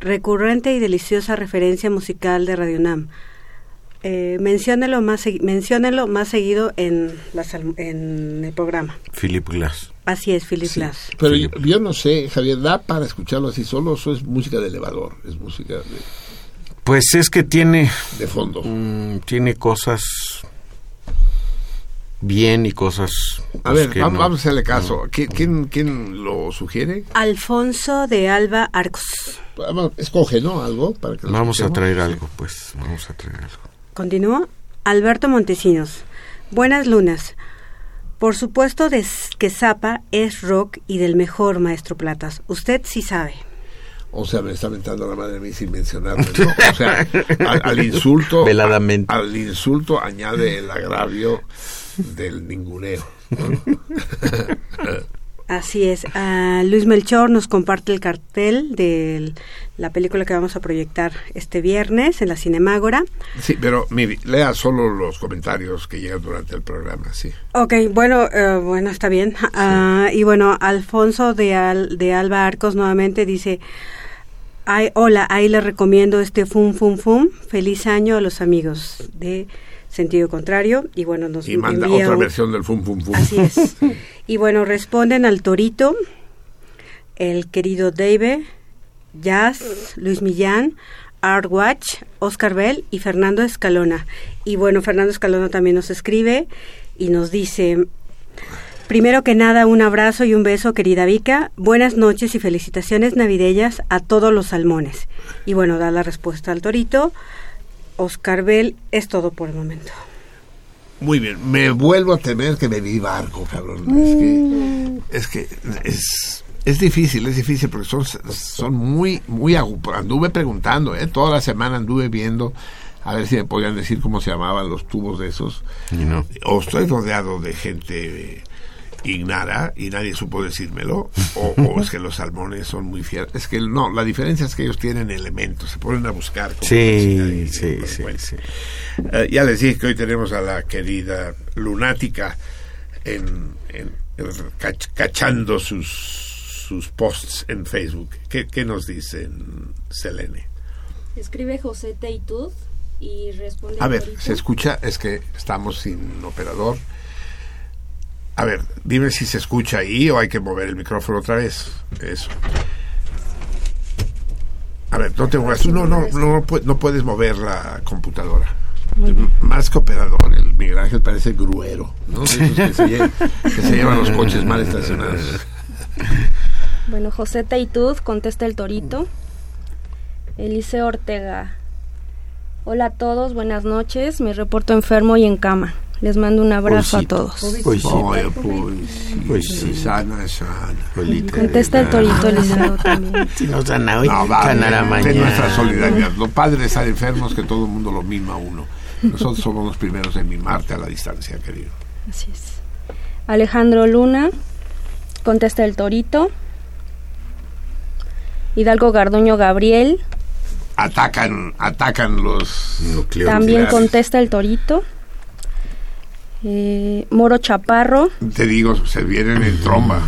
recurrente y deliciosa referencia musical de Radio Nam. Eh, menciónelo más, menciónenlo más seguido en, las en el programa. Philip Glass. Así es, Philip Glass. Pero yo, yo no sé, Javier, ¿da para escucharlo así solo o eso es música de elevador? Es música de, Pues es que tiene... de fondo. mm, tiene cosas bien y cosas... A pues, ver, que vamos, no. vamos a hacerle caso. ¿Qui- ¿Quién, quién lo sugiere? Alfonso de Alba Arcos. Vamos, Escoge, ¿no? Algo para que lo Vamos a traer algo, pues. Vamos a traer algo. Continúo. Alberto Montesinos. Buenas lunas. Por supuesto des- que Zapa es rock y del mejor maestro Platas. Usted sí sabe. O sea, me está mentando la madre a mí sin mencionarme, ¿no? O sea, al, al insulto... Veladamente. Al insulto añade el agravio del ninguneo. ¿no? Así es. Ah, Luis Melchor nos comparte el cartel de la película que vamos a proyectar este viernes en la Cinemágora. Sí, pero mire, lea solo los comentarios que llegan durante el programa, sí. Ok, bueno, eh, bueno, está bien. Ah, y bueno, Alfonso de, Al- de Alba Arcos nuevamente dice, Ay, hola, ahí le recomiendo este Fum Fum Fum. Feliz año a los amigos de Sentido Contrario. Y bueno, nos Y manda envía otra un- versión del fum fum fum. Así es. Y bueno, responden al Torito, el querido Dave, Jazz, Luis Millán, Art Watch, Oscar Bell y Fernando Escalona. Y bueno, Fernando Escalona también nos escribe y nos dice, primero que nada, un abrazo y un beso, querida Vika. Buenas noches y felicitaciones navideñas a todos los salmones. Y bueno, da la respuesta al Torito. Oscar Bell es todo por el momento. Muy bien, me vuelvo a temer que me vi barco, cabrón. Es que, es que es, es difícil, es difícil porque son, son muy, muy Anduve preguntando, ¿eh? toda la semana anduve viendo a ver si me podían decir cómo se llamaban los tubos de esos. Y no. O estoy rodeado de gente ignara y nadie supo decírmelo, o, o es que los salmones son muy fieles. Es que no, la diferencia es que ellos tienen elementos, se ponen a buscar. Sí, y- sí, sí, sí. Eh, ya les dije que hoy tenemos a la querida lunática en, en- en- cach- cachando sus, sus posts en Facebook. ¿Qué, qué nos dicen, Selene? Escribe José Teitud y responde. A ver, se escucha, es que estamos sin operador. A ver, dime si se escucha ahí o hay que mover el micrófono otra vez. Eso. A ver, no te muevas. No, no, no, no puedes mover la computadora. Más que operador, el Miguel Ángel parece gruero, ¿no? Que se llevan los coches mal estacionados. Bueno, José Teitud contesta el Torito. Eliseo Ortega. Hola a todos, buenas noches. Me reporto enfermo y en cama. Les mando un abrazo a todos. Pues sí, pues sí. Sana, sana. Contesta el Torito, Eliseo también. Si no sana hoy, No, va, sanará ten mañana. nuestra solidaridad. Lo padre de estar enfermos que todo el mundo lo mima a uno. Nosotros somos los primeros en mimarte a la distancia, querido. Así es. Alejandro Luna contesta el Torito. Hidalgo Garduño Gabriel Atacan, atacan los nucleos. también contesta el Torito. Eh, Moro Chaparro Te digo, se vienen en tromba.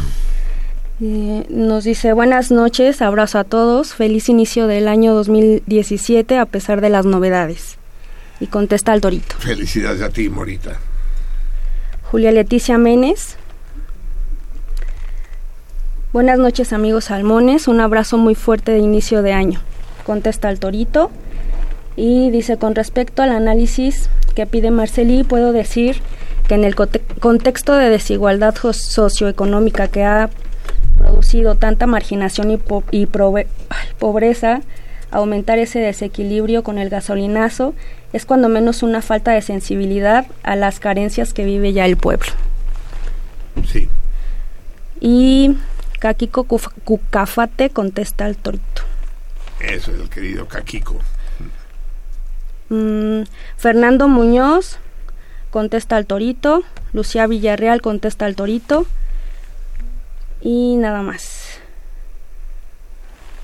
eh, nos dice buenas noches, abrazo a todos, feliz inicio del año 2017 a pesar de las novedades. Y contesta el Torito. Felicidades a ti, Morita. Julia Leticia Menes. Buenas noches amigos salmones, un abrazo muy fuerte de inicio de año. Contesta el Torito y dice con respecto al análisis que pide Marceli, puedo decir que en el conte- contexto de desigualdad socioeconómica que ha producido tanta marginación y, po- y pobreza, aumentar ese desequilibrio con el gasolinazo es cuando menos una falta de sensibilidad a las carencias que vive ya el pueblo. Sí. Y Cuf- Cucafate contesta al torito. Eso es el querido Kakiko. Mm, Fernando Muñoz contesta al torito. Lucía Villarreal contesta al torito. Y nada más.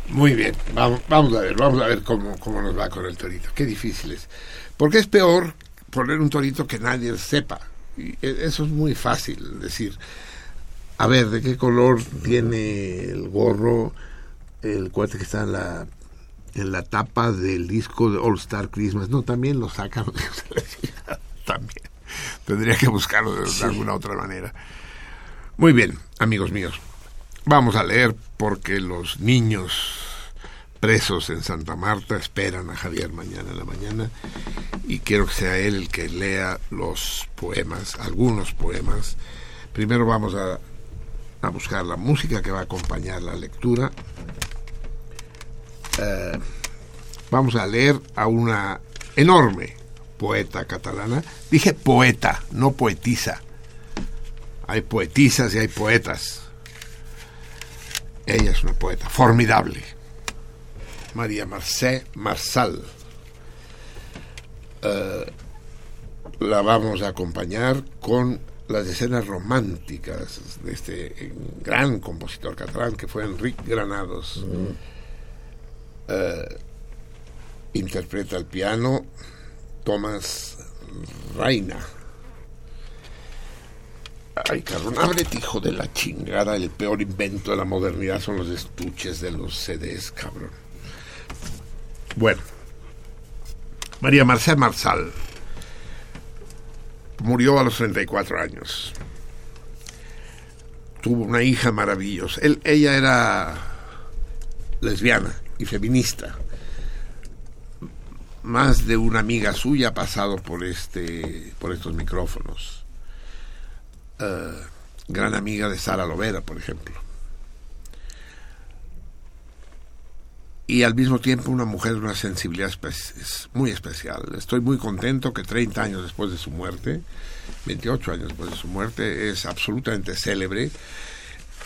Muy bien, vamos, vamos a ver, vamos a ver cómo, cómo nos va con el torito. Qué difícil es. Porque es peor poner un torito que nadie sepa. Y e- eso es muy fácil decir. A ver, ¿de qué color tiene el gorro el cuate que está en la en la tapa del disco de All Star Christmas. No, también lo sacan. también. Tendría que buscarlo de, alguna otra manera. Muy bien, amigos míos. Vamos a leer porque los niños presos en Santa Marta esperan a Javier mañana en la mañana y quiero que sea él el que lea los poemas, algunos poemas. Primero vamos a, a buscar la música que va a acompañar la lectura. Eh, vamos a leer a una enorme poeta catalana. Dije poeta, no poetisa. Hay poetisas y hay poetas. Ella es una poeta formidable. María Marcé Marsal. Eh, la vamos a acompañar con las escenas románticas de este gran compositor catalán que fue Enric Granados. Eh, interpreta el piano Tomás Reina. Ay, cabrón, ábrete, hijo de la chingada. El peor invento de la modernidad son los estuches de los CDs, cabrón. Bueno, María Marcé Marsal murió a los 34 años. Tuvo una hija maravillosa. Él, ella era lesbiana y feminista. Más de una amiga suya ha pasado por este, por estos micrófonos. Eh, gran amiga de Sara Lovera, por ejemplo. Y al mismo tiempo una mujer de una sensibilidad muy especial. Estoy muy contento que 30 años después de su muerte, 28 años después de su muerte, es absolutamente célebre.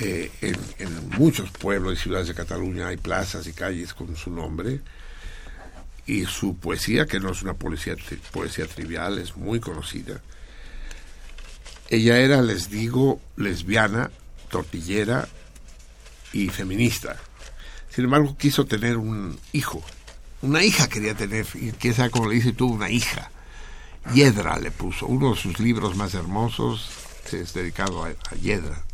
Eh, en, en muchos pueblos y ciudades de Cataluña hay plazas y calles con su nombre. Y su poesía, que no es una poesía, poesía trivial, es muy conocida. Ella era, les digo, lesbiana, tortillera y feminista. Sin embargo, quiso tener un hijo. Una hija quería tener, y quién sabe cómo le dice, tuvo una hija. Yedra le puso. Uno de sus libros más hermosos es dedicado a, a Yedra.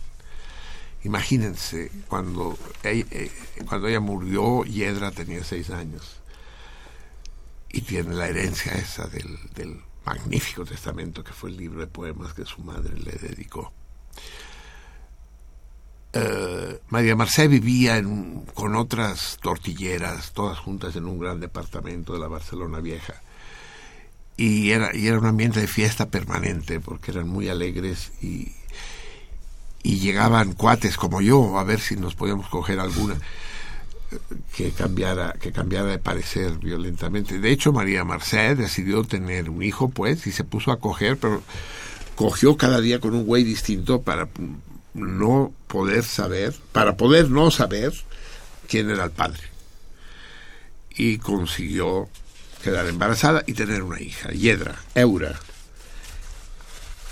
Imagínense, cuando eh, cuando ella murió, Yedra tenía seis años. Y tiene la herencia esa del magnífico testamento que fue el libro de poemas que su madre le dedicó. Eh, María Marcé vivía en con otras tortilleras, todas juntas en un gran departamento de la Barcelona Vieja. Y era, y era un ambiente de fiesta permanente, porque eran muy alegres y, y llegaban cuates como yo a ver si nos podíamos coger alguna que cambiara, que cambiara de parecer violentamente. De hecho, María Marcé decidió tener un hijo, pues, y se puso a coger, pero cogió cada día con un güey distinto para no poder saber, para poder no saber quién era el padre. Y consiguió quedar embarazada y tener una hija, Yedra, Eura.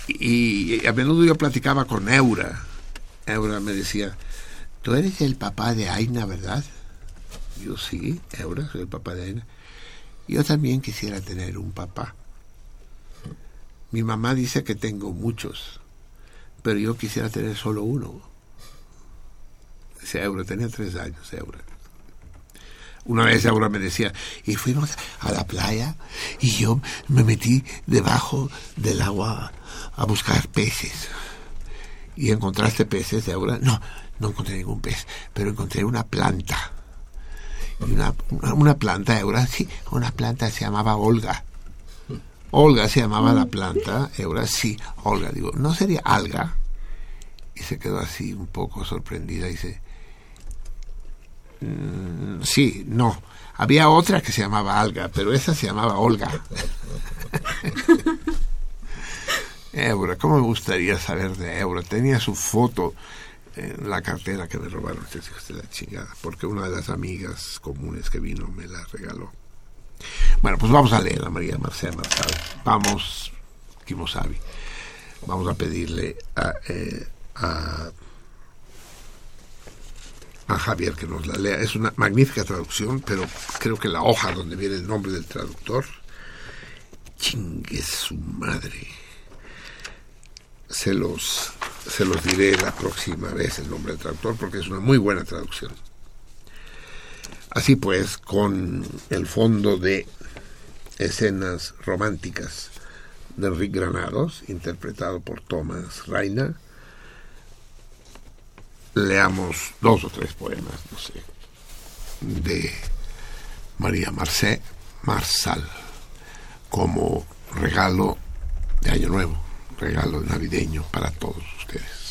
Y, a menudo yo platicaba con Eura. Eura me decía, tú eres el papá de Aina, ¿verdad? Yo sí, Eura, soy el papá de Aina. Yo también quisiera tener un papá. Mi mamá dice que tengo muchos pero yo quisiera tener solo uno. Ese Eura tenía tres años, Eura. Una vez Eura me decía, y fuimos a la playa y yo me metí debajo del agua a buscar peces. ¿Y encontraste peces, Eura? No, no encontré ningún pez, pero encontré una planta. Y una, una, una planta, Eura, sí, una planta se llamaba Olga. Olga se llamaba la planta, Eura, sí, Olga. Digo, ¿no sería alga? Y se quedó así un poco sorprendida. Dice, "Mm, sí, no. Había otra que se llamaba alga, pero esa se llamaba Olga. Eura, ¿cómo me gustaría saber de Eura? Tenía su foto en la cartera que me robaron de la chingada, porque una de las amigas comunes que vino me la regaló. Bueno, pues vamos a leer a María Marcela Marsal. Vamos, Kimosabi. Vamos a pedirle a, eh, a, a Javier que nos la lea. Es una magnífica traducción, pero creo que la hoja donde viene el nombre del traductor, chingue su madre. Se los, se los diré la próxima vez el nombre del traductor porque es una muy buena traducción. Así pues, con el fondo de escenas románticas de Enrique Granados, interpretado por Thomas Reina, leamos dos o tres poemas, no sé, de María Marcé Marsal, como regalo de Año Nuevo, regalo navideño para todos ustedes.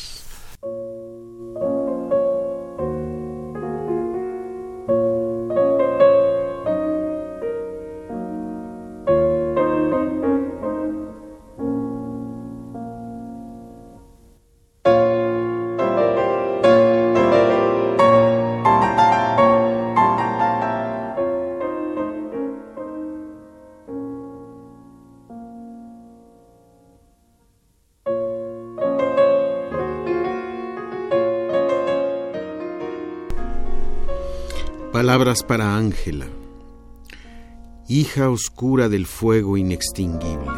Para Ángela, hija oscura del fuego inextinguible,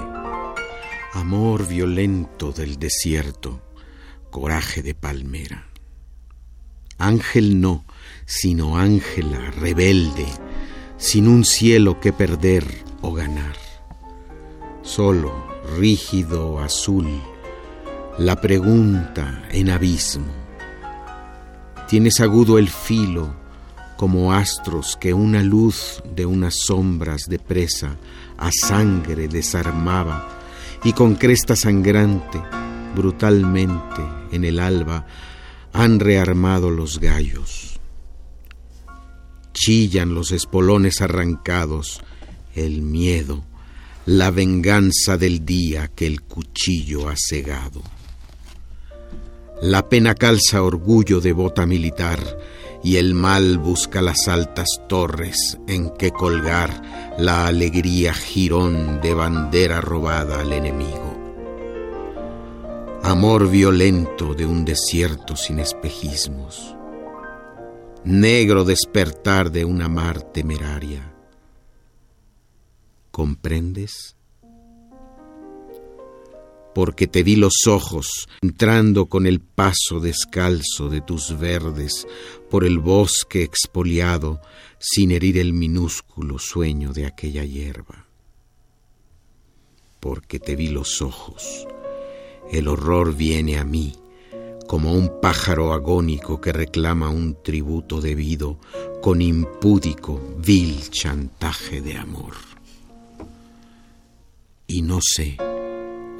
amor violento del desierto, coraje de palmera. Ángel no, sino Ángela rebelde, sin un cielo que perder o ganar. Solo, rígido, azul, la pregunta en abismo. Tienes agudo el filo, como astros que una luz de unas sombras de presa a sangre desarmaba y con cresta sangrante, brutalmente en el alba, han rearmado los gallos. Chillan los espolones arrancados, el miedo, la venganza del día que el cuchillo ha cegado. La pena calza orgullo de bota militar, y el mal busca las altas torres en que colgar la alegría jirón de bandera robada al enemigo. Amor violento de un desierto sin espejismos. Negro despertar de una mar temeraria. ¿Comprendes? Porque te vi los ojos entrando con el paso descalzo de tus verdes por el bosque expoliado sin herir el minúsculo sueño de aquella hierba. Porque te vi los ojos, el horror viene a mí como un pájaro agónico que reclama un tributo debido con impúdico, vil chantaje de amor. Y no sé,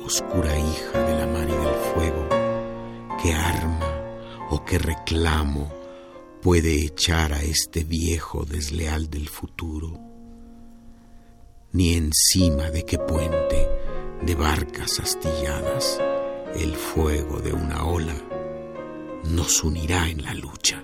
oscura hija de la mar y del fuego, qué arma o qué reclamo puede echar a este viejo desleal del futuro, ni encima de qué puente de barcas astilladas el fuego de una ola nos unirá en la lucha.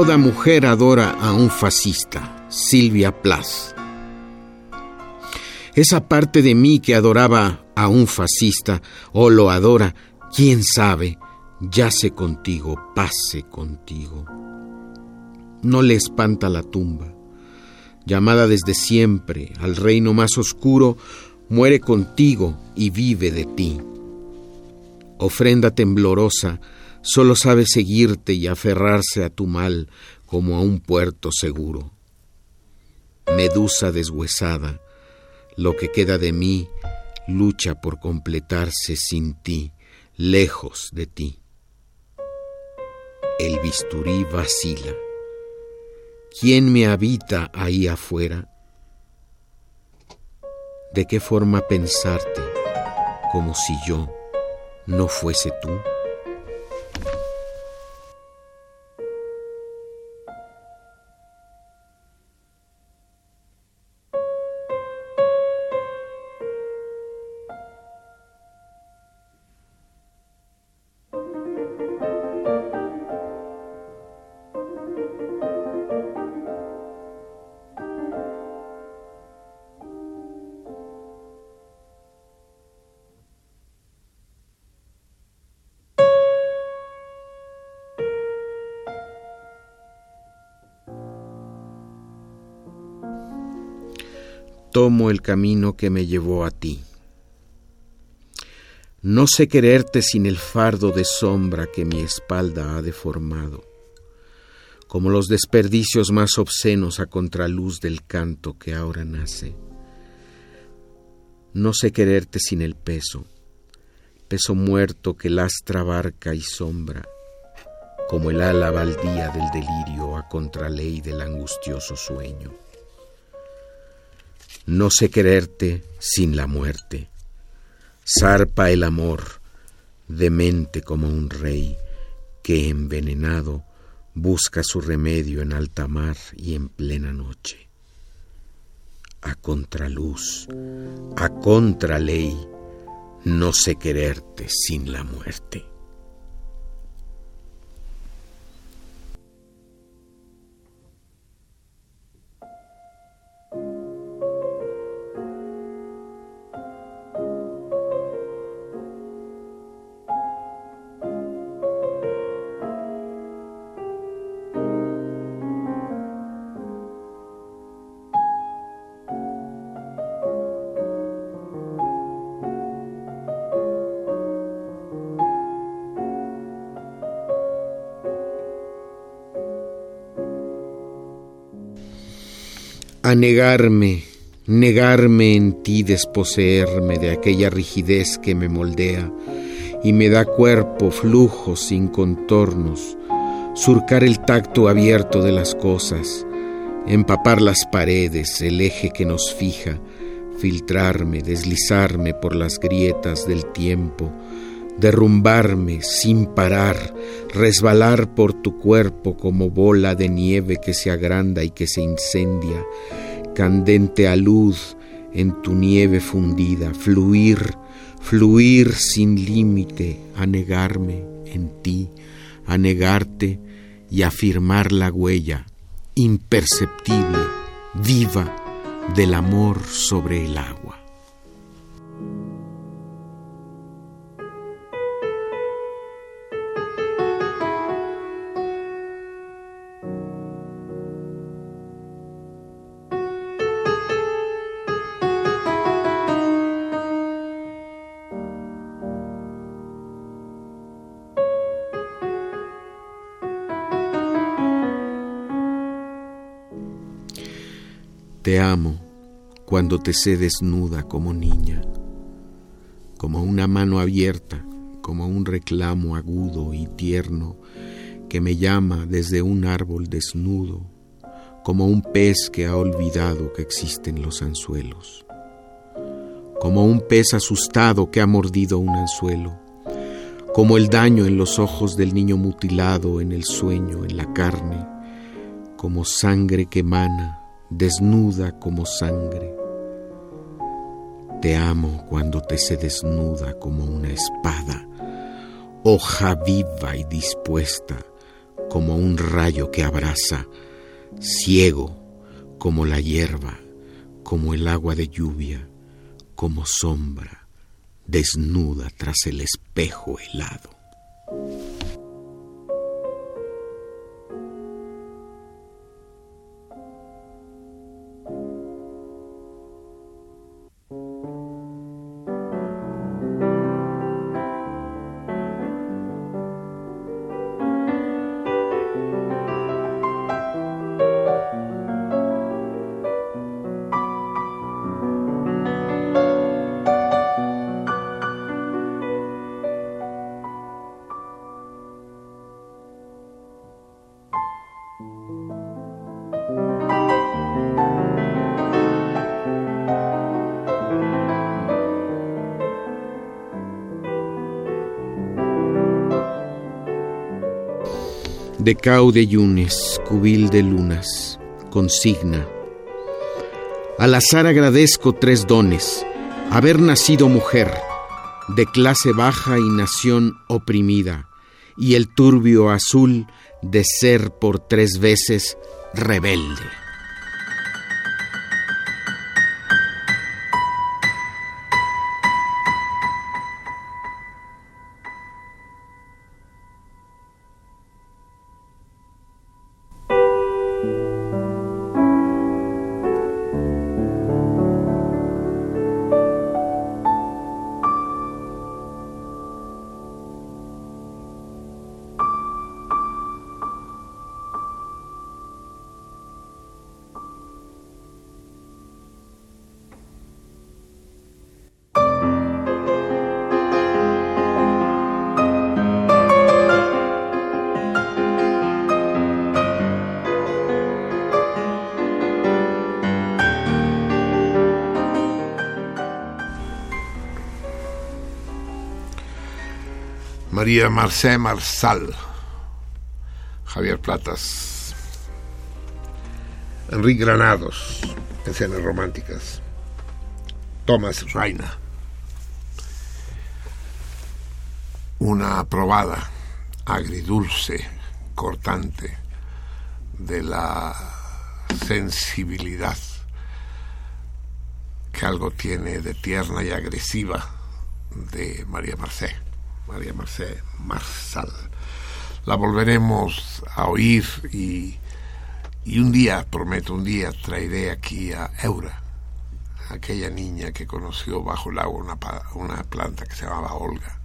Toda mujer adora a un fascista, Silvia Plath. Esa parte de mí que adoraba a un fascista o lo adora, quién sabe, yace contigo, pase contigo. No le espanta la tumba. Llamada desde siempre al reino más oscuro, muere contigo y vive de ti. Ofrenda temblorosa, solo sabe seguirte y aferrarse a tu mal como a un puerto seguro. Medusa deshuesada, lo que queda de mí lucha por completarse sin ti, lejos de ti. El bisturí vacila. ¿Quién me habita ahí afuera? ¿De qué forma pensarte como si yo no fuese tú? El camino que me llevó a ti. No sé quererte sin el fardo de sombra que mi espalda ha deformado, como los desperdicios más obscenos a contraluz del canto que ahora nace. No sé quererte sin el peso, peso muerto que lastra barca y sombra, como el ala baldía del delirio a contraley del angustioso sueño. No sé quererte sin la muerte. Zarpa el amor, demente como un rey, que envenenado busca su remedio en alta mar y en plena noche. A contraluz, a contraley, no sé quererte sin la muerte. A negarme, negarme en ti, desposeerme de aquella rigidez que me moldea y me da cuerpo, flujo sin contornos, surcar el tacto abierto de las cosas, empapar las paredes, el eje que nos fija, filtrarme, deslizarme por las grietas del tiempo, derrumbarme sin parar, resbalar por tu cuerpo como bola de nieve que se agranda y que se incendia, candente a luz en tu nieve fundida, fluir, fluir sin límite, anegarme en ti, anegarte y afirmar la huella imperceptible, viva, del amor sobre el agua. Te amo cuando te sé desnuda como niña, como una mano abierta, como un reclamo agudo y tierno que me llama desde un árbol desnudo, como un pez que ha olvidado que existen los anzuelos, como un pez asustado que ha mordido un anzuelo, como el daño en los ojos del niño mutilado en el sueño, en la carne, como sangre que emana desnuda como sangre. Te amo cuando te sé desnuda como una espada, hoja viva y dispuesta como un rayo que abraza, ciego como la hierba, como el agua de lluvia, como sombra, desnuda tras el espejo helado. De Cau de Yunes, cubil de lunas, consigna. Al azar agradezco tres dones, haber nacido mujer, de clase baja y nación oprimida, y el turbio azul de ser por tres veces rebelde. María Marcé Marsal, Javier Platas, Enrique Granados, escenas románticas, Thomas Reina, una probada agridulce, cortante de la sensibilidad que algo tiene de tierna y agresiva de María Marcé, María Marcé Marsal. La volveremos a oír y, y un día, prometo, un día traeré aquí a Eura, aquella niña que conoció bajo el agua una, una planta que se llamaba Olga,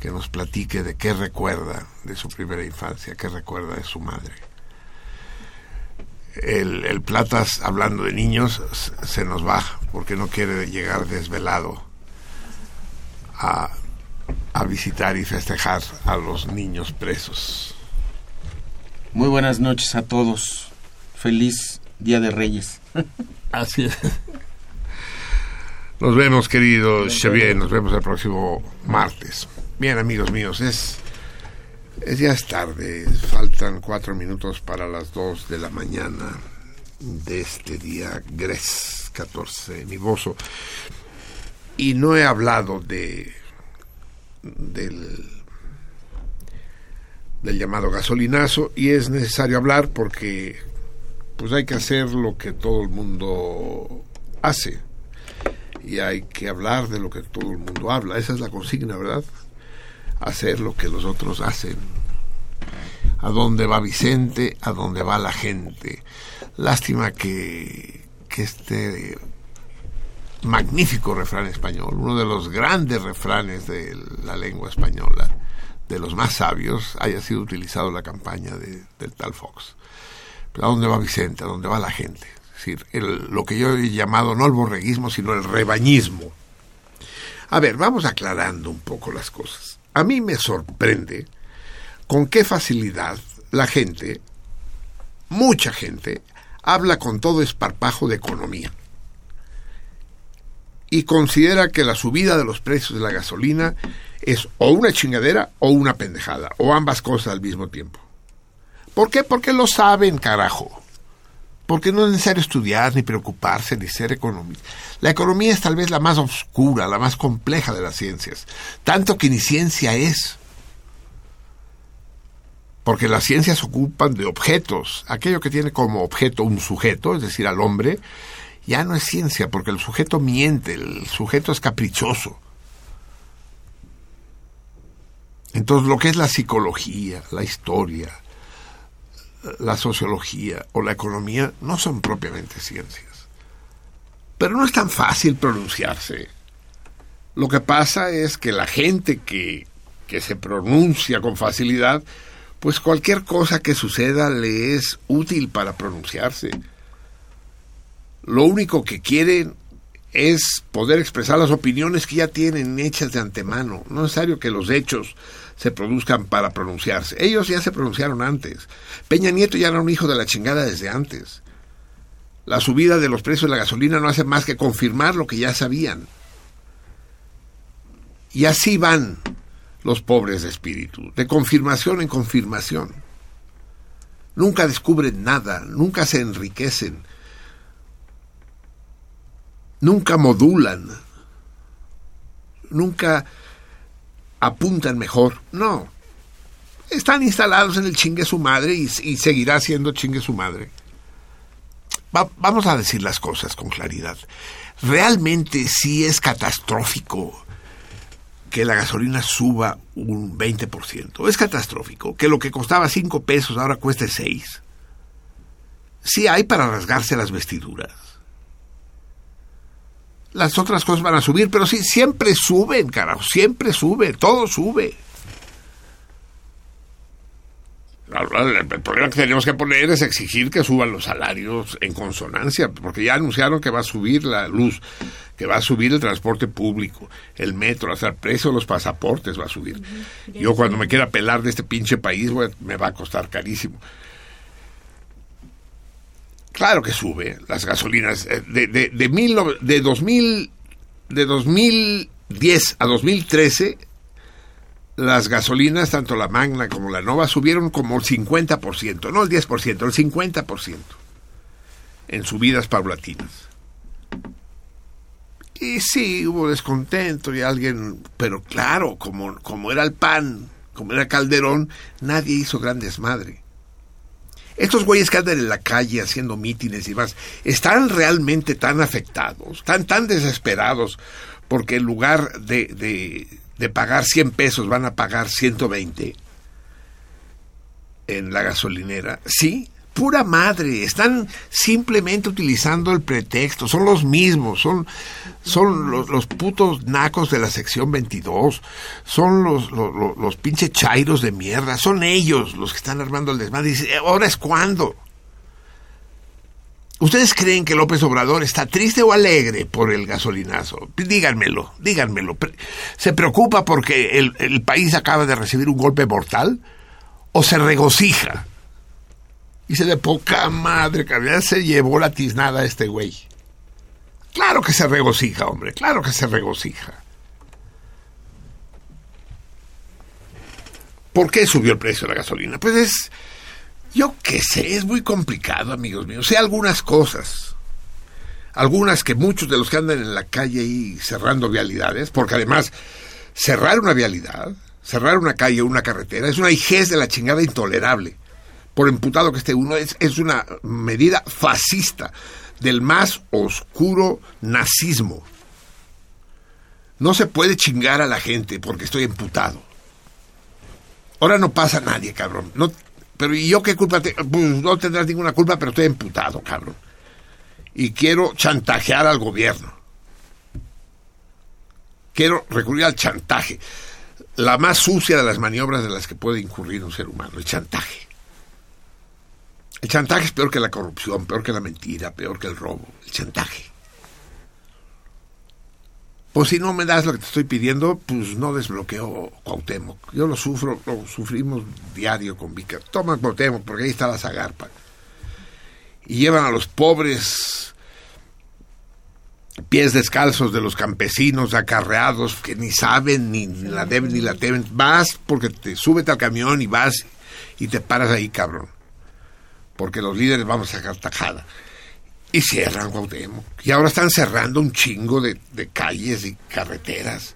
que nos platique de qué recuerda de su primera infancia, qué recuerda de su madre. El, Platas, hablando de niños, se nos va porque no quiere llegar desvelado a, a visitar y festejar a los niños presos. Muy buenas noches a todos. Feliz Día de Reyes. Así es. Nos vemos, querido Xavier, nos vemos el próximo martes. Bien, amigos míos, es, es ya es tarde, faltan cuatro minutos para las dos de la mañana de este día Gres 14, mi bozo. Y no he hablado de del, del llamado gasolinazo y es necesario hablar porque pues hay que hacer lo que todo el mundo hace y hay que hablar de lo que todo el mundo habla. Esa es la consigna, ¿verdad? Hacer lo que los otros hacen. ¿A dónde va Vicente? ¿A dónde va la gente? Lástima que, que este magnífico refrán español, uno de los grandes refranes de la lengua española, de los más sabios, haya sido utilizado en la campaña de, del tal Fox. Pero ¿A dónde va Vicente? ¿A dónde va la gente? Es decir, lo que yo he llamado no el borreguismo, sino el rebañismo. A ver, vamos aclarando un poco las cosas. A mí me sorprende con qué facilidad la gente, mucha gente, habla con todo esparpajo de economía y considera que la subida de los precios de la gasolina es o una chingadera o una pendejada, o ambas cosas al mismo tiempo. ¿Por qué? Porque lo saben, carajo. Porque no es necesario estudiar, ni preocuparse, ni ser economista. La economía es tal vez la más oscura, la más compleja de las ciencias. Tanto que ni ciencia es. Porque las ciencias ocupan de objetos. Aquello que tiene como objeto un sujeto, es decir, al hombre, ya no es ciencia, porque el sujeto miente, el sujeto es caprichoso. Entonces, lo que es la psicología, la historia, la sociología o la economía no son propiamente ciencias. Pero no es tan fácil pronunciarse. Lo que pasa es que la gente que, que se pronuncia con facilidad, pues cualquier cosa que suceda le es útil para pronunciarse. Lo único que quieren es poder expresar las opiniones que ya tienen hechas de antemano. No es necesario que los hechos se produzcan para pronunciarse. Ellos ya se pronunciaron antes. Peña Nieto ya era un hijo de la chingada desde antes. La subida de los precios de la gasolina no hace más que confirmar lo que ya sabían. Y así van los pobres de espíritu, de confirmación en confirmación. Nunca descubren nada, nunca se enriquecen, nunca modulan, nunca apuntan mejor. No. Están instalados en el chingue su madre y, seguirá siendo chingue su madre. Va- vamos a decir las cosas con claridad. Realmente sí es catastrófico que la gasolina suba un 20%. Es catastrófico que lo que costaba 5 pesos ahora cueste 6. Sí hay para rasgarse las vestiduras. Las otras cosas van a subir, pero sí, siempre suben, carajo, siempre sube, todo sube. El problema que tenemos que poner es exigir que suban los salarios en consonancia, porque ya anunciaron que va a subir la luz, que va a subir el transporte público, el metro, hasta el precio de los pasaportes va a subir. Yo cuando me quiera pelar de este pinche país me va a costar carísimo. Claro que sube las gasolinas eh, de de de, mil de 2000 de 2010 a 2013 las gasolinas, tanto la Magna como la Nova, subieron como el 50%, no el 10%, el 50% en subidas paulatinas. Y sí, hubo descontento y alguien, pero claro, como, como era el PAN, como era Calderón, nadie hizo gran desmadre. Estos güeyes que andan en la calle haciendo mítines y más, están realmente tan afectados, tan, tan desesperados, porque en lugar de, de, de pagar 100 pesos van a pagar 120 en la gasolinera. Sí, pura madre, están simplemente utilizando el pretexto, son los mismos, son, son los, los putos nacos de la sección 22, son los, los, chairos de mierda, son ellos los que están armando el desmadre. Y dice, ahora es cuando. ¿Ustedes creen que López Obrador está triste o alegre por el gasolinazo? Díganmelo, díganmelo. ¿Se preocupa porque el, el país acaba de recibir un golpe mortal? ¿O se regocija? Dice de poca madre, que se llevó la tiznada este güey. Claro que se regocija, hombre, claro que se regocija. ¿Por qué subió el precio de la gasolina? Pues es, yo qué sé, es muy complicado, amigos míos. Sé algunas cosas. Algunas que muchos de los que andan en la calle ahí cerrando vialidades, porque además cerrar una vialidad, cerrar una calle o una carretera, es una hijez de la chingada intolerable por imputado que esté uno, es, es una medida fascista del más oscuro nazismo. No se puede chingar a la gente porque estoy imputado. Ahora no pasa nadie, cabrón. No, pero ¿y yo qué culpa? Te, pues no tendrás ninguna culpa, pero estoy imputado, cabrón. Y quiero chantajear al gobierno. Quiero recurrir al chantaje. La más sucia de las maniobras de las que puede incurrir un ser humano, el chantaje. El chantaje es peor que la corrupción, peor que la mentira, peor que el robo. El chantaje. Pues si no me das lo que te estoy pidiendo, pues no desbloqueo Cuauhtémoc. Yo lo sufro, lo sufrimos diario con Vicar. Toma Cuauhtémoc, porque ahí está la zagarpa. Y llevan a los pobres pies descalzos de los campesinos acarreados que ni saben, ni la deben, ni la temen. Vas porque te súbete al camión y vas y te paras ahí, cabrón porque los líderes vamos a sacar tajada. Y cierran Cuauhtémoc. Y ahora están cerrando un chingo de, de calles y carreteras.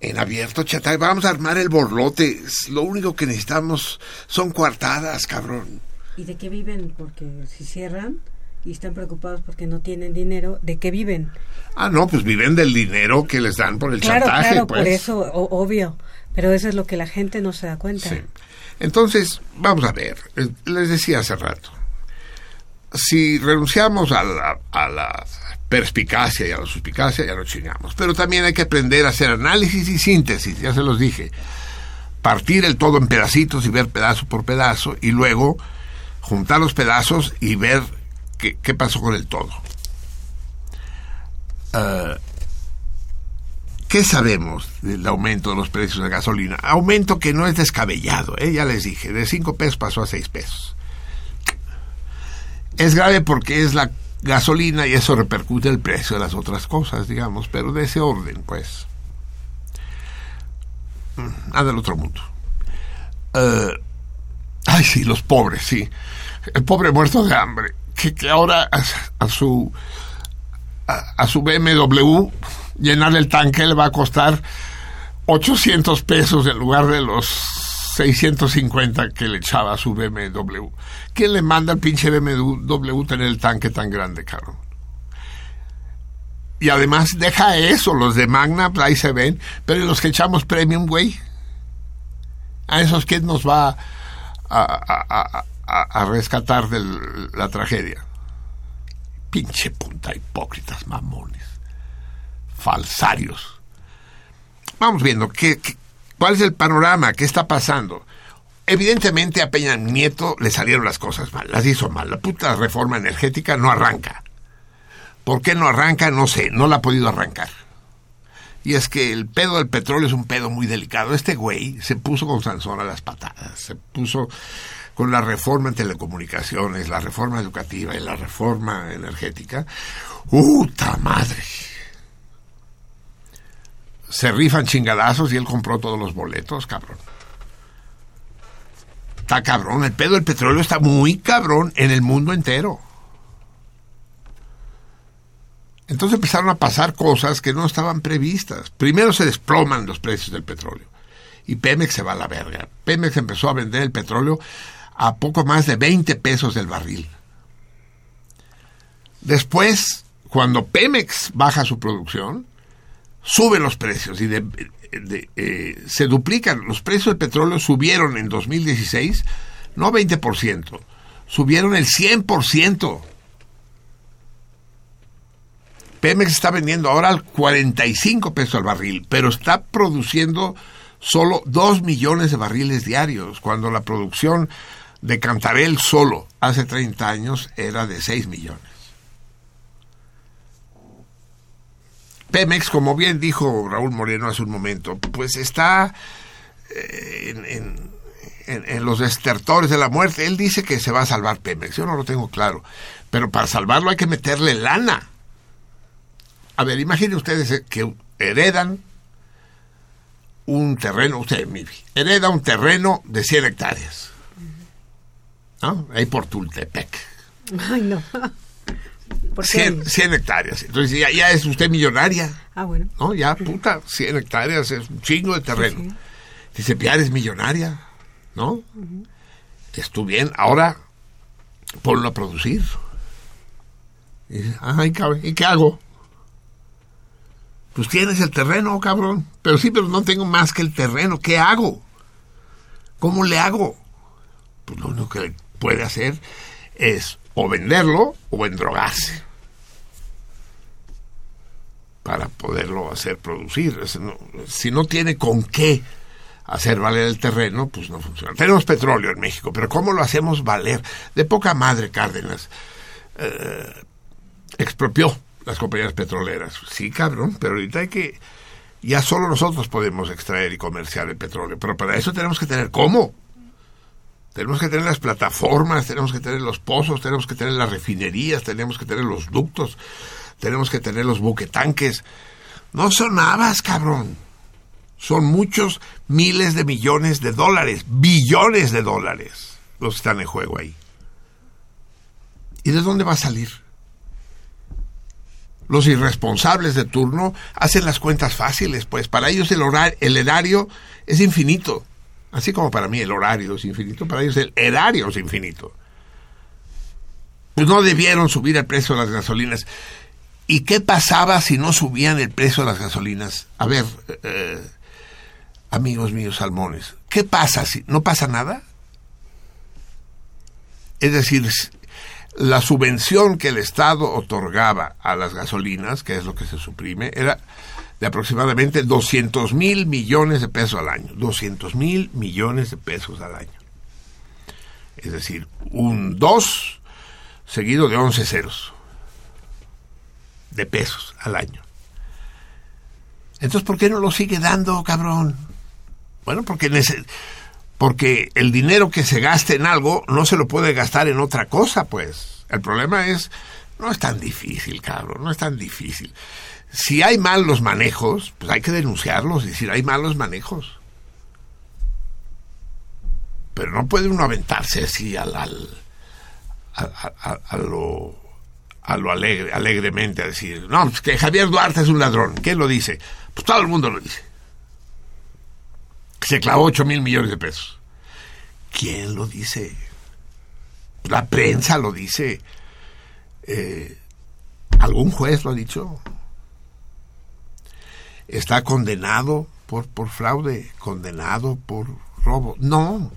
En abierto, chatay. Vamos a armar el borlote. Lo único que necesitamos son coartadas, cabrón. ¿Y de qué viven? Porque si cierran y están preocupados porque no tienen dinero, ¿de qué viven? Ah, no, pues viven del dinero que les dan por el claro, chantaje, claro, pues. por eso, o- obvio. Pero eso es lo que la gente no se da cuenta. Sí. Entonces, vamos a ver, eh, les decía hace rato, si renunciamos a la, a la perspicacia y a la suspicacia, ya lo chingamos. Pero también hay que aprender a hacer análisis y síntesis, ya se los dije. Partir el todo en pedacitos y ver pedazo por pedazo, y luego juntar los pedazos y ver qué, pasó con el todo. Ah, ¿Qué sabemos del aumento de los precios de gasolina? Aumento que no es descabellado, ¿eh? ya les dije, de 5 pesos pasó a 6 pesos. Es grave porque es la gasolina y eso repercute el precio de las otras cosas, digamos, pero de ese orden, pues. Mm, Nada del otro mundo. Eh, ay, sí, los pobres, sí. El pobre muerto de hambre, que, que ahora a, su a su BMW llenar el tanque le va a costar 800 pesos en lugar de los 650 que le echaba su BMW. ¿Quién le manda al pinche BMW tener el tanque tan grande, cabrón? Y además deja eso, los de Magna, ahí se ven, pero los que echamos Premium, güey, a esos quién nos va a- a rescatar de la tragedia. Pinche punta hipócritas, mamones, falsarios. Vamos viendo qué, cuál es el panorama, qué está pasando. Evidentemente a Peña Nieto le salieron las cosas mal, las hizo mal. La puta reforma energética no arranca. ¿Por qué no arranca? No sé, no la ha podido arrancar. Y es que el pedo del petróleo es un pedo muy delicado. Este güey se puso con Sansón a las patadas, se puso con la reforma en telecomunicaciones, la reforma educativa y la reforma energética. ¡Uta madre! Se rifan chingadazos y él compró todos los boletos, cabrón. Está cabrón, el pedo del petróleo está muy cabrón en el mundo entero. Entonces empezaron a pasar cosas que no estaban previstas. Primero se desploman los precios del petróleo y Pemex se va a la verga. Pemex empezó a vender el petróleo a poco más de 20 pesos del barril. Después, cuando Pemex baja su producción, suben los precios y eh, se duplican. Los precios del petróleo subieron en 2016, no 20%, subieron el 100%. Pemex está vendiendo ahora al 45 pesos al barril, pero está produciendo solo 2 millones de barriles diarios, cuando la producción de Cantarel solo hace 30 años era de 6 millones. Pemex, como bien dijo Raúl Moreno hace un momento, pues está eh, en, los estertores de la muerte. Él dice que se va a salvar Pemex, yo no lo tengo claro, pero para salvarlo hay que meterle lana. A ver, imaginen ustedes eh, que heredan un terreno, usted, Mivi, hereda un terreno de 100 hectáreas. ¿No? Ahí por Tultepec. Ay, no. ¿Por qué? 100, 100 hectáreas. Entonces ya, ya es usted millonaria. Ah, bueno. ¿No? Ya, puta, 100 hectáreas es un chingo de terreno. Dice, ya eres millonaria. ¿No? Estás tú bien. Ahora, ponlo a producir. Y dice, ay, cabrón, ¿y qué hago? Pues tienes el terreno, cabrón. Pero sí, pero no tengo más que el terreno. ¿Qué hago? ¿Cómo le hago? Pues lo único que puede hacer es o venderlo o endrogarse para poderlo hacer producir. Si no tiene con qué hacer valer el terreno, pues no funciona. Tenemos petróleo en México, pero ¿cómo lo hacemos valer? De poca madre Cárdenas eh, expropió las compañías petroleras. Sí, cabrón, pero ahorita hay que... Ya solo nosotros podemos extraer y comerciar el petróleo, pero para eso tenemos que tener cómo. Tenemos que tener las plataformas, tenemos que tener los pozos, tenemos que tener las refinerías, tenemos que tener los ductos, tenemos que tener los buquetanques. No son habas, cabrón. Son muchos miles de millones de dólares, billones de dólares los que están en juego ahí. ¿Y de dónde va a salir? Los irresponsables de turno hacen las cuentas fáciles, pues para ellos el, horario, el erario es infinito. Así como para mí el horario es infinito, para ellos el erario es infinito. Pues no debieron subir el precio de las gasolinas. ¿Y qué pasaba si no subían el precio de las gasolinas? A ver, eh, amigos míos salmones, ¿qué pasa si no pasa nada? Es decir, la subvención que el Estado otorgaba a las gasolinas, que es lo que se suprime, era aproximadamente 200 mil millones de pesos al año. 200 mil millones de pesos al año. Es decir, un 2 seguido de 11 ceros de pesos al año. Entonces, ¿por qué no lo sigue dando, cabrón? Bueno, porque, porque el dinero que se gaste en algo no se lo puede gastar en otra cosa, pues. El problema es, no es tan difícil, cabrón, no es tan difícil. Si hay malos manejos, pues hay que denunciarlos y decir, hay malos manejos. Pero no puede uno aventarse así al, al, a, lo a lo alegre, alegremente a decir, no, pues que Javier Duarte es un ladrón. ¿Quién lo dice? Pues todo el mundo lo dice. Se clavó 8 mil millones de pesos. ¿Quién lo dice? La prensa lo dice. Eh, ¿Algún juez lo ha dicho? ¿Está condenado por, por fraude? ¿Condenado por robo? No.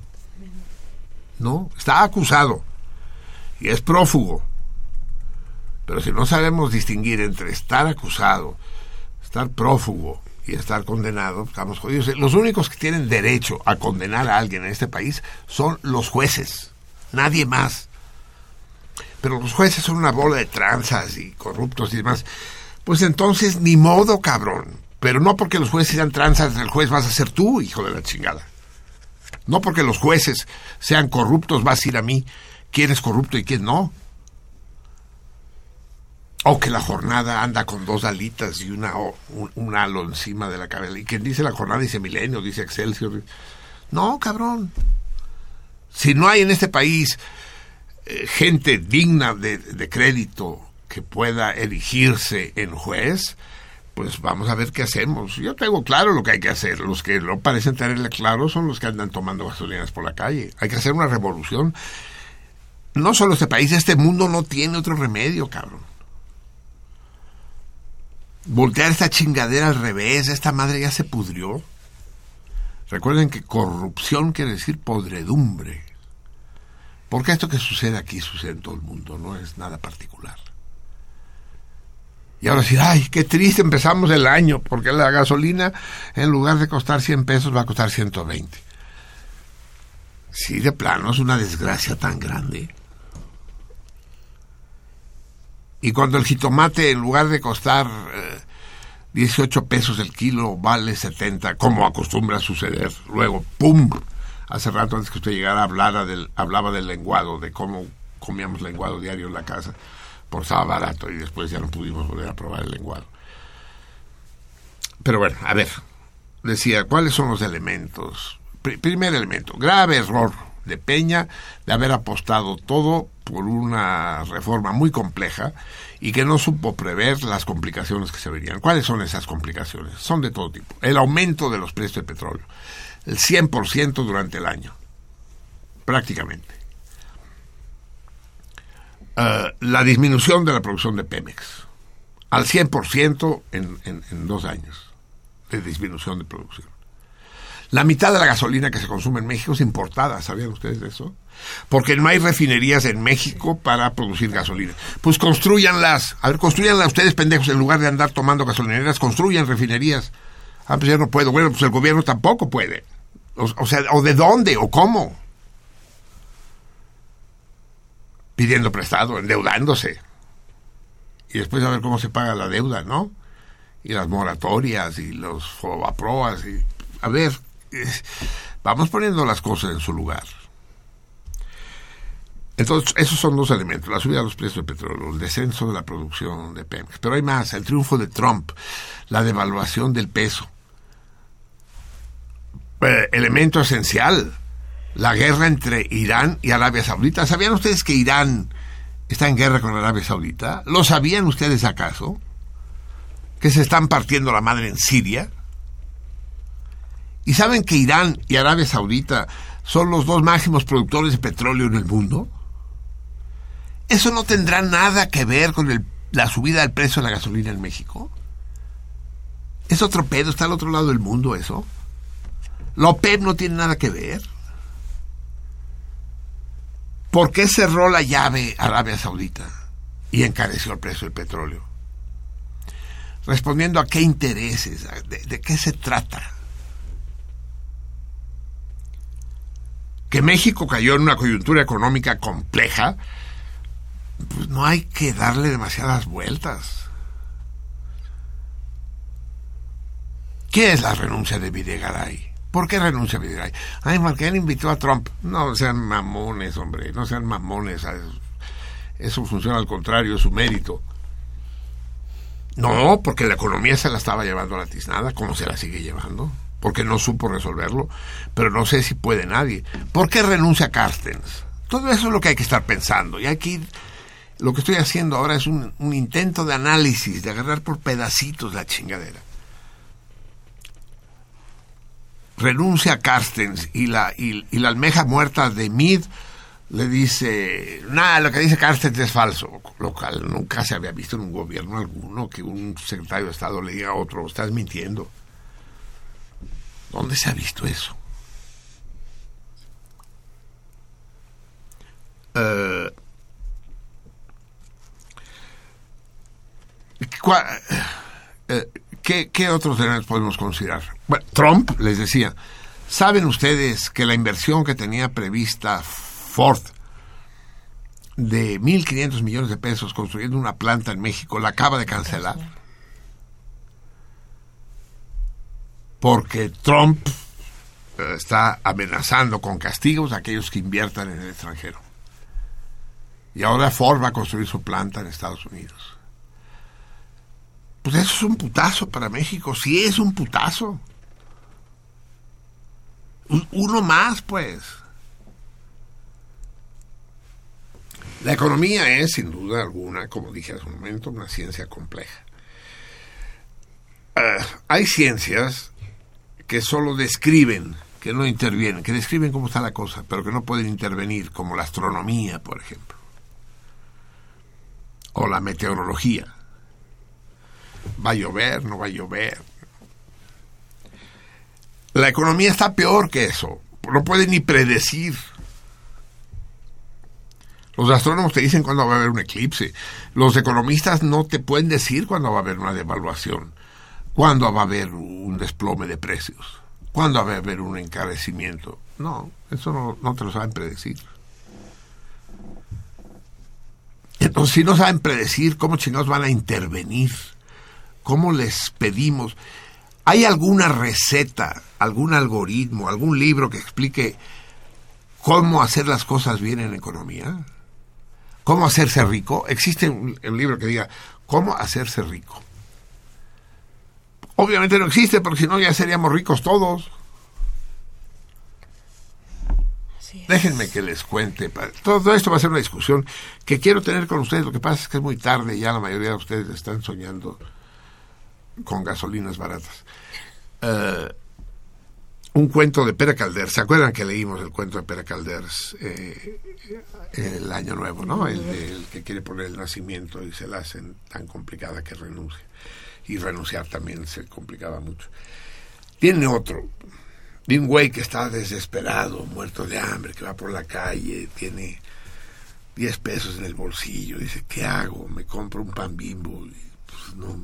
No, está acusado. Y es prófugo. Pero si no sabemos distinguir entre estar acusado, estar prófugo y estar condenado, estamos jodidos. Los únicos que tienen derecho a condenar a alguien en este país son los jueces, nadie más. Pero los jueces son una bola de tranzas y corruptos y demás. Pues entonces, ni modo, cabrón. Pero no porque los jueces sean tranzas, el juez vas a ser tú, hijo de la chingada. No porque los jueces sean corruptos, vas a ir a mí quién es corrupto y quién no. O que la jornada anda con dos alitas y una, un, un halo encima de la cabeza. Y quien dice la jornada dice Milenio, dice Excelsior. No, cabrón. Si no hay en este país eh, gente digna de, de crédito que pueda erigirse en juez, pues vamos a ver qué hacemos. Yo tengo claro lo que hay que hacer. Los que no parecen tenerle claro son los que andan tomando gasolinas por la calle. Hay que hacer una revolución. No solo este país, este mundo no tiene otro remedio, cabrón. Voltear esta chingadera al revés, esta madre ya se pudrió. Recuerden que corrupción quiere decir podredumbre. Porque esto que sucede aquí sucede en todo el mundo, no es nada particular. Y ahora sí, ay, qué triste empezamos el año, porque la gasolina en lugar de costar 100 pesos va a costar 120. Sí, de plano, es una desgracia tan grande. Y cuando el jitomate en lugar de costar eh, 18 pesos el kilo vale 70, como acostumbra suceder, luego, ¡pum! Hace rato antes que usted llegara hablara del, hablaba del lenguado, de cómo comíamos lenguado diario en la casa, por estaba barato y después ya no pudimos volver a probar el lenguado. Pero bueno, a ver, decía, ¿cuáles son los elementos? Pri- primer elemento, grave error de Peña de haber apostado todo por una reforma muy compleja y que no supo prever las complicaciones que se verían. ¿Cuáles son esas complicaciones? Son de todo tipo. El aumento de los precios del petróleo, el 100% durante el año, prácticamente. Eh, la disminución de la producción de Pemex, al 100% en, en, en dos años de disminución de producción. La mitad de la gasolina que se consume en México es importada, ¿sabían ustedes de eso? Porque no hay refinerías en México para producir gasolina. Pues construyanlas. A ver, construyanlas ustedes, pendejos, en lugar de andar tomando gasolineras, construyan refinerías. Ah, pues yo no puedo. Bueno, pues el gobierno tampoco puede. O sea, ¿o de dónde? ¿O cómo? Pidiendo prestado, endeudándose. Y después a ver cómo se paga la deuda, ¿no? Y las moratorias y los fobaproas. Y, a ver, vamos poniendo las cosas en su lugar. Entonces, esos son dos elementos, la subida de los precios del petróleo, el descenso de la producción de Pemex. Pero hay más, el triunfo de Trump, la devaluación del peso. Eh, elemento esencial, la guerra entre Irán y Arabia Saudita. ¿Sabían ustedes que Irán está en guerra con Arabia Saudita? ¿Lo sabían ustedes acaso? ¿Que se están partiendo la madre en Siria? ¿Y saben que Irán y Arabia Saudita son los dos máximos productores de petróleo en el mundo? ¿Eso no tendrá nada que ver con el- la subida del precio de la gasolina en México? ¿Es otro pedo? ¿Está al otro lado del mundo eso? ¿La OPEP no tiene nada que ver? ¿Por qué cerró la llave Arabia Saudita y encareció el precio del petróleo? Respondiendo a qué intereses, de, qué se trata. Que México cayó en una coyuntura económica compleja, pues no hay que darle demasiadas vueltas. ¿Qué es la renuncia de Videgaray? ¿Por qué renuncia Videgaray? Ay, porque invitó a Trump. No sean mamones, hombre, no sean mamones. Eso funciona al contrario, es su mérito. No, porque la economía se la estaba llevando a la tiznada, como se la sigue llevando, porque no supo resolverlo, pero no sé si puede nadie. ¿Por qué renuncia Carstens? Todo eso es lo que hay que estar pensando y ir... Lo que estoy haciendo ahora es un intento de análisis, de agarrar por pedacitos la chingadera. Renuncia Carstens y la, y, la almeja muerta de Mid le dice, nada, lo que dice Carstens es falso, lo cual nunca se había visto en un gobierno alguno que un secretario de Estado le diga a otro, estás mintiendo. ¿Dónde se ha visto eso? Eh, ¿cuál- eh, ¿qué, ¿Qué otros elementos podemos considerar? Trump, les decía, ¿saben ustedes que la inversión que tenía prevista Ford de 1.500 millones de pesos construyendo una planta en México la acaba de cancelar? Porque Trump eh, está amenazando con castigos a aquellos que inviertan en el extranjero. Y ahora Ford va a construir su planta en Estados Unidos. Pues eso es un putazo para México, sí es un putazo. Un- Uno más, pues. La economía es, sin duda alguna, como dije hace un momento, una ciencia compleja. Ah, hay ciencias que solo describen, que no intervienen, que describen cómo está la cosa, pero que no pueden intervenir, como la astronomía, por ejemplo, o la meteorología. Va a llover, no va a llover. La economía está peor que eso, no puede ni predecir. Los astrónomos te dicen cuándo va a haber un eclipse. Los economistas no te pueden decir cuándo va a haber una devaluación, cuándo va a haber un desplome de precios, cuándo va a haber un encarecimiento. No, eso no, no te lo saben predecir. Entonces, si no saben predecir, ¿cómo chingados van a intervenir? ¿Cómo les pedimos? ¿Hay alguna receta, algún algoritmo, algún libro que explique cómo hacer las cosas bien en economía? ¿Cómo hacerse rico? Existe un, un libro que diga cómo hacerse rico. Obviamente no existe, porque si no ya seríamos ricos todos. Déjenme que les cuente. Todo esto va a ser una discusión que quiero tener con ustedes. Lo que pasa es que es muy tarde y ya la mayoría de ustedes están soñando con gasolinas baratas. Eh, un cuento de Pere Calders. ¿Se acuerdan que leímos el cuento de Pere Calders eh, el año nuevo, no? El, de- el que quiere poner el nacimiento y se la hacen tan complicada que renuncia. Y renunciar también se complicaba mucho. Tiene otro, de un que está desesperado, muerto de hambre, que va por la calle, tiene 10 pesos en el bolsillo, dice, ¿qué hago? Me compro un pan bimbo, y, pues, no,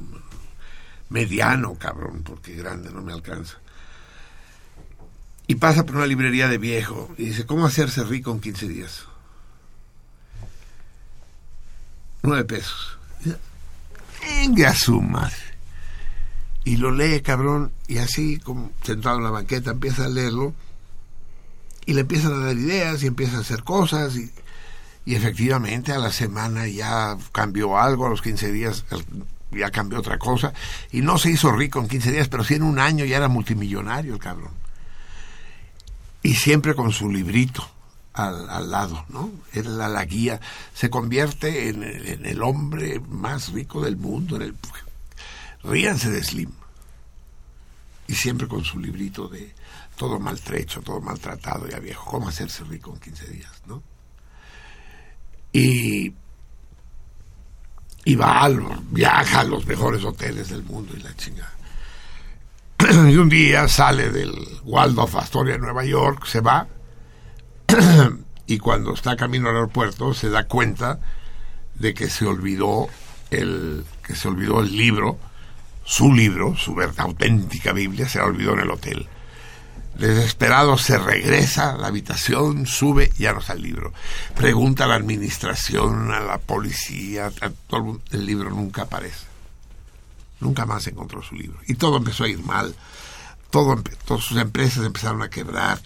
mediano, cabrón, porque grande no me alcanza. Y pasa por una librería de viejo y dice, ¿cómo hacerse rico en 15 días? Nueve pesos. Venga su madre. Y lo lee, cabrón, y así, como sentado en la banqueta, empieza a leerlo, y le empiezan a dar ideas, y empieza a hacer cosas, y, y efectivamente a la semana ya cambió algo, a los 15 días ya cambió otra cosa, y no se hizo rico en 15 días, pero sí en un año ya era multimillonario el cabrón. Y siempre con su librito al, al lado, ¿no? Era la guía, se convierte en, en el hombre más rico del mundo, en el ríanse de Slim. Y siempre con su librito de todo maltrecho, todo maltratado, ya viejo, cómo hacerse rico en 15 días, ¿no? Y, y va viaja a los mejores hoteles del mundo y la chingada. y un día sale del Waldorf Astoria Nueva York, se va, y cuando está camino al aeropuerto se da cuenta de que se olvidó el que se olvidó el libro su libro, su auténtica Biblia, se la olvidó en el hotel. Desesperado se regresa a la habitación, sube, ya no está el libro. Pregunta a la administración, a la policía, el libro nunca aparece. Nunca más encontró su libro. Y todo empezó a ir mal. Todas sus empresas empezaron a quebrar.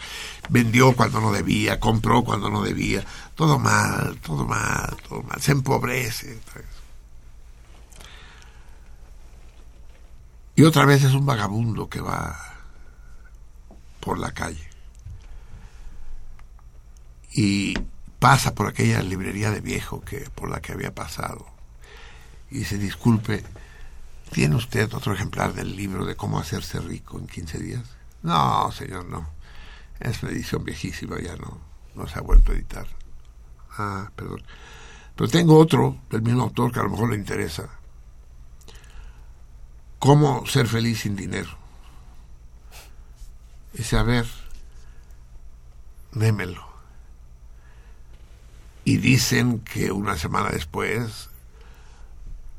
Vendió cuando no debía, compró cuando no debía. Todo mal, todo mal, todo mal. Se empobrece. Y otra vez es un vagabundo que va por la calle. Y pasa por aquella librería de viejo que por la que había pasado. Y dice, disculpe, ¿tiene usted otro ejemplar del libro de cómo hacerse rico en 15 días? No, señor, no. Es una edición viejísima, ya no, no se ha vuelto a editar. Ah, perdón. Pero tengo otro del mismo autor que a lo mejor le interesa. ¿Cómo ser feliz sin dinero? Dice, a ver, démelo. Y dicen que una semana después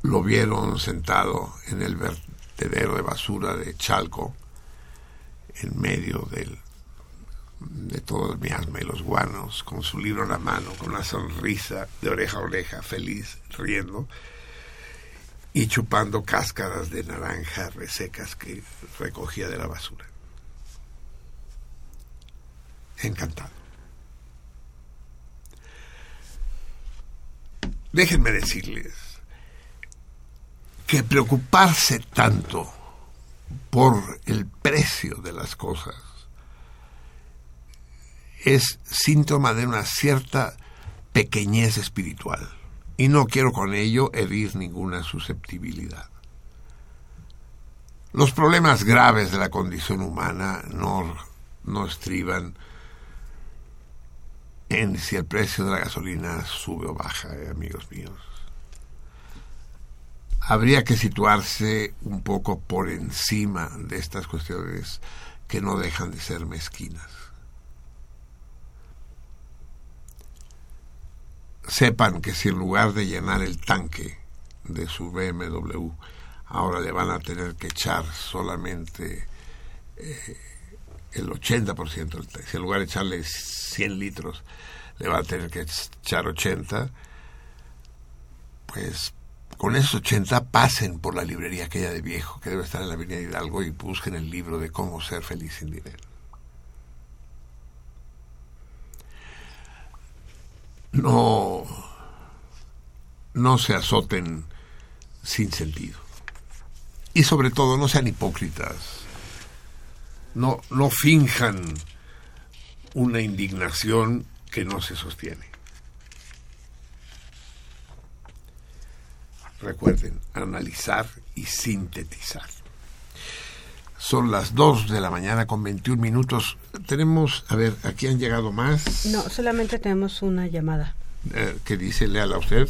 lo vieron sentado en el vertedero de basura de Chalco, en medio del, de todo el miasma y los guanos, con su libro en la mano, con una sonrisa de oreja a oreja, feliz, riendo y chupando cáscaras de naranja resecas que recogía de la basura. Encantado. Déjenme decirles que preocuparse tanto por el precio de las cosas es síntoma de una cierta pequeñez espiritual. Y no quiero con ello herir ninguna susceptibilidad. Los problemas graves de la condición humana no, no estriban en si el precio de la gasolina sube o baja, eh, amigos míos. Habría que situarse un poco por encima de estas cuestiones que no dejan de ser mezquinas. Sepan que si en lugar de llenar el tanque de su BMW, ahora le van a tener que echar solamente eh, el 80% del tanque, si en lugar de echarle 100 litros, le va a tener que echar 80, pues con esos 80 pasen por la librería aquella de viejo que debe estar en la Avenida Hidalgo y busquen el libro de cómo ser feliz sin dinero. No, no se azoten sin sentido. Y sobre todo no sean hipócritas. No, no finjan una indignación que no se sostiene. Recuerden, analizar y sintetizar. Son las 2 de la mañana con 21 minutos. Tenemos, a ver, aquí han llegado más. No, solamente tenemos una llamada. Eh, ¿Qué dice? Léala a usted.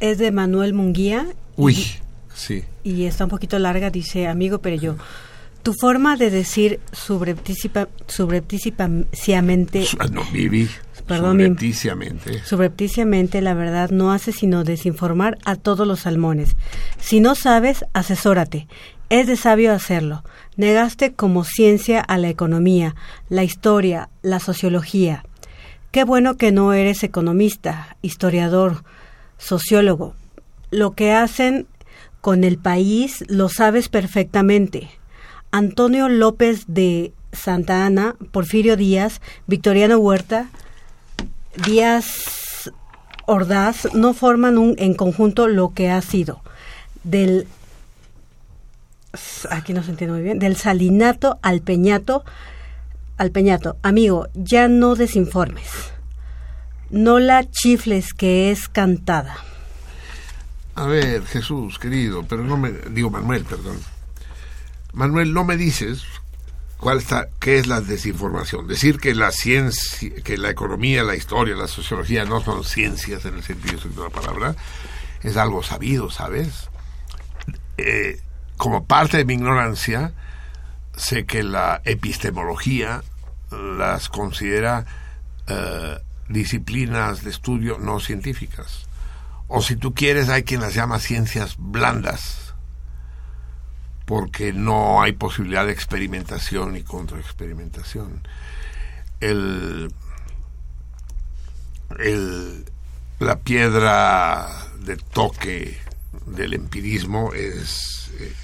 Es de Manuel Munguía Uy, sí. y está un poquito larga, dice amigo, pero yo. Tu forma de decir subreptícipa, subreptíciamente, Ah, No, Vivi. Perdón, mi- subrepticiamente. subrepticiamente, la verdad, no hace sino desinformar a todos los salmones. Si no sabes, asesórate. Es de sabio hacerlo. Negaste como ciencia a la economía, la historia, la sociología. Qué bueno que no eres economista, historiador, sociólogo. Lo que hacen con el país lo sabes perfectamente. Antonio López de Santa Ana, Porfirio Díaz, Victoriano Huerta, Díaz Ordaz no forman un, en conjunto lo que ha sido del aquí no se entiende muy bien del salinato al peñato al peñato. Amigo ya no desinformes. No la chifles que es cantada. A ver, Jesús, querido, pero no me... Digo, Manuel, perdón. Manuel, no me dices cuál está, qué es la desinformación. Decir que la ciencia, que la economía, la historia, la sociología no son ciencias en el sentido de la palabra, es algo sabido, ¿sabes? Eh, como parte de mi ignorancia, sé que la epistemología las considera eh, disciplinas de estudio no científicas. O si tú quieres, hay quien las llama ciencias blandas, porque no hay posibilidad de experimentación y contraexperimentación. El, el, la piedra de toque del empirismo es eh,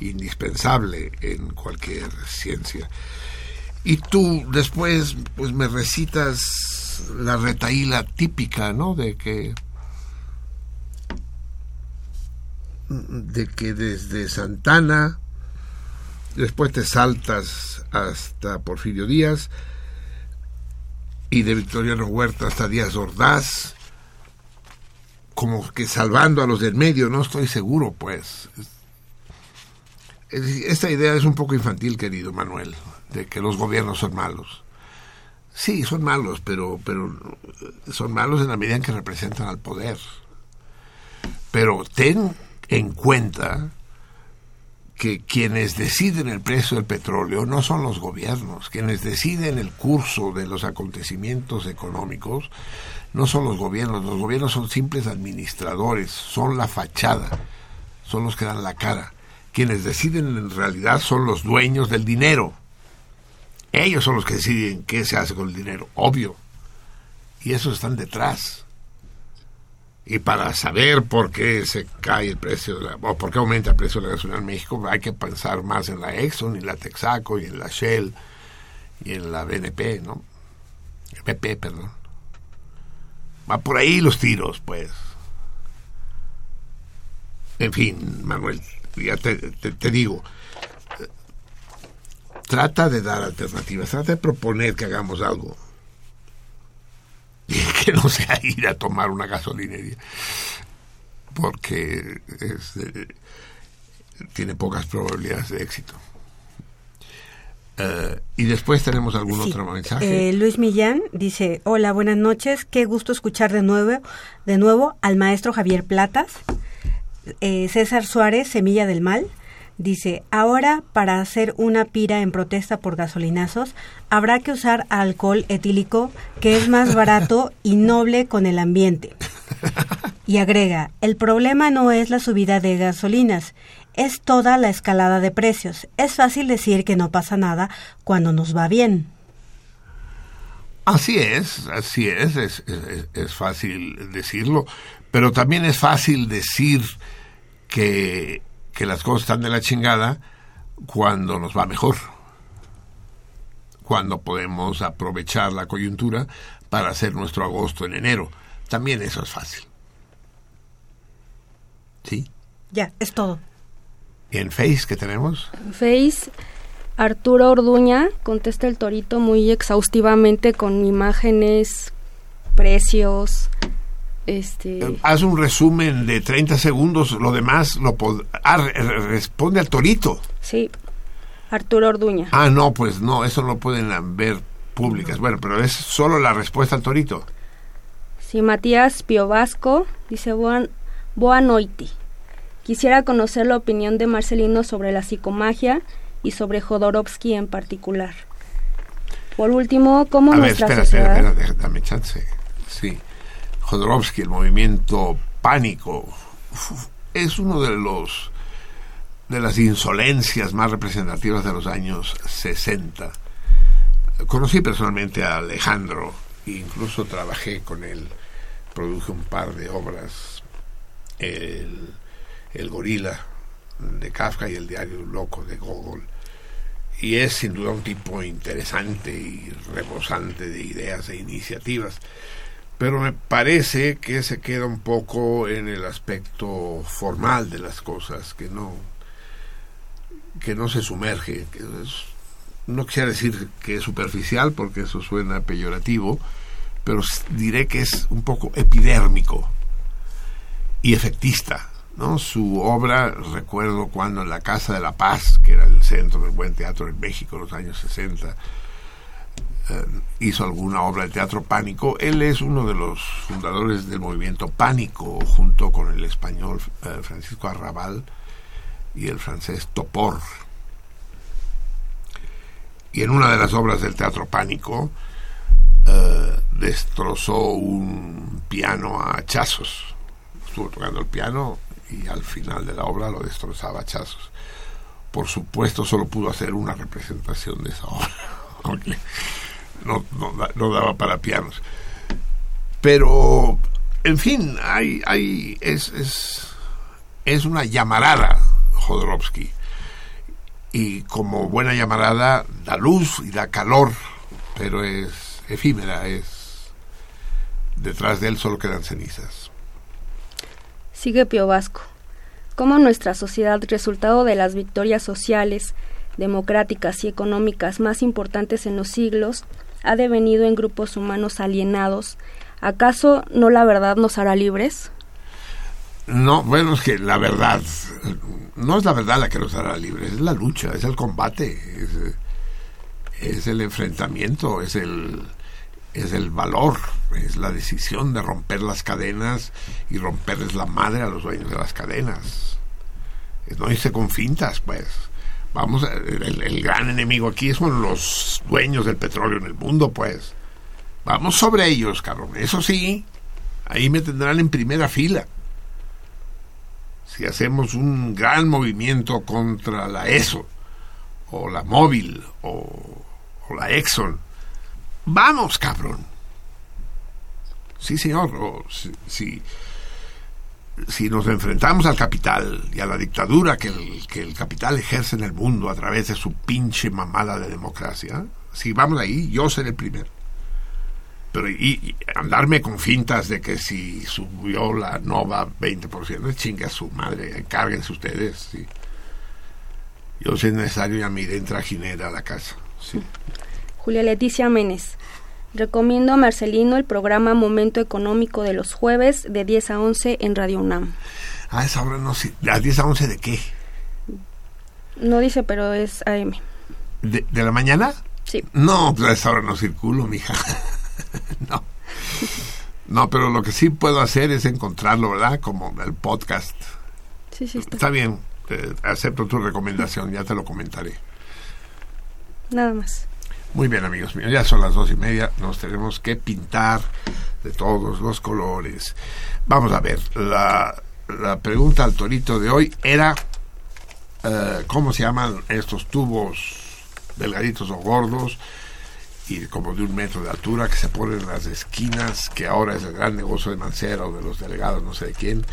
indispensable en cualquier ciencia. Y tú después pues me recitas la retaíla típica, ¿no? De que de que desde Santana después te saltas hasta Porfirio Díaz y de Victoriano Huerta hasta Díaz Ordaz como que salvando a los del medio, no estoy seguro, pues. Esta idea es un poco infantil, querido Manuel, de que los gobiernos son malos. Sí, son malos, pero, pero son malos en la medida en que representan al poder. Pero ten en cuenta que quienes deciden el precio del petróleo no son los gobiernos, quienes deciden el curso de los acontecimientos económicos no son los gobiernos, los gobiernos son simples administradores, son la fachada, son los que dan la cara. Quienes deciden en realidad son los dueños del dinero. Ellos son los que deciden qué se hace con el dinero, obvio. Y esos están detrás. Y para saber por qué se cae el precio, de la, o por qué aumenta el precio de la gasolina en México, hay que pensar más en la Exxon, y la Texaco, y en la Shell, y en la BNP, ¿no? BP, perdón. Va por ahí los tiros, pues. En fin, Manuel, ya te, te- digo, trata de dar alternativas, trata de proponer que hagamos algo. Que no sea ir a tomar una gasolinería, porque es, eh, tiene pocas probabilidades de éxito. Eh, y después tenemos algún Sí. otro mensaje. Eh, Luis Millán dice, hola, buenas noches, qué gusto escuchar de nuevo, de nuevo al maestro Javier Platas. Eh, César Suárez, Semilla del Mal, dice, ahora para hacer una pira en protesta por gasolinazos, habrá que usar alcohol etílico, que es más barato y noble con el ambiente. Y agrega, el problema no es la subida de gasolinas, es toda la escalada de precios. Es fácil decir que no pasa nada cuando nos va bien. Así es, así es, es, es- fácil decirlo, pero también es fácil decir que, que las cosas están de la chingada cuando nos va mejor, cuando podemos aprovechar la coyuntura para hacer nuestro agosto en enero. También eso es fácil. ¿Sí? Ya, es todo. ¿Y en Face qué tenemos? Face, Arturo Orduña contesta el torito muy exhaustivamente con imágenes, precios, este... Haz un resumen de 30 segundos, lo demás lo pod- ah, re- re- responde al torito. Sí, Arturo Orduña. Ah, no, pues no, eso no pueden ver públicas. Bueno, pero es solo la respuesta al torito. Sí, Matías Piovasco dice Boa, Boa noite. Quisiera conocer la opinión de Marcelino sobre la psicomagia y sobre Jodorowsky en particular. Por último, ¿cómo A ver, espera, sociedad... espera, dame chance. Sí. Jodorowsky, el movimiento pánico, es uno de los de las insolencias más representativas de los años 60. Conocí personalmente a Alejandro, e incluso trabajé con él, produje un par de obras, el, el gorila de Kafka y el diario loco de Gogol. Y es sin duda un tipo interesante y rebosante de ideas e iniciativas. Pero me parece que se queda un poco en el aspecto formal de las cosas, que no, que no se sumerge. que no quisiera decir que es superficial, porque eso suena peyorativo, pero diré que es un poco epidérmico y efectista. ¿no? Su obra, recuerdo cuando en la Casa de la Paz, que era el centro del buen teatro en México en los años 60, eh, hizo alguna obra de teatro pánico. Él es uno de los fundadores del movimiento pánico, junto con el español eh, Francisco Arrabal y el francés Topor. Y en una de las obras del teatro pánico eh, destrozó un piano a hachazos. Estuvo tocando el piano y al final de la obra lo destrozaba a hachazos. Por supuesto, solo pudo hacer una representación de esa obra, no, no da- no daba para pianos. Pero, en fin, hay, hay, es, es, es una llamarada Jodorowsky. Y como buena llamarada, da luz y da calor, pero es efímera, es. Detrás de él solo quedan cenizas. Sigue Piovasco. ¿Cómo nuestra sociedad, resultado de las victorias sociales, democráticas y económicas más importantes en los siglos, ha devenido en grupos humanos alienados? ¿Acaso no la verdad nos hará libres? No, bueno, es que la verdad, no es la verdad la que nos hará libres, es la lucha, es el combate, es, el enfrentamiento, es el, es el valor, es la decisión de romper las cadenas y romperles la madre a los dueños de las cadenas. No irse con fintas, pues. Vamos, a- el, gran enemigo aquí son los dueños del petróleo en el mundo, pues. Vamos sobre ellos, cabrón. Eso sí, ahí me tendrán en primera fila si hacemos un gran movimiento contra la ESO o la Móvil o, la Exxon, vamos, cabrón. Sí, señor. o si, si, si nos enfrentamos al capital y a la dictadura que el, que el capital ejerce en el mundo a través de su pinche mamada de democracia, si vamos ahí, yo seré el primero. Pero y, andarme con fintas de que si subió la Nova 20%, chingue a su madre, encárguense ustedes. Yo si es necesario ya me iré en trajinera a la casa. Sí. Julia Leticia Menes. Recomiendo a Marcelino el programa Momento Económico de los jueves de 10 a 11 en Radio UNAM. A esa hora no sé. ¿A 10 a 11 de qué? No dice, pero es AM. ¿De, de la mañana? Sí. No, pues a esa hora no circulo, mija. no. No, pero lo que sí puedo hacer es encontrarlo, ¿verdad? Como el podcast. Sí, sí, está. Está bien, eh, acepto tu recomendación, ya te lo comentaré. Nada más. Muy bien, amigos míos, ya son las dos y media, nos tenemos que pintar de todos los colores. Vamos a ver, la, la pregunta al torito de hoy era, eh, ¿cómo se llaman estos tubos delgaditos o gordos y como de un metro de altura que se ponen en las esquinas, que ahora es el gran negocio de Mancera o de los delegados, no sé de quién,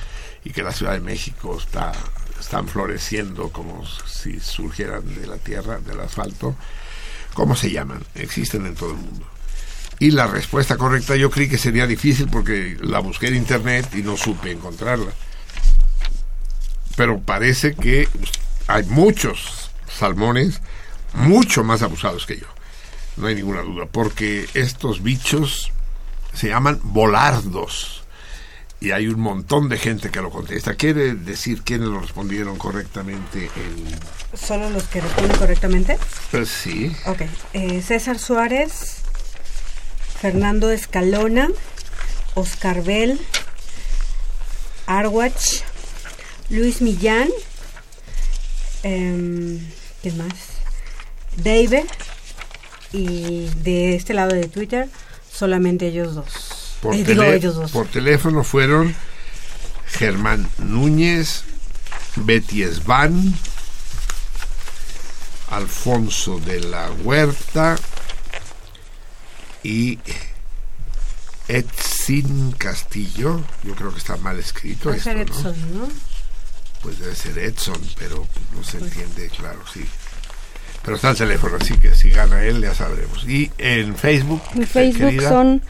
y que la Ciudad de México está están floreciendo como si surgieran de la tierra, del asfalto. ¿Cómo se llaman? Existen en todo el mundo. Y la respuesta correcta yo creí que sería difícil porque la busqué en internet y no supe encontrarla. Pero parece que hay muchos salmones mucho más abusados que yo. No hay ninguna duda, porque estos bichos se llaman volardos. Y hay un montón de gente que lo contesta. ¿Quiere decir quiénes lo respondieron correctamente en... ¿Solo los que responden correctamente? Pues sí. Ok. Eh, César Suárez, Fernando Escalona, Oscar Bell, Arwach, Luis Millán, em, ¿quién más? David y de este lado de Twitter solamente ellos dos. Por, Eh, digo tele- ellos dos. por teléfono fueron Germán Núñez, Betty Esban, Alfonso de la Huerta y Edsin Castillo. Yo creo que está mal escrito esto, ser ¿no? Edson, ¿no? Pues debe ser Edson, pero no se entiende, claro, sí. Pero está el teléfono, así que si gana él ya sabremos. Y en Facebook, En Facebook querida, son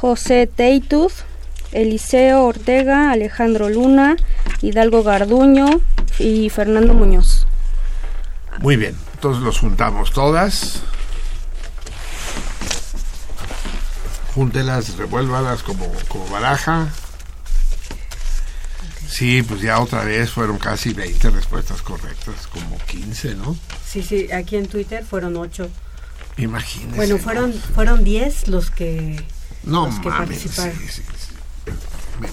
José Teitus, Eliseo Ortega, Alejandro Luna, Hidalgo Garduño y Fernando Muñoz. Muy bien, entonces los juntamos todas. Júntelas, revuélvalas como, como baraja. Sí, pues ya otra vez fueron casi 20 respuestas correctas, como 15, ¿no? Sí, sí, aquí en Twitter fueron ocho. Imagínense. Bueno, ¿no? fueron fueron diez los que No los que mames, participaron. sí, sí, sí. Me,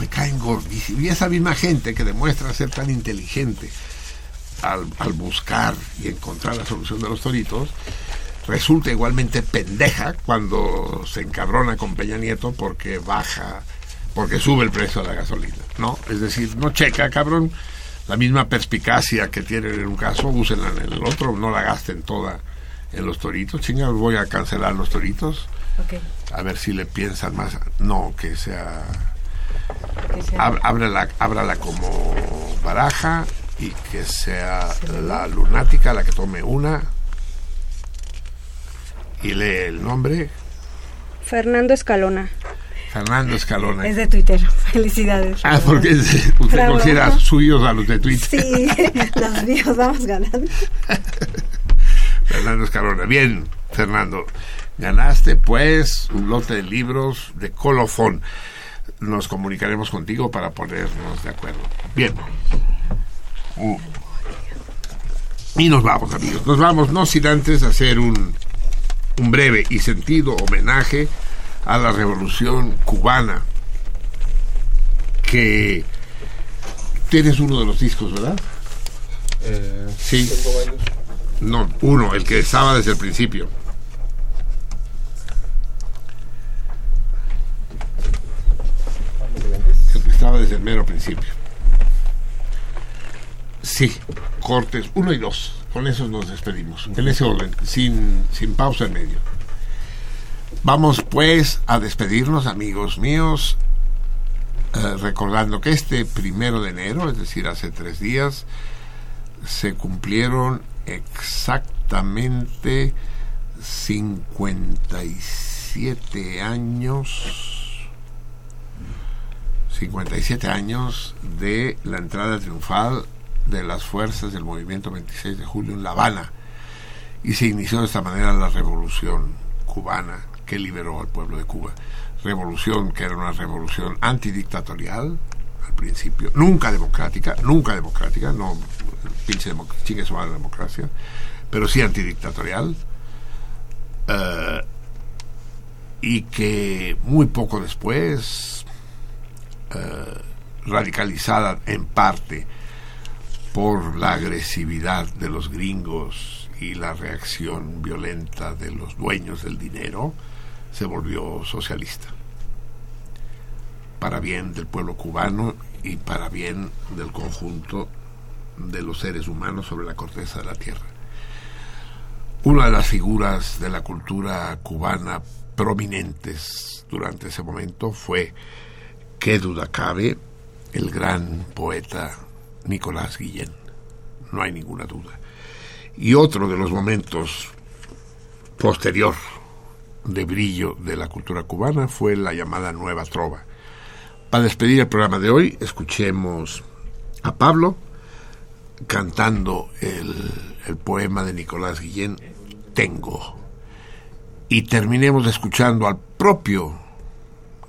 me caen gordísimos. Y esa misma gente que demuestra ser tan inteligente al, al buscar y encontrar la solución de los toritos, resulta igualmente pendeja cuando se encabrona con Peña Nieto porque baja, porque sube el precio de la gasolina, ¿no? Es decir, no checa, cabrón, la misma perspicacia que tienen en un caso, úsenla en el otro, no la gasten toda en los toritos. Chingados, voy a cancelar los toritos. Ok. A ver si le piensan más. No, que sea. Que sea- Ab- ábrala, ábrala como baraja y que sea la lunática la que tome una. Y lee el nombre. Fernando Escalona. Fernando Escalona. Es de Twitter. Felicidades. Ah, porque es usted Bravo. considera suyos a los de Twitter. Sí, los míos vamos ganando. Fernando Escalona. Bien, Fernando. Ganaste, pues, un lote de libros de colofón. Nos comunicaremos contigo para ponernos de acuerdo. Bien. Uh. Y nos vamos, amigos. Nos vamos, no sin antes hacer un, un breve y sentido homenaje a la revolución cubana. Que tienes uno de los discos, ¿verdad? sí. No, uno, el que estaba desde el principio. Desde el mero principio. Sí, cortes uno y dos. Con esos nos despedimos. En ese orden, sin, sin pausa en medio. Vamos pues a despedirnos, amigos míos, eh, recordando que este primero de enero, es decir, hace tres días, se cumplieron exactamente 55 57 años 57 años de la entrada triunfal de las fuerzas del movimiento 26 de julio en La Habana y se inició de esta manera la revolución cubana que liberó al pueblo de Cuba. Revolución que era una revolución antidictatorial al principio, nunca democrática, nunca democrática, no pinche democ- chingue su madre democracia, pero sí antidictatorial. eh, y que muy poco después, eh, radicalizada en parte por la agresividad de los gringos y la reacción violenta de los dueños del dinero, se volvió socialista. Para bien del pueblo cubano y para bien del conjunto de los seres humanos sobre la corteza de la tierra. Una de las figuras de la cultura cubana prominentes durante ese momento fue, qué duda cabe, el gran poeta Nicolás Guillén. No hay ninguna duda. Y otro de los momentos posterior de brillo de la cultura cubana fue la llamada Nueva Trova. Para despedir el programa de hoy, escuchemos a Pablo cantando el, el poema de Nicolás Guillén, Tengo. Y terminemos escuchando al propio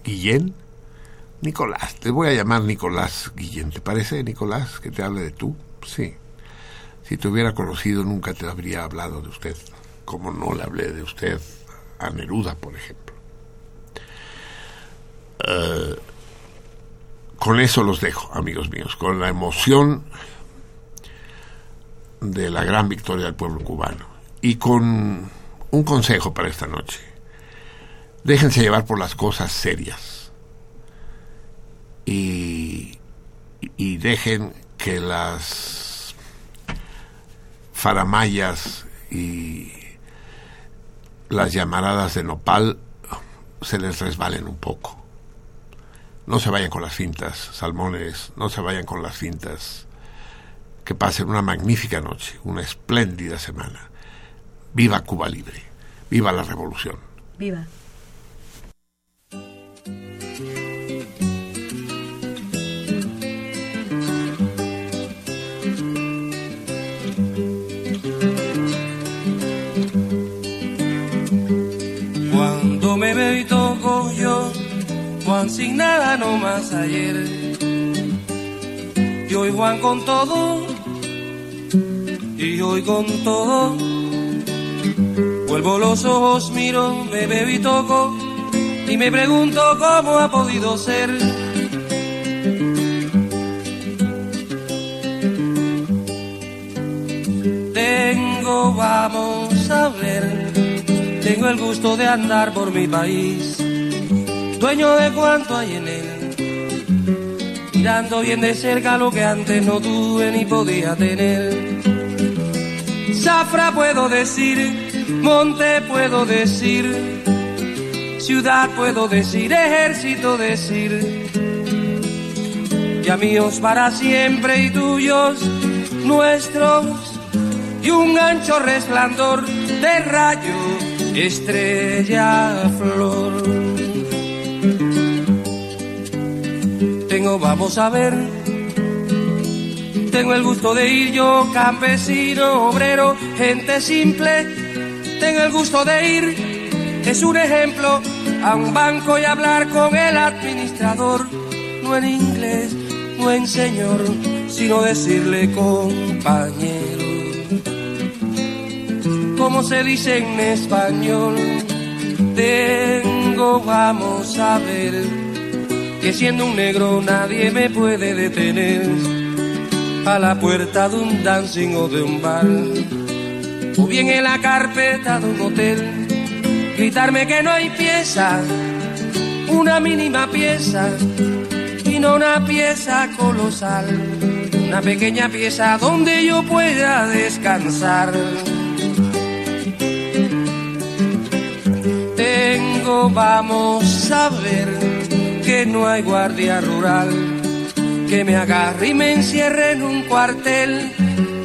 Guillén, Nicolás. Te voy a llamar Nicolás Guillén. ¿Te parece, Nicolás, que te hable de tú? Sí. Si te hubiera conocido, nunca te habría hablado de usted, como no le hablé de usted a Neruda, por ejemplo. Eh, con eso los dejo, amigos míos, con la emoción de la gran victoria del pueblo cubano y con un consejo para esta noche. Déjense llevar por las cosas serias y, y dejen que las faramayas y las llamaradas de nopal se les resbalen un poco. No se vayan con las fintas, salmones, no se vayan con las fintas. Que pasen una magnífica noche, una espléndida semana. Viva Cuba Libre, viva la revolución. Viva. Me veo y toco yo, Juan sin nada no más ayer. Y Juan con todo, y hoy con todo. Vuelvo los ojos, miro, me veo y toco, y me pregunto cómo ha podido ser. Tengo, vamos a ver, tengo el gusto de andar por mi país, dueño de cuanto hay en él, mirando bien de cerca lo que antes no tuve ni podía tener. Zafra puedo decir, monte puedo decir, ciudad puedo decir, ejército decir, ya míos para siempre y tuyos, nuestros, y un ancho resplandor de rayo, estrella, flor. Tengo, vamos a ver, tengo el gusto de ir yo, campesino, obrero, gente simple, tengo el gusto de ir, es un ejemplo, a un banco y hablar con el administrador, no en inglés, no en señor, sino decirle compañero. Como se dice en español, tengo, vamos a ver, que siendo un negro nadie me puede detener a la puerta de un dancing o de un bar, o bien en la carpeta de un hotel, gritarme que no hay pieza, una mínima pieza, y no una pieza colosal, una pequeña pieza donde yo pueda descansar. Tengo, vamos a ver, que no hay guardia rural que me agarre y me encierre en un cuartel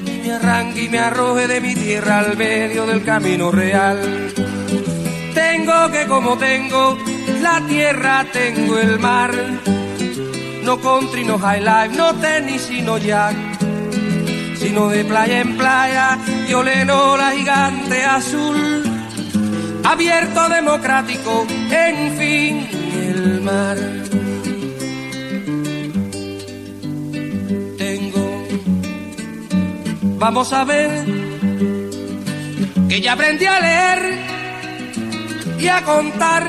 y me arranque y me arroje de mi tierra al medio del camino real. Tengo que como tengo la tierra, tengo el mar. No country, no high life, no tenis, sino jack. Sino de playa en playa, yo leno la gigante azul. Abierto, democrático, en fin, el mar. Tengo, vamos a ver, que ya aprendí a leer y a contar.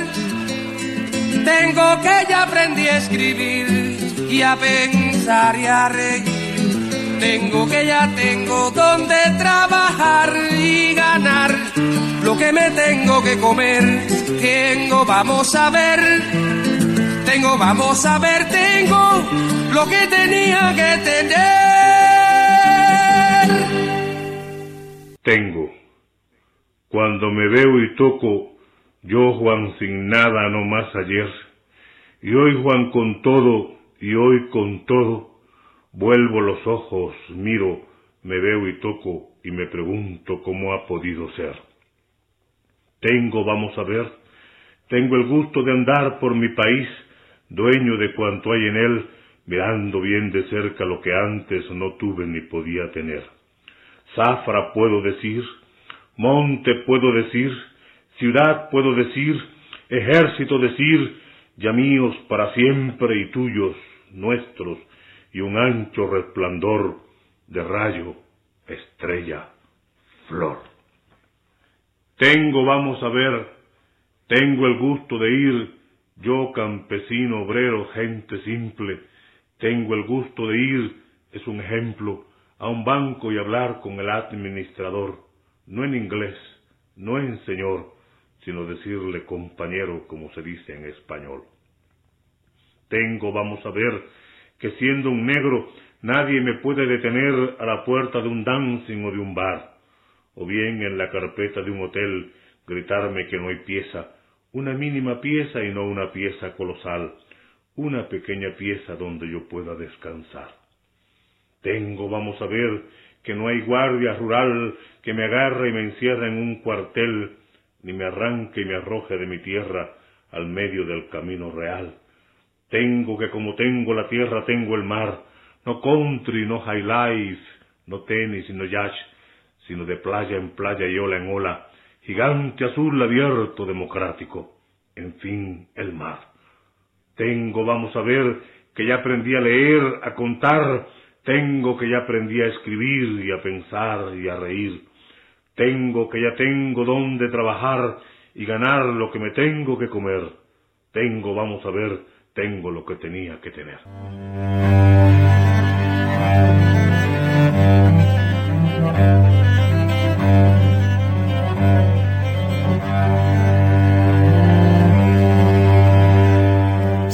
Tengo que ya aprendí a escribir y a pensar y a reír. Tengo que ya tengo donde trabajar y ganar lo que me tengo que comer. Tengo, vamos a ver, tengo, vamos a ver, tengo lo que tenía que tener. Tengo. Cuando me veo y toco, yo Juan sin nada no más ayer, y hoy Juan con todo, y hoy con todo, vuelvo los ojos, miro, me veo y toco, y me pregunto cómo ha podido ser. Tengo, vamos a ver, tengo el gusto de andar por mi país, dueño de cuanto hay en él, mirando bien de cerca lo que antes no tuve ni podía tener. Zafra puedo decir, monte puedo decir, ciudad puedo decir, ejército decir, ya míos para siempre y tuyos, nuestros, y un ancho resplandor de rayo, estrella, flor. Tengo, vamos a ver, tengo el gusto de ir, yo campesino, obrero, gente simple, tengo el gusto de ir, es un ejemplo, a un banco y hablar con el administrador, no en inglés, no en señor, sino decirle compañero como se dice en español. Tengo, vamos a ver, que siendo un negro nadie me puede detener a la puerta de un dancing o de un bar, o bien en la carpeta de un hotel gritarme que no hay pieza, una mínima pieza y no una pieza colosal, una pequeña pieza donde yo pueda descansar. Tengo, vamos a ver, que no hay guardia rural que me agarre y me encierre en un cuartel, ni me arranque y me arroje de mi tierra al medio del camino real. Tengo que como tengo la tierra, tengo el mar, no country, no high life, no tenis, no yacht, sino de playa en playa y ola en ola, gigante azul abierto democrático, en fin, el mar. Tengo, vamos a ver, que ya aprendí a leer, a contar, tengo que ya aprendí a escribir y a pensar y a reír. Tengo que ya tengo dónde trabajar y ganar lo que me tengo que comer. Tengo, vamos a ver, tengo lo que tenía que tener.